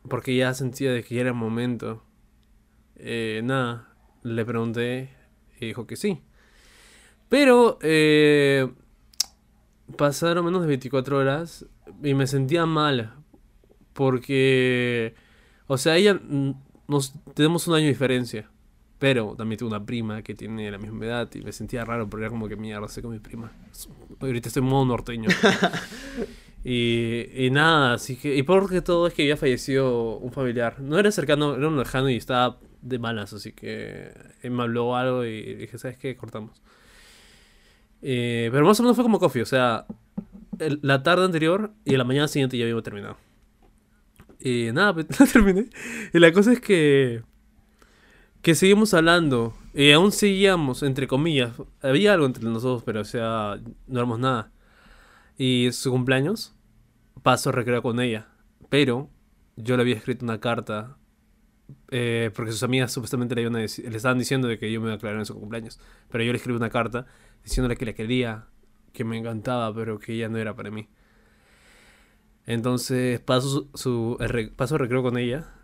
Porque ya sentía de que era el momento. Eh, nada. Le pregunté. Y dijo que sí. Pero. Eh, pasaron menos de 24 horas. Y me sentía mal. Porque. O sea, ella. mm, Nos tenemos un año de diferencia. Pero también tengo una prima que tiene la misma edad. Y me sentía raro porque era como que mierda, sé con mi prima. Ahorita estoy en modo norteño. y, y nada, así que. Y porque todo es que había fallecido un familiar. No era cercano, era un lejano y estaba de malas. Así que él me habló algo y dije, ¿sabes qué? Cortamos. Eh, pero más o menos fue como coffee, o sea, el- la tarde anterior y la mañana siguiente ya habíamos terminado. Y nada, pues la terminé. Y la cosa es que. Que seguimos hablando. Y aún seguíamos, entre comillas. Había algo entre nosotros, pero o sea, no éramos nada. Y su cumpleaños, paso recreo con ella. Pero yo le había escrito una carta. Eh, porque sus amigas supuestamente le, iban estaban diciendo de que yo me iba a aclarar en su cumpleaños. Pero yo le escribí una carta diciéndole que la quería, que me encantaba, pero que ella no era para mí. Entonces paso su, el paso recreo con ella.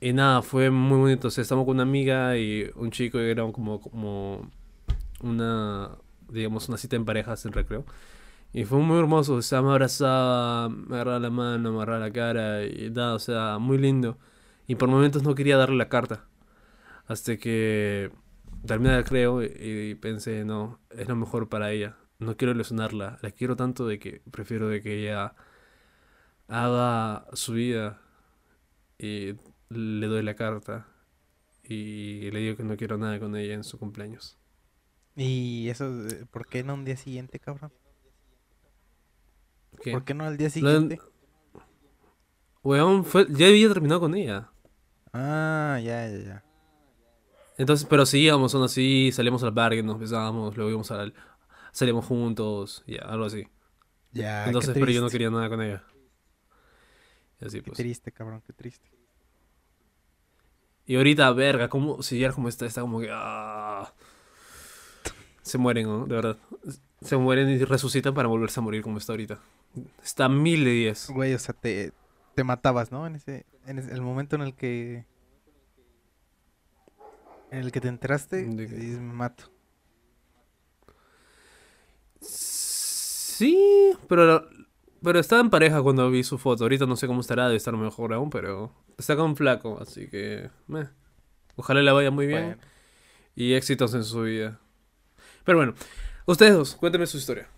Y nada, fue muy bonito. O sea, estamos con una amiga y un chico y era como, como una, digamos, una cita en parejas en recreo. Y fue muy hermoso. O sea, me abrazaba, me agarraba la mano, me agarraba la cara y nada, o sea, muy lindo. Y por momentos no quería darle la carta. Hasta que terminé el recreo y, y pensé, no, es lo mejor para ella. no quiero ilusionarla. La quiero tanto de que prefiero de que ella haga su vida y le doy la carta y le digo que no quiero nada con ella en su cumpleaños. Y eso, ¿por qué no un día siguiente, cabrón? ¿Qué? ¿Por qué no al día siguiente? Weón, fue, ya había terminado con ella. Ah, ya, ya, ya. Entonces, pero seguíamos aún así, salíamos al parque, nos besábamos, luego íbamos al, salíamos juntos, ya, algo así. Ya, Entonces, qué pero yo no quería nada con ella. Y así Qué pues. triste, cabrón, qué triste. Y ahorita, verga, como, si ya como está, está como que, ah, se mueren, ¿no? De verdad. Se mueren y resucitan para volverse a morir como está ahorita. Está mil de diez. Güey, o sea, te, te matabas, ¿no? En ese, en ese- el momento en el que... En el que te enteraste, ¿De qué? dices, me mato. Sí, pero, pero estaba en pareja cuando vi su foto. Ahorita no sé cómo estará, debe estar mejor aún, pero está con flaco, así que, meh. Ojalá le vaya muy bien Bueno, y éxitos en su vida. Pero bueno, ustedes dos, cuéntenme su historia.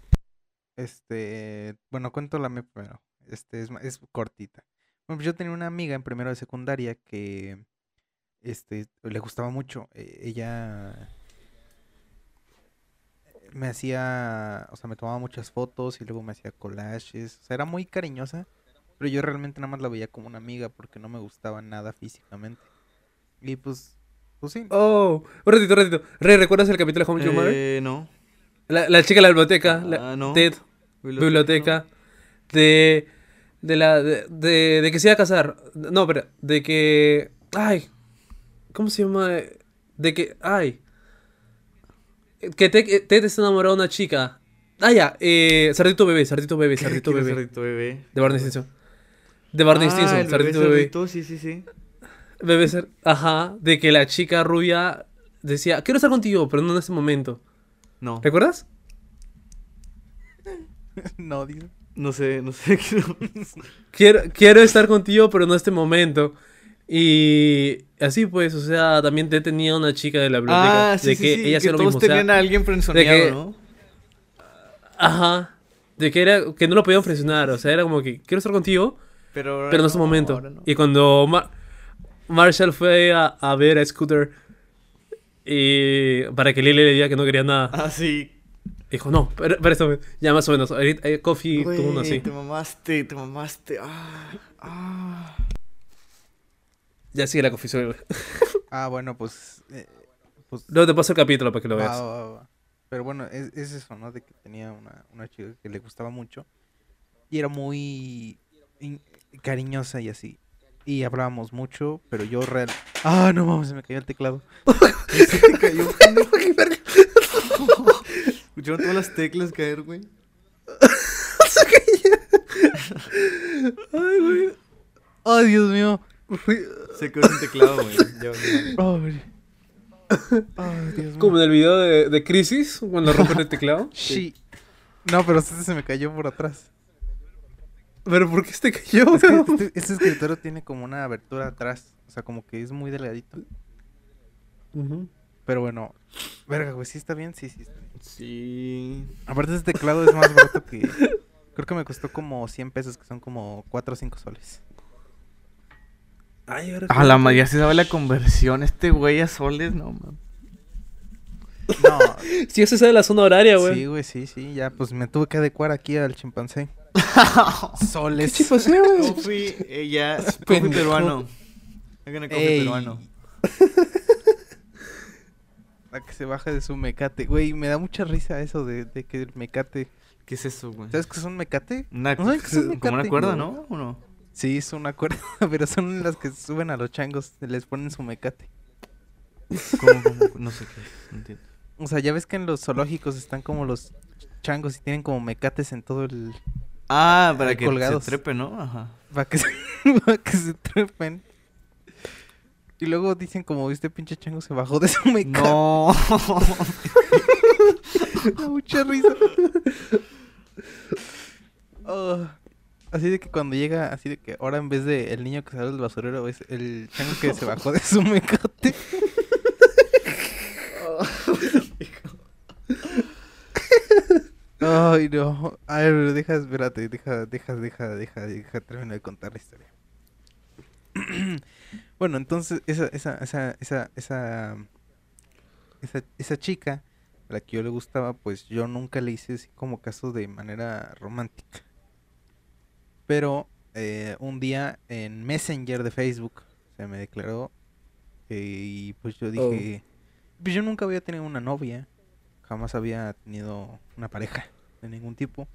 este, bueno, cuento la mía primero. Este, es, es cortita. Bueno, pues yo tenía una amiga en primero de secundaria que, este, le gustaba mucho. Eh, ella me hacía, o sea, me tomaba muchas fotos y luego me hacía collages. O sea, era muy cariñosa, pero yo realmente nada más la veía como una amiga porque no me gustaba nada físicamente. Y pues, pues sí. Oh, un ratito, un ratito. Rey, ¿recuerdas el capítulo de Home Your Mother? Eh, no. La, la chica de la biblioteca, la- Ah, no. Ted, biblioteca, de, de la, de, de, de que se iba a casar, no, pero, de que, ay, ¿cómo se llama? De que, ay, que Ted, Ted está enamorado de una chica, ah, ya, eh, Cerdito Bebé, Cerdito Bebé, Cerdito ¿Quién es Bebé, de Barney Stinson, de Barney Ah, Stinson, el Cerdito Bebé, cerdito, sí, sí, sí. Bebé Cer- ajá, de que la chica rubia decía, quiero estar contigo, pero no en este momento, No. ¿recuerdas? no, dice. No sé, no sé. quiero, quiero estar contigo, pero no este momento. Y así pues, o sea, también te tenía una chica de la biblioteca. ah, sí, de sí, que sí. ella que lo todos mismo. o sea, tenían a alguien frenzoneado, que- ¿no? Ajá. De que era, que no lo podían presionar. O sea, era como que quiero estar contigo, Pero, pero no este no, momento. ahora no. Y cuando Ma- Marshall fue a, a ver a Scooter y para que Lily le diga que no quería nada, Ah, sí. Dijo, no, pero, pero esto, ya más o menos. Ahorita, eh, Coffee tuvo uno así. te mamaste, te mamaste. Ah, ah. Ya sigue la Coffee güey. Ah, bueno, pues... eh, pues Luego te paso el capítulo para que lo Va, veas. va, va. Pero bueno, es, es eso, ¿no? De que tenía una, una chica que le gustaba mucho. Y era muy in- cariñosa y así. Y hablábamos mucho, pero yo real... Ah, no mames, se me cayó el teclado. Se te cayó. Escucharon todas las teclas caer, güey. Ay, güey. Ay, Dios mío. Se quedó sin teclado, güey. Ya valió. Ay, Ay, Dios mío. Como en el video de, de Crisis, cuando rompen el teclado. Sí. No, pero este se me cayó por atrás. Pero ¿por qué se te cayó? Es que este, este escritorio tiene como una abertura atrás. O sea, como que es muy delgadito. Ujú. Pero bueno. Verga, güey, ¿sí está bien? Sí, sí está bien. Sí. Aparte este teclado es más barato que... Creo que me costó como 100 pesos, que son como 4 o 5 soles. Ay, ahora A la madre, ya se sabe la conversión. Este güey a soles, no, man. No, Sí, eso sabe la zona horaria, güey. sí, güey, sí, sí. Ya, pues me tuve que adecuar aquí al chimpancé. ¿Qué Soles. chifos, güey? Coffee, ella, coffee Pendejo. peruano. Hagan coffee Ey. peruano. A que se baje de su mecate. Güey, me da mucha risa eso de, de que el mecate... ¿Qué es eso, güey? ¿Sabes qué es un mecate? Una, ¿No es un como una cuerda, ¿no? ¿O no? Sí, es una cuerda, pero son las que suben a los changos, les ponen su mecate. ¿Cómo, cómo? No sé qué es. No entiendo. O sea, ya ves que en los zoológicos están como los changos y tienen como mecates en todo el... Ah, para que colgados. se trepe, ¿no? Ajá. Para que, se, para que se trepen. Y luego dicen como este pinche chango se bajó de su mecate. No. Da mucha risa. Oh, así de que cuando llega, así de que ahora en vez de el niño que sale del basurero es el chango que se bajó de su mecate. Ay, no. A ver, deja, espérate, deja, deja, deja, deja, deja, terminar de contar la historia. bueno, entonces, esa, esa, esa, esa, esa, esa, esa chica a la que yo le gustaba, pues yo nunca le hice así como caso de manera romántica. Pero eh, un día en Messenger de Facebook se me declaró eh, y pues yo dije, pues yo nunca había tenido una novia, jamás había tenido una pareja de ningún tipo.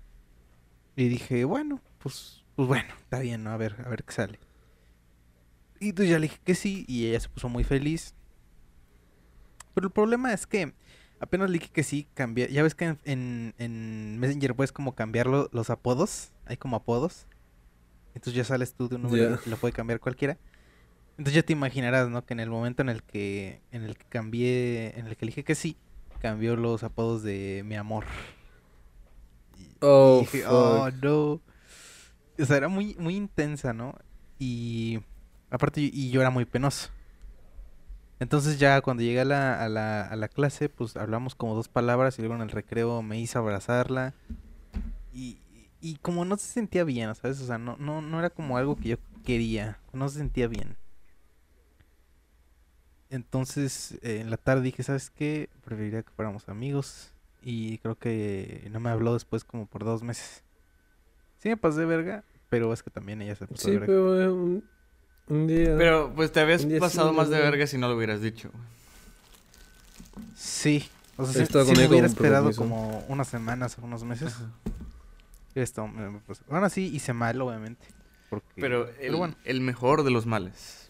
Y dije, bueno, pues, pues bueno, está bien, ¿no? A ver, a ver qué sale. Y entonces ya le dije que sí y ella se puso muy feliz. Pero el problema es que apenas le dije que sí, cambié. Ya ves que en, en, en Messenger puedes como cambiar lo- los apodos. Hay como apodos. Entonces ya sales tú de un número y lo puede cambiar cualquiera. Entonces ya te imaginarás, ¿no? Que en el momento en el que en el que cambié, en el que le dije que sí, cambió los apodos de mi amor. Y- y Oh, dije, fuck. oh, no. O sea, era muy, muy intensa, ¿no? Y aparte, y yo era muy penoso. Entonces ya cuando llegué a la, a la, a la clase, pues hablamos como dos palabras y luego en el recreo me hice abrazarla. Y, y como no se sentía bien, ¿sabes? O sea, no, no, no era como algo que yo quería. No se sentía bien. Entonces, eh, en la tarde dije, ¿sabes qué? Preferiría que fuéramos amigos. Y creo que no me habló después como por dos meses. Sí me pasé verga, pero es que también ella se pasó Sí, verga. pero eh, un, un día. Pero pues te habías sí, pasado más de verga si no lo hubieras dicho. Sí. O sea, si, me hubiera esperado como unas semanas o unos meses. Esto, pasó. Ahora sí hice mal, obviamente. Porque, Pero el, bueno. el mejor de los males.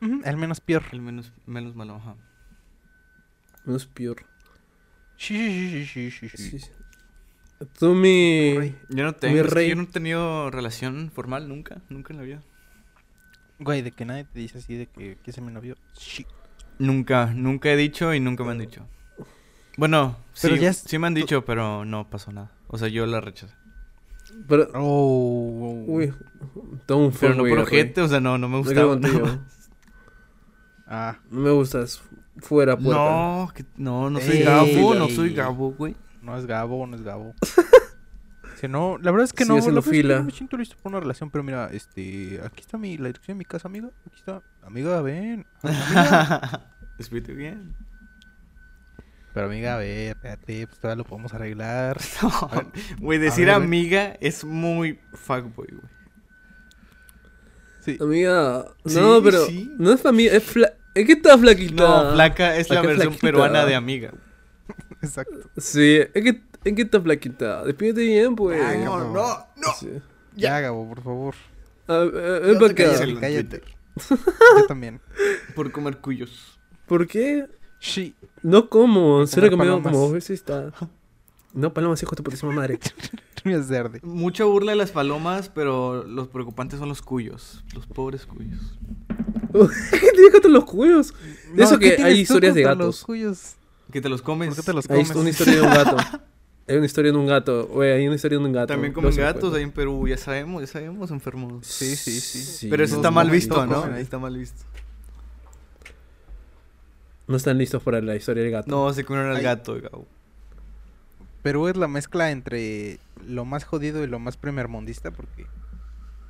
El menos peor. El menos, menos malo, ajá. No es peor. Sí, sí, sí, sí, sí, sí. Sí. Tú, mi. Rey. Yo no tengo, que rey. yo no he tenido relación formal nunca, nunca en la vida. Güey, de que nadie te dice así de que quieres ser mi novio. Sí. Nunca, nunca he dicho y nunca me han dicho. Bueno, Pero sí, ya es- sí me han dicho, pero no pasó nada. O sea, yo la rechacé. Pero. Oh. Uy. Todo un Pero no por ojete, o sea, no, no me gustaba. contigo. No, Ah. No me gustas. Fuera, puerta. no, que- no, no soy Ey. Gabo, no soy Gabo, güey. No es Gabo, no es Gabo. Si no, la verdad es que no, la verdad es que fila. no me siento listo para una relación, pero mira, este, aquí está mi, la dirección de mi casa, amiga. Aquí está, amiga, ven. Espíritu bien. pero amiga, a ver, espérate, pues todavía lo podemos arreglar. Güey, decir ver, amiga es muy fuckboy, güey. Sí. Amiga. Sí, No, pero. sí. No es familia. Es, fla... es que está flaquita. No, flaca es ¿A la versión flaquita? peruana de amiga. Exacto. Sí, es que, es que está flaquita. Despídete bien, pues. Ay, no, no, no. Sí. Ya, Gabo, por favor. A ver, eh, ven para acá. cállate. Yo también. Por comer cuyos. ¿Por qué? Sí. No como. Se lo he comer comido palomas. como dos veces. Está. No, palomas, hijo de tu putísima madre. Mucha burla de las palomas, pero los preocupantes son los cuyos. Los pobres cuyos. ¿Qué tienes contra los cuyos? De eso ¿qué que hay historias de gatos. Los cuyos? Que te los comes. ¿Por qué te los Hay comes? una historia de un gato. Hay una historia de un gato. Güey, hay una historia de un gato. También comen gatos ahí en Perú, ya sabemos, ya sabemos, enfermos. Sí, sí, sí. Pero eso está mal visto, ¿no? ahí. Está mal visto. No están listos para la historia del gato. No, se comieron al Ay. gato, Gabo. Perú es la mezcla entre lo más jodido y lo más primermundista porque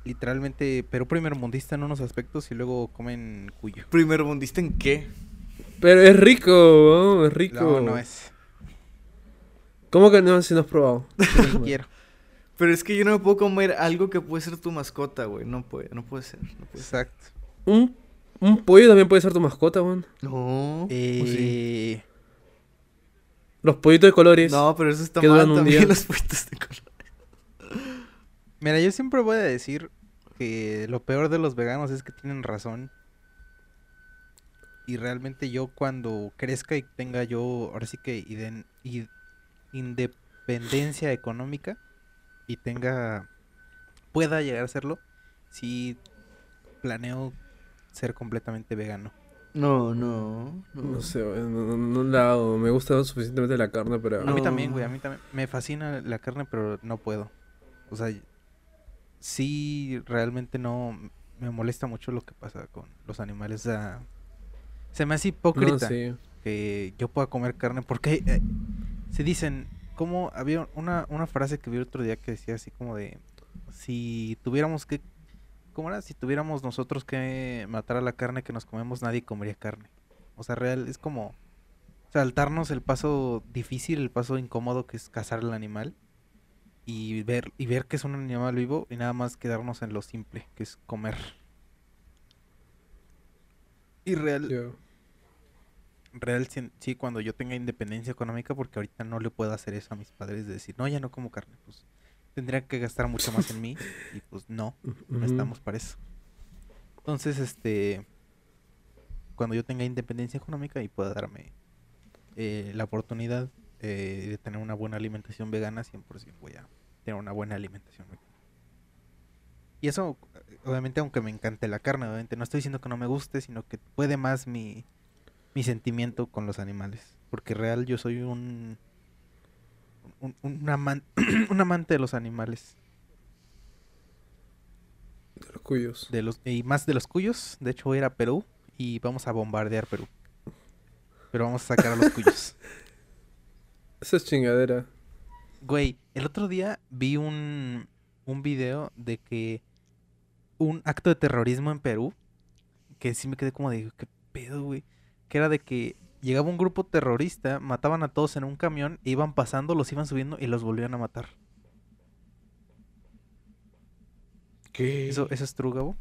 literalmente Perú primermundista en unos aspectos y luego comen cuyo. ¿Primer mundista en qué? Pero es rico, ¿no? es rico. No, no es. ¿Cómo que no? Si no has probado. Ni quiero. Pero es que yo no me puedo comer algo que puede ser tu mascota, güey. No puede, no puede ser. No puede ser. Exacto. Un, un pollo también puede ser tu mascota, man. No. Eh, Los pollitos de colores. No, pero eso está que mal también, día. los puestos de color. Mira, yo siempre voy a decir que lo peor de los veganos es que tienen razón. Y realmente yo cuando crezca y tenga yo, ahora sí que iden- i- independencia económica y tenga, pueda llegar a serlo, sí planeo ser completamente vegano. No, no. No sé, no, no, no. Me gusta suficientemente la carne, pero... A mí también, güey, a mí también. Me fascina la carne, pero no puedo. O sea, sí, realmente no me molesta mucho lo que pasa con los animales. O sea, se me hace No, hipócrita sí. que yo pueda comer carne porque eh, se dicen, como había una, una frase que vi otro día que decía así como de si tuviéramos que ¿cómo era? Si tuviéramos nosotros que matar a la carne que nos comemos, nadie comería carne. O sea, real es como saltarnos el paso difícil, el paso incómodo que es cazar el animal y ver y ver que es un animal vivo y nada más quedarnos en lo simple, que es comer. Y real real sí, cuando yo tenga independencia económica, porque ahorita no le puedo hacer eso a mis padres de decir, no, ya no como carne, pues tendría que gastar mucho más en mí y pues no, no estamos para eso. Entonces, este, cuando yo tenga independencia económica y pueda darme eh, la oportunidad eh, de tener una buena alimentación vegana, 100% voy a tener una buena alimentación vegana. Y eso, obviamente, aunque me encante la carne, obviamente, no estoy diciendo que no me guste, sino que puede más mi, mi sentimiento con los animales. Porque real yo soy un, un, un aman- un amante de los animales. De los cuyos. De los, y más de los cuyos. De hecho, voy a ir a Perú y vamos a bombardear Perú. Pero vamos a sacar a los cuyos. Esa es chingadera. Güey, el otro día vi un, un video de que un acto de terrorismo en Perú, que sí me quedé como de, ¿qué pedo, güey? Que era de que llegaba un grupo terrorista, mataban a todos en un camión, e iban pasando, los iban subiendo y los volvían a matar. ¿Qué? ¿Eso, eso es true, Gabo?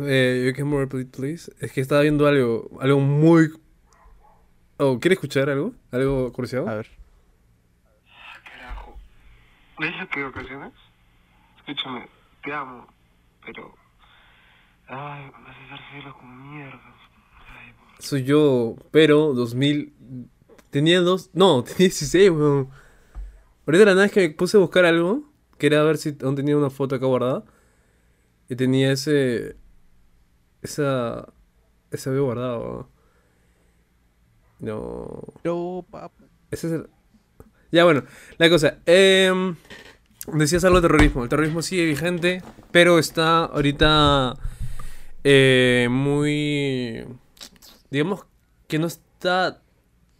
Eh, you can more repeat, please. Es que estaba viendo algo, algo muy... Oh, ¿quiere escuchar algo? ¿Algo curioso? A ver. Carajo. ¿Ves lo que ocasionas? Escúchame, te amo, pero... Ay, me haces dar celos como mierda. Soy yo, pero 2000... Tenía dos... No, tenía 16, weón. Ahorita la nada es que me puse a buscar algo. Quería ver si aún tenía una foto acá guardada. Y tenía ese... Esa... Ese video guardado. No... Yo, papá. Ese es el... Ya, bueno, la cosa. em, decías algo de terrorismo. El terrorismo sigue vigente, pero está ahorita eh, muy... Digamos que no está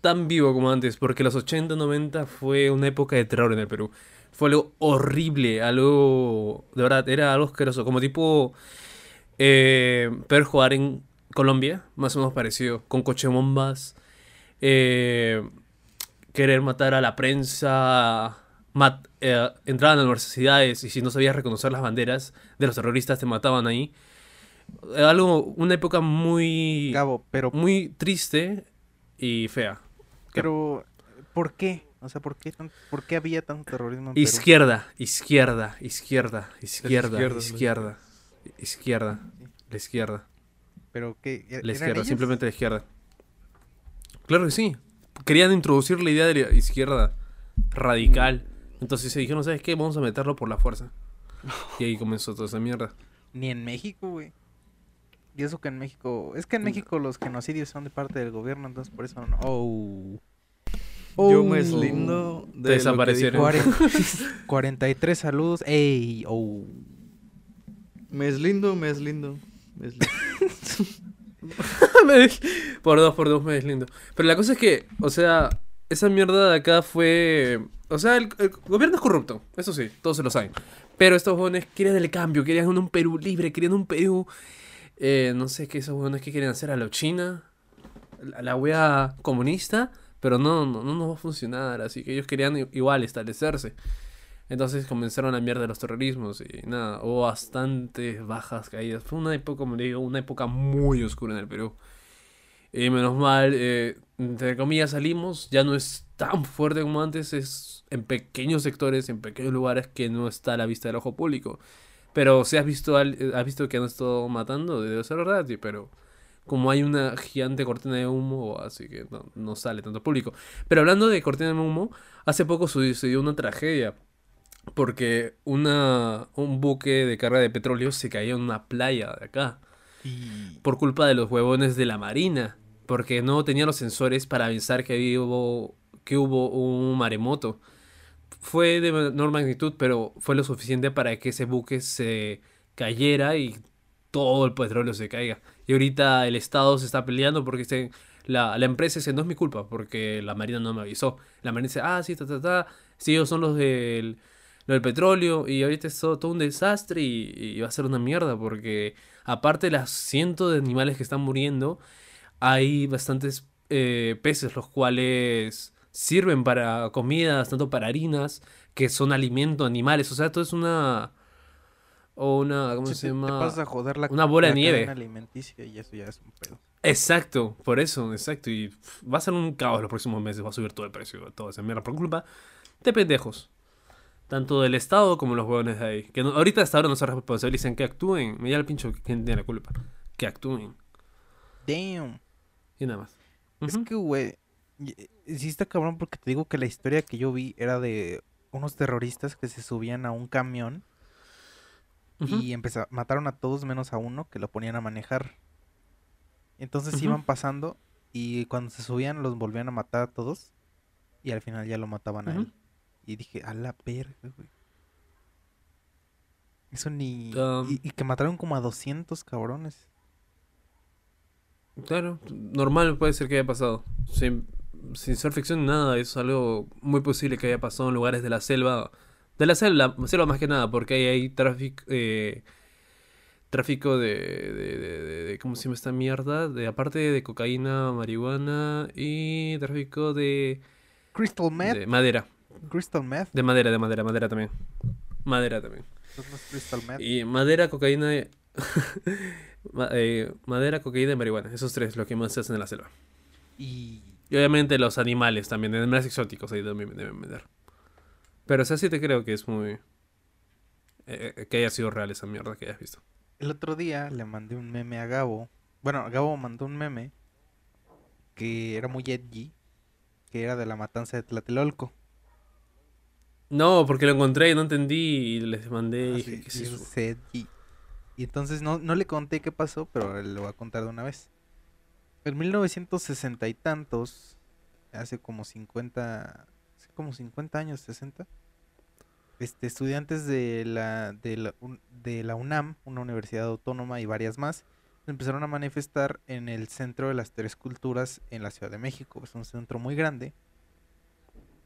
tan vivo como antes, porque los 80, 90 fue una época de terror en el Perú. Fue algo horrible, algo... De verdad, era algo asqueroso, como tipo... Eh, Pearl jugar en Colombia, más o menos parecido, con coche bombas. Eh, querer matar a la prensa, mat- eh, entraban a universidades y si no sabías reconocer las banderas de los terroristas te mataban ahí. Algo, una época muy, Gabo, pero, muy triste y fea. pero, ¿por qué? O sea, ¿por qué, tan- ¿por qué había tanto terrorismo en Perú? Izquierda, izquierda, izquierda, izquierda, izquierda, izquierda, la izquierda, ¿Pero qué? ¿E- la izquierda, ellos? simplemente la izquierda. Claro que sí. Querían introducir la idea de la izquierda radical. Entonces se dijeron, ¿sabes qué? Vamos a meterlo por la fuerza. Y ahí comenzó toda esa mierda. Ni en México, güey. Y eso que en México... Es que en México los genocidios son de parte del gobierno, entonces por eso no... Oh. Yo Oh. me de lo que Desaparecieron. dijo- Cuaren- 43 saludos. ¡Ey! ¡Oh! Me me deslindo. me deslindo. Me des- por dos, por dos me deslindo. Pero la cosa es que, o sea, esa mierda de acá fue... O sea, el, el gobierno es corrupto, eso sí, todos se lo saben. Pero estos jóvenes querían el cambio, querían un Perú libre, querían un Perú... eh, no sé qué esos jóvenes que quieren hacer a la China, la, la wea comunista, pero no, no, no nos va a funcionar, así que ellos querían igual establecerse. Entonces comenzaron la mierda de los terrorismos y nada, hubo bastantes bajas caídas. Fue una época, como le digo, una época muy oscura en el Perú. Y menos mal, eh, entre comillas, salimos. Ya no es tan fuerte como antes. Es en pequeños sectores, en pequeños lugares que no está a la vista del ojo público. Pero si has visto, al- eh, has visto que han estado matando, debe ser verdad, pero como hay una gigante cortina de humo, así que no, no sale tanto público. Pero hablando de cortina de humo, hace poco sucedió una tragedia. Porque una, un buque de carga de petróleo se cayó en una playa de acá Y... por culpa de los huevones de la marina, porque no tenía los sensores para avisar que hubo, que hubo un maremoto. Fue de menor magnitud, pero fue lo suficiente para que ese buque se cayera y todo el petróleo se caiga. Y ahorita el Estado se está peleando porque se- la, la empresa dice, no es mi culpa, porque la Marina no me avisó. La Marina dice, ah, sí, ta, ta, ta, sí, ellos son los del, lo del petróleo, y ahorita es todo, todo un desastre y, y va a ser una mierda, porque aparte de las cientos de animales que están muriendo, hay bastantes eh, peces los cuales sirven para comidas, tanto para harinas, que son alimento animales, o sea, todo es una... O una, ¿cómo Sí, se te- llama? Te pasas a joder la, Una bola de nieve. cadena alimenticia y eso ya es un pedo. Exacto, por eso, exacto. Y va a ser un caos los próximos meses, va a subir todo el precio, toda esa mierda, por culpa de pendejos. Tanto del Estado como los huevones de ahí. Que no- ahorita hasta ahora no se responsabilizan que actúen. Me da el pincho que tiene la culpa. Que actúen. Damn. Y nada más. Es Ujú. que, güey, sí está cabrón porque te digo que la historia que yo vi era de unos terroristas que se subían a un camión y empeza- mataron a todos menos a uno que lo ponían a manejar. Entonces iban pasando y cuando se subían los volvían a matar a todos y al final ya lo mataban a Ujú. él. Y dije, a la verga, güey. Eso ni... Um, y, y que mataron como a 200 cabrones. Claro, normal puede ser que haya pasado. Sin, sin ser ficción, nada, es algo muy posible que haya pasado en lugares de la selva. De la selva, selva más que nada, porque ahí hay tráfico, eh, tráfico de, de, de- ¿Cómo se llama esta mierda? De, aparte de cocaína, marihuana y tráfico de, Crystal Meth. de madera. Crystal Meth. De madera, de madera, madera también. Madera también. Crystal Meth. Y madera, cocaína. y- ma- eh, madera, cocaína y marihuana. Esos tres, lo que más se hacen en la selva. Y... Y obviamente los animales también, animales exóticos ahí también deben vender. Pero o sea, sí te creo que es muy... eh, eh, que haya sido real esa mierda que hayas visto. El otro día le mandé un meme a Gabo. Bueno, Gabo mandó un meme que era muy edgy, que era de la matanza de Tlatelolco. No, porque lo encontré y no entendí y les mandé y Así, dije, ¿qué es eso? Y entonces no, no le conté qué pasó, pero le voy a contar de una vez. En 1960 y tantos, hace como 50, hace como 50 años, 60, este, estudiantes de la, de la, de la UNAM, una universidad autónoma y varias más, empezaron a manifestar en el centro de las tres culturas en la Ciudad de México. Es un centro muy grande.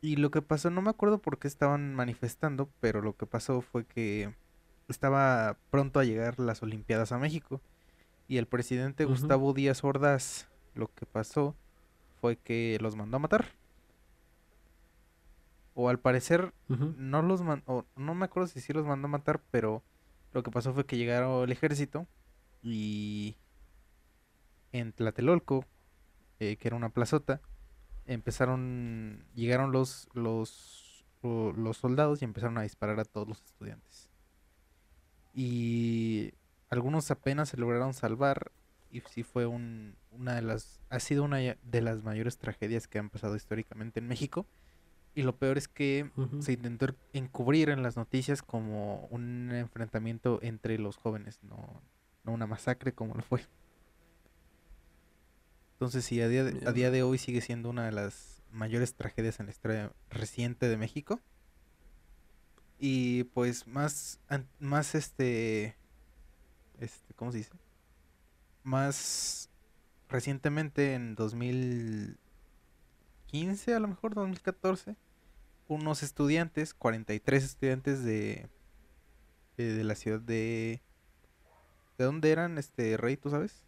Y lo que pasó, no me acuerdo por qué estaban manifestando, pero lo que pasó fue que estaba pronto a llegar las Olimpiadas a México. Y el presidente. Gustavo Díaz Ordaz, lo que pasó fue que los mandó a matar. O al parecer no los man- o no me acuerdo si sí los mandó a matar, pero lo que pasó fue que llegaron el ejército y en Tlatelolco, eh, que era una plazota, empezaron, llegaron los, los, lo- los soldados y empezaron a disparar a todos los estudiantes. Y algunos apenas se lograron salvar y sí fue un, una de las, ha sido una de las mayores tragedias que han pasado históricamente en México. Y lo peor es que se intentó encubrir en las noticias como un enfrentamiento entre los jóvenes, no, no una masacre como lo fue. Entonces sí, a día, de, a día de hoy sigue siendo una de las mayores tragedias en la historia reciente de México. Y pues más, más este, este, ¿cómo se dice? Más recientemente en 2015, a lo mejor 2014, unos estudiantes, 43 estudiantes de, de, de la ciudad de... ¿De dónde eran, este, Rey, tú sabes?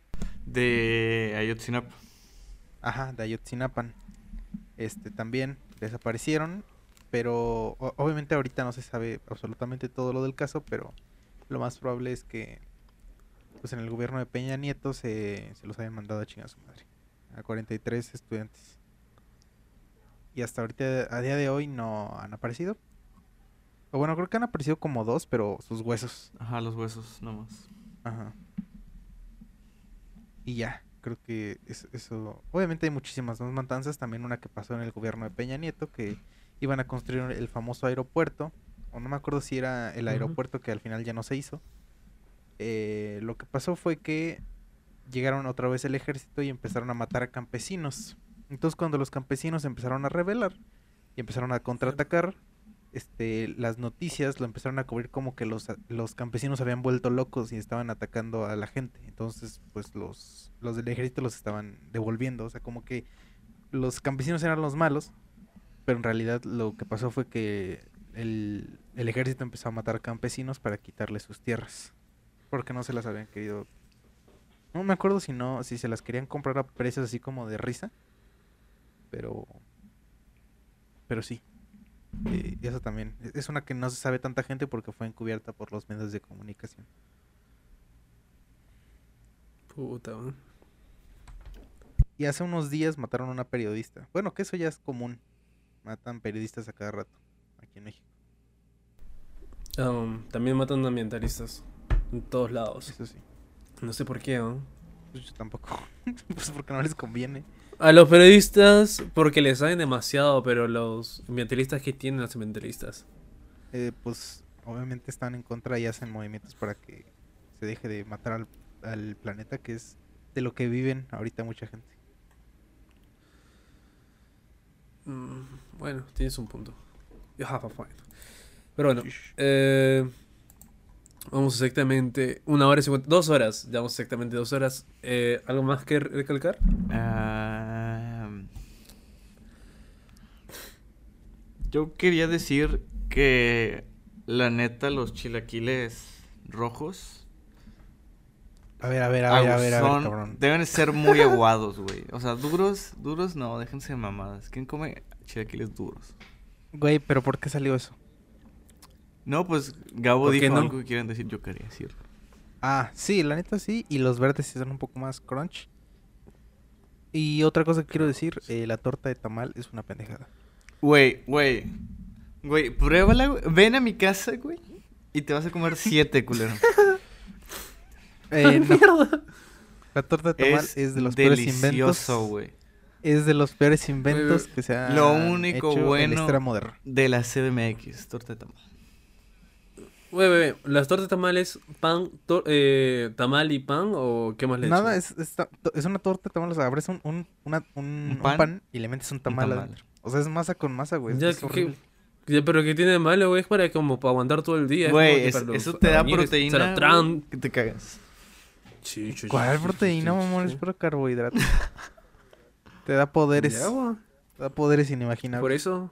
De Ayotzinapa. Ajá, de Ayotzinapan. Este, también desaparecieron, pero obviamente ahorita no se sabe absolutamente todo lo del caso, pero lo más probable es que pues en el gobierno de Peña Nieto se, se los hayan mandado a chingar a su madre. A 43 estudiantes. Y hasta ahorita, a día de hoy, no han aparecido. O bueno, creo que han aparecido como dos, pero sus huesos. Ajá, los huesos nomás. Ajá. Y ya, creo que es- eso... Obviamente hay muchísimas más matanzas, también una que pasó en el gobierno de Peña Nieto, que iban a construir el famoso aeropuerto, o no me acuerdo si era el aeropuerto que al final ya no se hizo. Eh, lo que pasó fue que llegaron otra vez el ejército y empezaron a matar a campesinos. Entonces cuando los campesinos empezaron a rebelar y empezaron a contraatacar, este, las noticias lo empezaron a cubrir como que los, los campesinos habían vuelto locos y estaban atacando a la gente. Entonces, pues los, los del ejército los estaban devolviendo. O sea, como que los campesinos eran los malos, pero en realidad lo que pasó fue que el, el ejército empezó a matar campesinos para quitarles sus tierras. Porque no se las habían querido. No me acuerdo si no, si se las querían comprar a precios así como de risa. Pero. Pero sí. Eh, eso también. e- Es una que no se sabe tanta gente porque fue encubierta por los medios de comunicación. Puta, man. Y hace unos días mataron a una periodista. Bueno, que eso ya es común. Matan periodistas a cada rato. Aquí en México. Um, también matan ambientalistas. En todos lados. Eso sí. No sé por qué, ¿no? Pues yo tampoco. pues porque no les conviene. A los periodistas porque les saben demasiado, pero los ambientalistas que tienen los ambientalistas. eh, pues obviamente están en contra y hacen movimientos para que se deje de matar al, al planeta, que es de lo que viven ahorita mucha gente. Mm, bueno, tienes un punto. You have a point. Pero bueno, eh, vamos exactamente una hora y cincuenta, dos horas, llevamos exactamente dos horas. Eh, ¿Algo más que recalcar? Yo quería decir que la neta los chilaquiles rojos A ver, a ver, a ver, a ver, a ver, son- cabrón. deben ser muy aguados, güey. O sea, duros, duros no, déjense de mamadas. ¿Quién come chilaquiles duros? Güey, pero ¿por qué salió eso? No, pues Gabo ¿Por qué dijo no? algo que quieren decir, yo quería decir. Ah, sí, la neta sí. Y los verdes sí son un poco más crunch. Y otra cosa que quiero decir, eh, la torta de tamal es una pendejada. Güey, güey. Güey, pruébala, güey. Ven a mi casa, güey. Y te vas a comer siete, culero. Eh, no. La torta de tamal es, es, de los peores inventos. delicioso, güey. Es de los peores inventos que se han lo único hecho en la bueno-. De la CDMX, torta de tamal. Güey, ¿las tortas tamales, pan, to- eh, tamal y pan o qué más le Nada, es, es, es una torta de tamal. O sea, abres un, un, una- un- ¿Un un pan? y le metes un tamal, tamal. adentro. O sea, es masa con masa, güey. Ya, es que-. Ya, pero que tiene de malo, güey, es para como para aguantar todo el día. Güey, es- eso te da proteína. Güey, Que te cagas. Sí, ¿Cuál sí, proteína, mamón? sí. Es puro carbohidrato. Te da poderes. Güey. Te da poderes inimaginables. Por eso,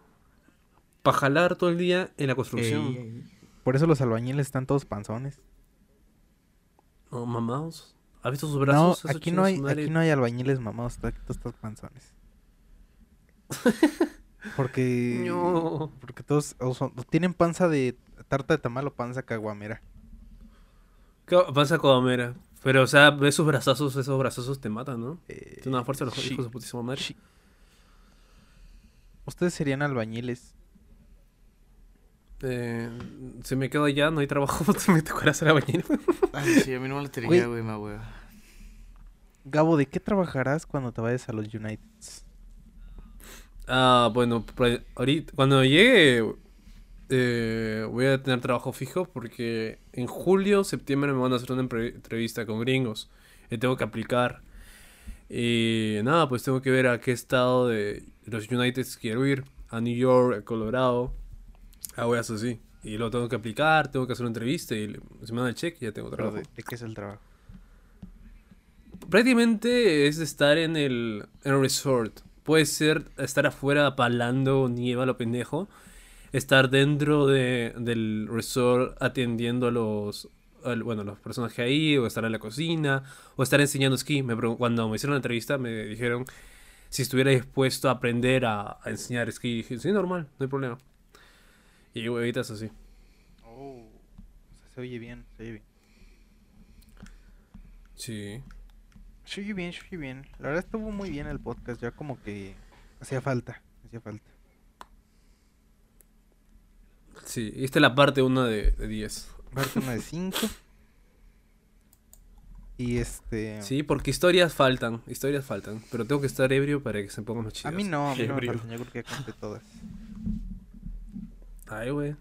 para jalar todo el día en la construcción. Ey, ey. Por eso los albañiles están todos panzones. No, mamados. ¿Has visto sus No, brazos? Esos aquí no hay, aquí no hay albañiles mamados, todos estos panzones. Porque No. porque todos o son- o tienen panza de tarta de tamal o panza caguamera. ¿Qué pasa con Homera? Pero, o sea, ves sus brazazos, esos brazazos te matan, ¿no? Eh, Tiene una fuerza los sí, hijos de putísima madre. sí. Ustedes serían albañiles. Eh, si me quedo allá, no hay trabajo, me tocará hacer la bañera. Ay, sí, a mí no me la Güey. tenía, güey, ma hueva. Gabo, ¿de qué trabajarás cuando te vayas a los Uniteds? Ah, bueno, pre- ahorita, cuando llegue, eh, voy a tener trabajo fijo porque en julio, septiembre me van a hacer una entrevista con gringos y tengo que aplicar. Y nada, pues tengo que ver a qué estado de los United quiero ir. A New York, a Colorado, a weas así. Y luego tengo que aplicar, tengo que hacer una entrevista y se me dan el cheque y ya tengo Pero trabajo. ¿de, de qué es el trabajo? Prácticamente es estar en el, en el resort. Puede ser estar afuera palando nieva a lo pendejo. Estar dentro de, del resort atendiendo a los, bueno, los personajes ahí. O estar en la cocina. O estar enseñando esquí. Me cuando me hicieron la entrevista me dijeron si estuviera dispuesto a aprender a, a enseñar esquí. Y dije, sí, normal, no hay problema. Y huevitas así. Oh, o sea, se oye bien, se oye bien. Sí. Se oye bien, se oye bien. La verdad estuvo muy bien el podcast, ya como que hacía falta, hacía falta. Sí, esta es la parte 1 de 10. Parte una de 5. Y este... Sí, porque historias faltan, historias faltan, pero tengo que estar ebrio para que se pongan más A chidas. mí no, a mí no me faltan, yo creo que ya conté todas. Ay, güey.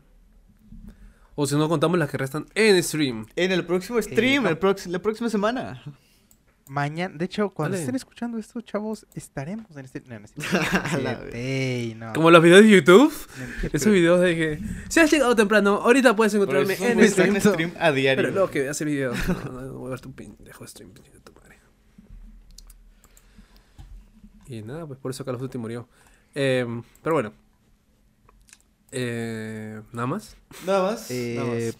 O si no contamos las que restan en stream. En el próximo stream, no. el la próxima semana. Mañana, de hecho, cuando Dale. estén escuchando esto, chavos, estaremos en este. No. Ey. Como los videos de YouTube. Esos videos de que si has llegado temprano, ahorita puedes encontrarme en este. en stream a diario. Pero luego que veas el video. No, no, voy a ver tu pendejo stream, de tu madre. Y nada, pues por eso Call of Duty murió. Eh, pero bueno. Eh, ¿Nada más? Nada más. Eh, nada más.